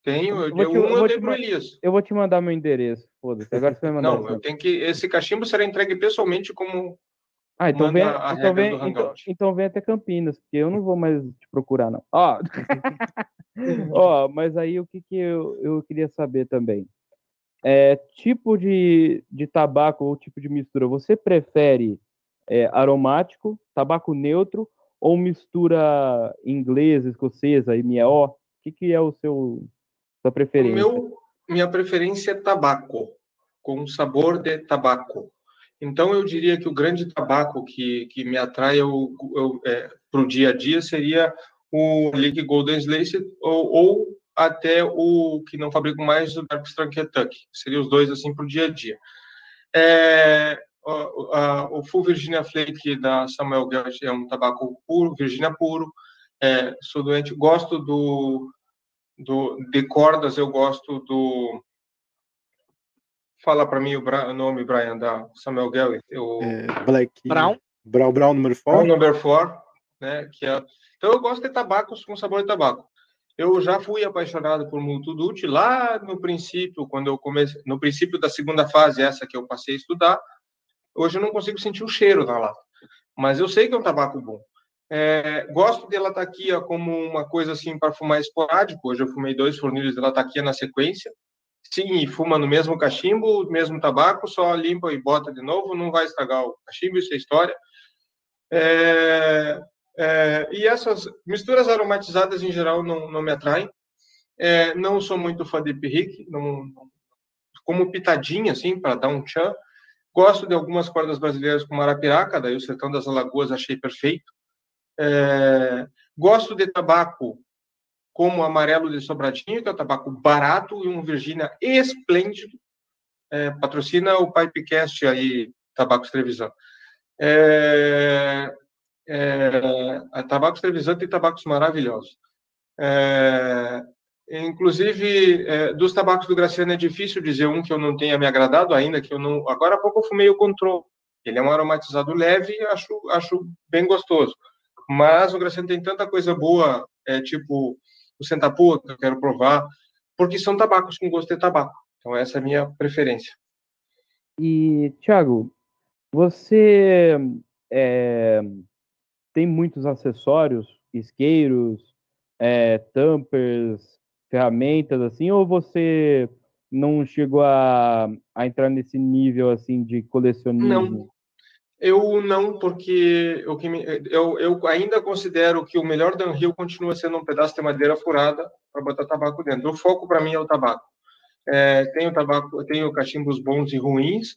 Tenho, eu, eu vou te- eu, eu um eu vou dei te pro Elias. Eu vou te mandar meu endereço. Foda-se. Agora você vai mandar. Não, eu tenho que. Esse cachimbo será entregue pessoalmente como. Ah, então vem, a então, vem, então, então vem até Campinas, porque eu não vou mais te procurar, não. Ó, [laughs] ó mas aí o que, que eu, eu queria saber também? É, tipo de, de tabaco ou tipo de mistura, você prefere é, aromático, tabaco neutro ou mistura inglesa, escocesa, MO? O que, que é o seu sua O preferência? meu, minha preferência é tabaco, com sabor de tabaco. Então, eu diria que o grande tabaco que, que me atrai para o dia a dia seria o League Golden Slace ou, ou até o que não fabrico mais, o Dark Strong Kentucky. Seriam os dois, assim, para o dia a dia. É, o, a, o Full Virginia Flake da Samuel Gert é um tabaco puro, Virginia puro. É, sou doente, gosto do, do, de cordas, eu gosto do. Fala para mim o, Bra... o, nome, Brian, da Samuel Gellert. O É, Black. Brown. Brown, Brown número Brown 4. Number 4, né? Que é... Então eu gosto de tabacos com sabor de tabaco. Eu já fui apaixonado por Multidute lá no princípio, quando eu comecei, no princípio da segunda fase, essa que eu passei a estudar. Hoje eu não consigo sentir o cheiro da lata, mas eu sei que é um tabaco bom. É, gosto de lataquia como uma coisa assim para fumar esporádico. Hoje eu fumei dois fornilhos de lataquia na sequência. Sim, e fuma no mesmo cachimbo, mesmo tabaco, só limpa e bota de novo, não vai estragar o cachimbo, isso é história. É, é, e essas misturas aromatizadas, em geral, não, não me atraem. É, não sou muito fã de pirrique, como pitadinha, assim, para dar um tchan. Gosto de algumas cordas brasileiras como Arapiraca, daí o Sertão das Alagoas achei perfeito. É, gosto de tabaco como amarelo de Sobradinho, que é um tabaco barato e um Virgínia esplêndido. É, patrocina o Pipecast aí, Tabacos Trevisan. É, é, tabacos Trevisan tem tabacos maravilhosos. É, inclusive, é, dos tabacos do Graciano é difícil dizer um que eu não tenha me agradado ainda, que eu não... Agora há pouco eu fumei o Control. Ele é um aromatizado leve e acho, acho bem gostoso. Mas o Graciano tem tanta coisa boa, é, tipo o Sentapua, que eu quero provar, porque são tabacos com gosto de tabaco. Então, essa é a minha preferência. E, Thiago, você é, tem muitos acessórios, isqueiros, é, tampers, ferramentas, assim, ou você não chegou a, a entrar nesse nível, assim, de colecionismo? Não, eu não, porque me, eu, eu ainda considero que o melhor downhill continua sendo um pedaço de madeira furada para botar tabaco dentro. O foco para mim é o tabaco. É, tenho tabaco, tenho cachimbos bons e ruins,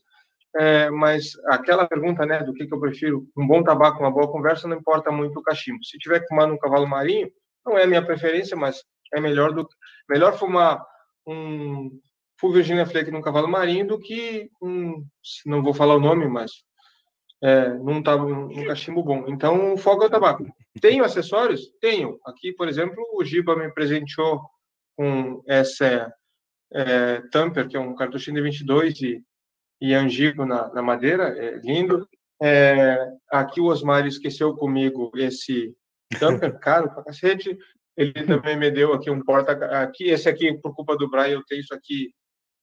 é, mas aquela pergunta, né, do que, que eu prefiro, um bom tabaco, uma boa conversa, não importa muito o cachimbo. Se tiver que fumar num cavalo marinho, não é a minha preferência, mas é melhor do melhor fumar um Full Virginia Flake num cavalo marinho do que um, não vou falar o nome, mas é, num, um cachimbo bom. Então, o foco é o tabaco. Tenho acessórios? Tenho. Aqui, por exemplo, o Giba me presenteou com essa é, Tamper, que é um cartuchinho de 22 e e Angico na, na madeira, é lindo. É, aqui o Osmar esqueceu comigo esse tamper [laughs] caro pra cacete. Ele também me deu aqui um porta aqui esse aqui por culpa do Brian eu tenho isso aqui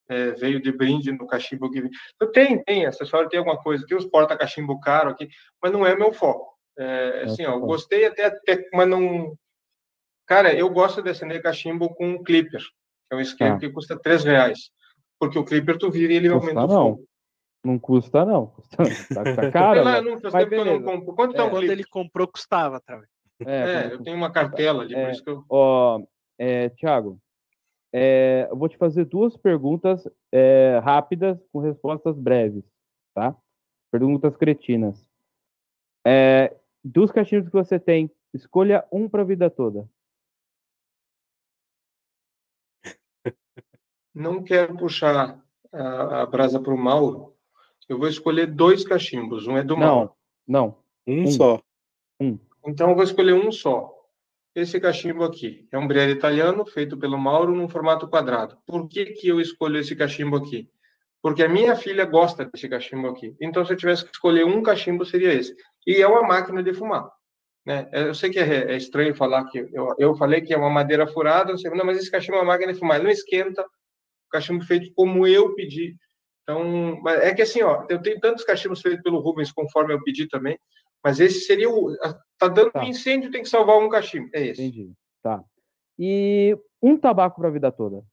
é, veio de brinde no cachimbo que então, tem tem acessório tem alguma coisa tem os porta cachimbo caro aqui mas não é meu foco é, assim ó, eu gostei até, até mas não cara eu gosto de acender cachimbo com clipper que é um esquema ah. que custa três reais porque o clipper tu vira e ele Custa aumenta não. o fogo. Não custa, não. Custa, tá, tá [laughs] caro. Lá, né? não, Mas não compro. Quanto tá um Quando clipper? ele comprou, custava, tá? É, quando- eu tenho uma cartela ali, por É. isso que eu... Ó, é, Thiago, é, eu vou te fazer duas perguntas é, rápidas com respostas breves, tá? Perguntas cretinas. É, dos cachimbos que você tem, escolha um para a vida toda. [laughs] não quero puxar a, a brasa para o Mauro. Eu vou escolher dois cachimbos. Um é do Mauro. Não, não. Um Um. só. Então eu vou escolher um só. Esse cachimbo aqui é um Briere italiano feito pelo Mauro num formato quadrado. Por que, que eu escolho esse cachimbo aqui? Porque a minha filha gosta desse cachimbo aqui. Então, se eu tivesse que escolher um cachimbo, seria esse. E é uma máquina de fumar. Né? Eu sei que é, é estranho falar que eu, eu falei que é uma madeira furada, não, sei, não, mas esse cachimbo é uma máquina de fumar. Ele não esquenta. Cachimbo feito como eu pedi. Então, é que assim, ó, eu tenho tantos cachimbos feitos pelo Rubens conforme eu pedi também, mas esse seria o. Tá dando Tá. um incêndio, tem que salvar um cachimbo. É esse. Entendi. Tá. E um tabaco para a vida toda.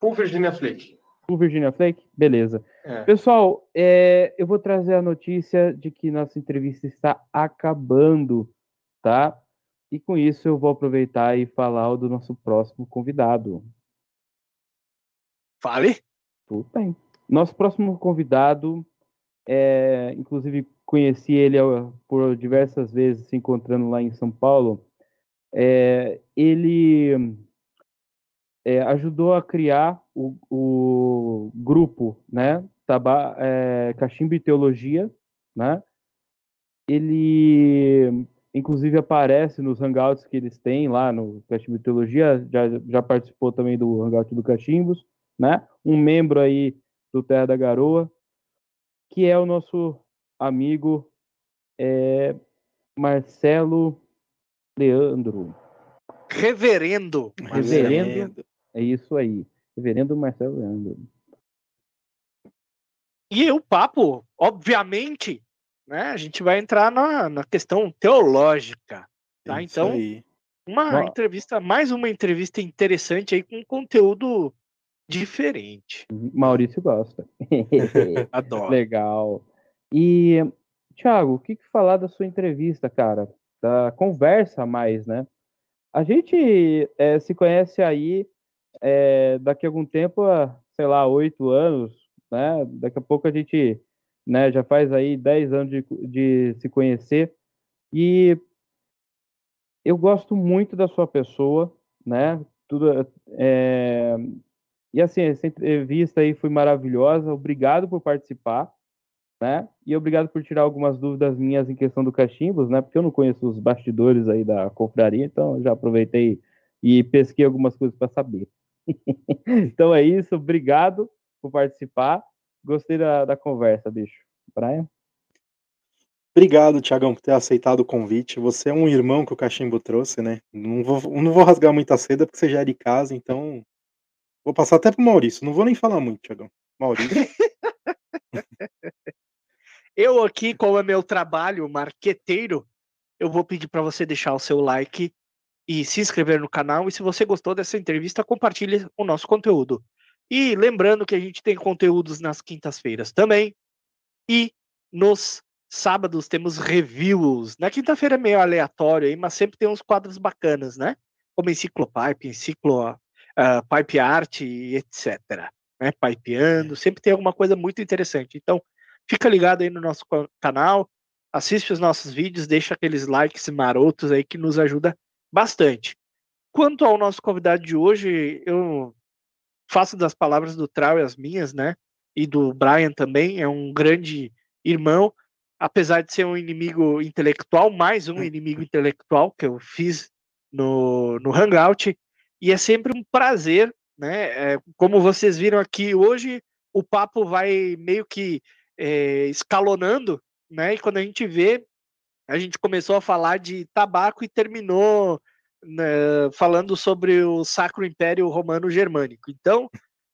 Full Virginia Flake. O Virginia Flake? Beleza. É. Pessoal, é, eu vou trazer a notícia de que nossa entrevista está acabando, tá? E com isso eu vou aproveitar e falar do nosso próximo convidado. Fale. Tudo bem. Nosso próximo convidado, é, inclusive conheci ele ó, por diversas vezes se encontrando lá em São Paulo. É, ele é, ajudou a criar o, o grupo, né? Taba, é, Cachimbo e Teologia, né? Ele, inclusive, aparece nos hangouts que eles têm lá no Cachimbo e Teologia, já, já participou também do hangout do Cachimbos, né? Um membro aí do Terra da Garoa, que é o nosso amigo é, Marcelo Leandro. Reverendo. Reverendo. É isso aí. Reverendo Marcelo Leandro. E o papo, obviamente, né? A gente vai entrar na, na questão teológica. Tá? Isso Então, aí. uma Ó. entrevista, mais uma entrevista interessante aí com conteúdo diferente. Maurício gosta. [laughs] Adoro. Legal. E, Thiago, o que, que falar da sua entrevista, cara? Da conversa a mais, né? A gente eh, se conhece aí eh, daqui a algum tempo, sei lá, oito anos, né? Daqui a pouco a gente né, já faz aí dez anos de, de se conhecer. E eu gosto muito da sua pessoa, né? Tudo, é, e assim, essa entrevista aí foi maravilhosa. Obrigado por participar, né? E obrigado por tirar algumas dúvidas minhas em questão do cachimbos, né? Porque eu não conheço os bastidores aí da confraria, então já aproveitei e pesquei algumas coisas para saber. [laughs] então é isso, obrigado por participar. Gostei da, da conversa, bicho. Brian? Obrigado, Tiagão, por ter aceitado o convite. Você é um irmão que o Cachimbo trouxe, né? Não vou, não vou rasgar muita seda porque você já é de casa, então. Vou passar até pro Maurício. Não vou nem falar muito, Tiagão. Maurício. [laughs] Eu aqui, como é meu trabalho marqueteiro, eu vou pedir para você deixar o seu like e se inscrever no canal. E se você gostou dessa entrevista, compartilhe o nosso conteúdo. E lembrando que a gente tem conteúdos nas quintas-feiras também. E nos sábados temos reviews. Na quinta-feira é meio aleatório aí, mas sempre tem uns quadros bacanas, né? Como Enciclopipe, Enciclo, Pipe Art, e etc. Né? Pipeando, sempre tem alguma coisa muito interessante. Então, fica ligado aí no nosso ca- canal, assiste os nossos vídeos, deixa aqueles likes marotos aí que nos ajuda bastante. Quanto ao nosso convidado de hoje, eu faço das palavras do Trau as minhas, né? E do Brian também, é um grande irmão, apesar de ser um inimigo intelectual, mais um inimigo intelectual que eu fiz no, no Hangout, e é sempre um prazer, né? É, como vocês viram aqui hoje, o papo vai meio que é, escalonando, né? E quando a gente vê, a gente começou a falar de tabaco e terminou né, falando sobre o Sacro Império Romano Germânico. Então,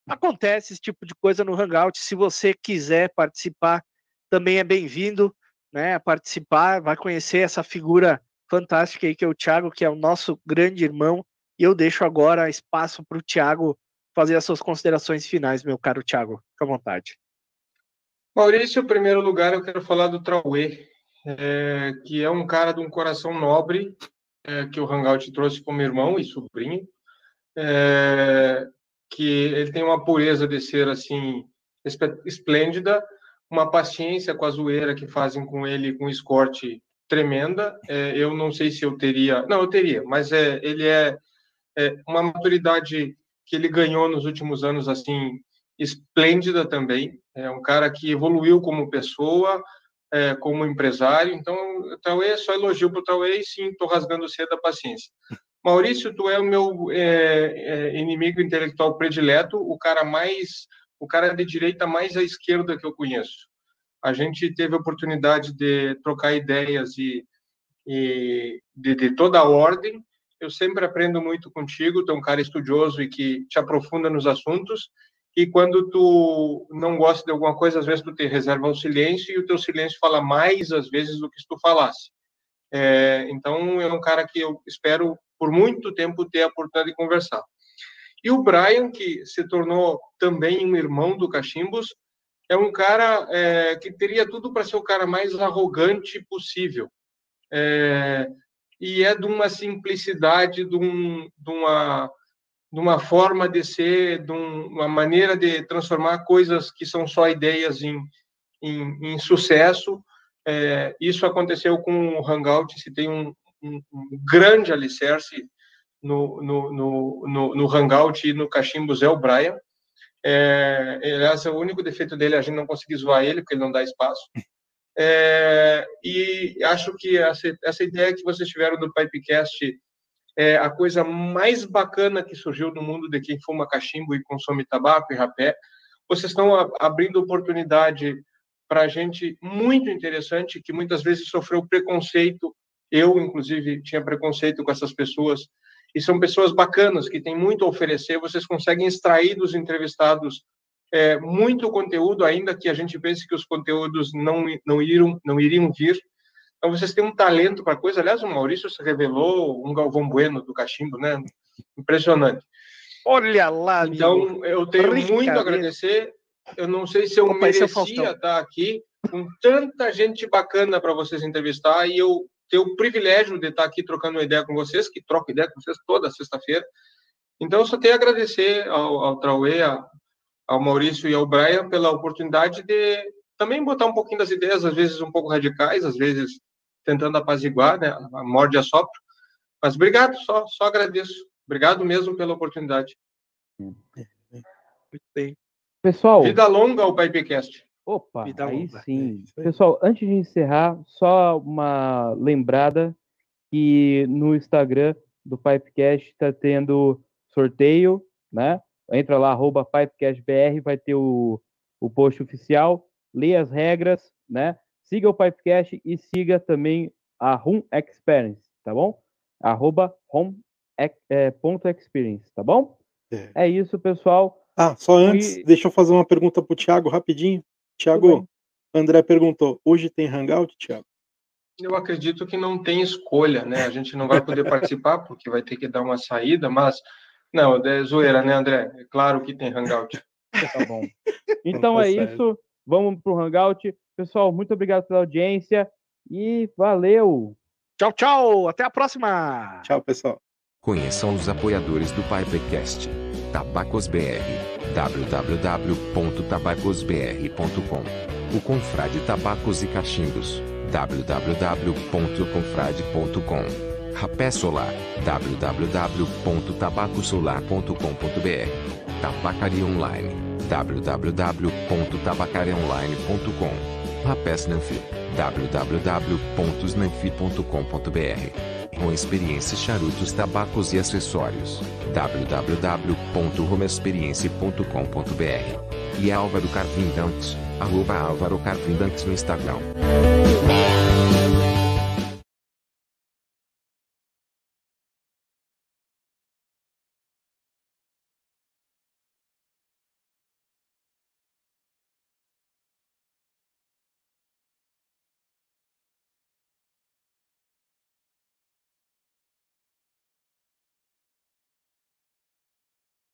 acontece esse tipo de coisa no Hangout. Se você quiser participar, também é bem-vindo, né? A participar, vai conhecer essa figura fantástica aí que é o Thiago, que é o nosso grande irmão. E eu deixo agora espaço para o Thiago fazer as suas considerações finais, meu caro Thiago. Fica à vontade. Maurício, em primeiro lugar, eu quero falar do Trauê, é, que é um cara de um coração nobre, é, que o Hangout trouxe como irmão e sobrinho, é, que ele tem uma pureza de ser, assim, esplêndida, uma paciência com a zoeira que fazem com ele, com escorte tremenda. É, eu não sei se eu teria... Não, eu teria, mas é, ele é, é uma maturidade que ele ganhou nos últimos anos, assim, esplêndida também. É um cara que evoluiu como pessoa, é, como empresário. Então, Tauê, só elogio para o Tauê e sim, estou rasgando cedo a paciência. [laughs] Maurício, tu é o meu é, é, inimigo intelectual predileto, o cara mais, o cara de direita mais à esquerda que eu conheço. A gente teve a oportunidade de trocar ideias e, e de, de toda a ordem. Eu sempre aprendo muito contigo, tu é um cara estudioso e que te aprofunda nos assuntos e quando tu não gosta de alguma coisa, às vezes tu te reserva o silêncio e o teu silêncio fala mais às vezes do que se tu falasse. É, então é um cara que eu espero por muito tempo ter a oportunidade de conversar. E o Brian, que se tornou também um irmão do Cachimbos, é um cara é, que teria tudo para ser o cara mais arrogante possível. É, e é de uma simplicidade, de, um, de uma de uma forma de ser, de um, uma maneira de transformar coisas que são só ideias em, em, em sucesso. É, isso aconteceu com o Hangout, se tem um, um, um grande alicerce no, no, no, no, Hangout e no Cachimbos é o Brian. É, aliás, o único defeito dele é a gente não conseguir zoar ele, porque ele não dá espaço. É, e acho que essa, essa ideia que vocês tiveram do Pipecast é a coisa mais bacana que surgiu no mundo de quem fuma cachimbo e consome tabaco e rapé. Vocês estão abrindo oportunidade para gente muito interessante que muitas vezes sofreu preconceito. Eu, inclusive, tinha preconceito com essas pessoas e são pessoas bacanas que têm muito a oferecer. Vocês conseguem extrair dos entrevistados é, muito conteúdo, ainda que a gente pense que os conteúdos não não iriam não iriam vir. Então vocês têm um talento para coisa. Aliás, o Maurício se revelou um Galvão Bueno do cachimbo, né? Impressionante. Olha lá, Então eu tenho Rica muito a agradecer. Eu não sei se eu Opa, é merecia estar aqui com tanta gente bacana para vocês entrevistar e eu ter o privilégio de estar aqui trocando uma ideia com vocês, que troco ideia com vocês toda sexta-feira. Então, eu só tenho a agradecer ao, ao Trauê, a- ao Maurício e ao Brian pela oportunidade de também botar um pouquinho das ideias, às vezes um pouco radicais, às vezes tentando apaziguar, né, a morde a sopro. Mas obrigado, só, só agradeço. Obrigado mesmo pela oportunidade. Muito bem. Pessoal, Vida longa ao Pipecast. opa, Vida aí longa. sim. aí. Pessoal, antes de encerrar, só uma lembrada que no Instagram do Pipecast está tendo sorteio, né? Entra lá, arroba PipecastBR, vai ter o, o post oficial, lê as regras, né? Siga o Pipecast e siga também a Home Experience, tá bom? Arroba home, é, ponto experience, tá bom? É. É isso, pessoal. Ah, só antes, E- deixa eu fazer uma pergunta pro Thiago rapidinho. Thiago, André perguntou: hoje tem Hangout, Thiago? Eu acredito que não tem escolha, né? A gente não vai poder [laughs] participar porque vai ter que dar uma saída, mas não, é zoeira, né, André? É claro que tem Hangout. [laughs] Tá bom. Então Tá é certo. isso. Vamos pro Hangout. Pessoal, muito obrigado pela audiência e valeu! Tchau, tchau. Até a próxima. Tchau, pessoal. Conheçam os apoiadores do Pipecast. Tabacos BR. www.tabacosbr.com O Confrade Tabacos e Cachimbos. www.confrade.com Rapé Solar. www.tabacosolar.com.br Tabacaria Online. www.tabacariaonline.com Rapé Snanfi. www.snanfi.com.br com experiência charutos, tabacos e acessórios. www.romexperience.com.br E Álvaro Carvindantes, arroba Álvaro Carvindantes no Instagram.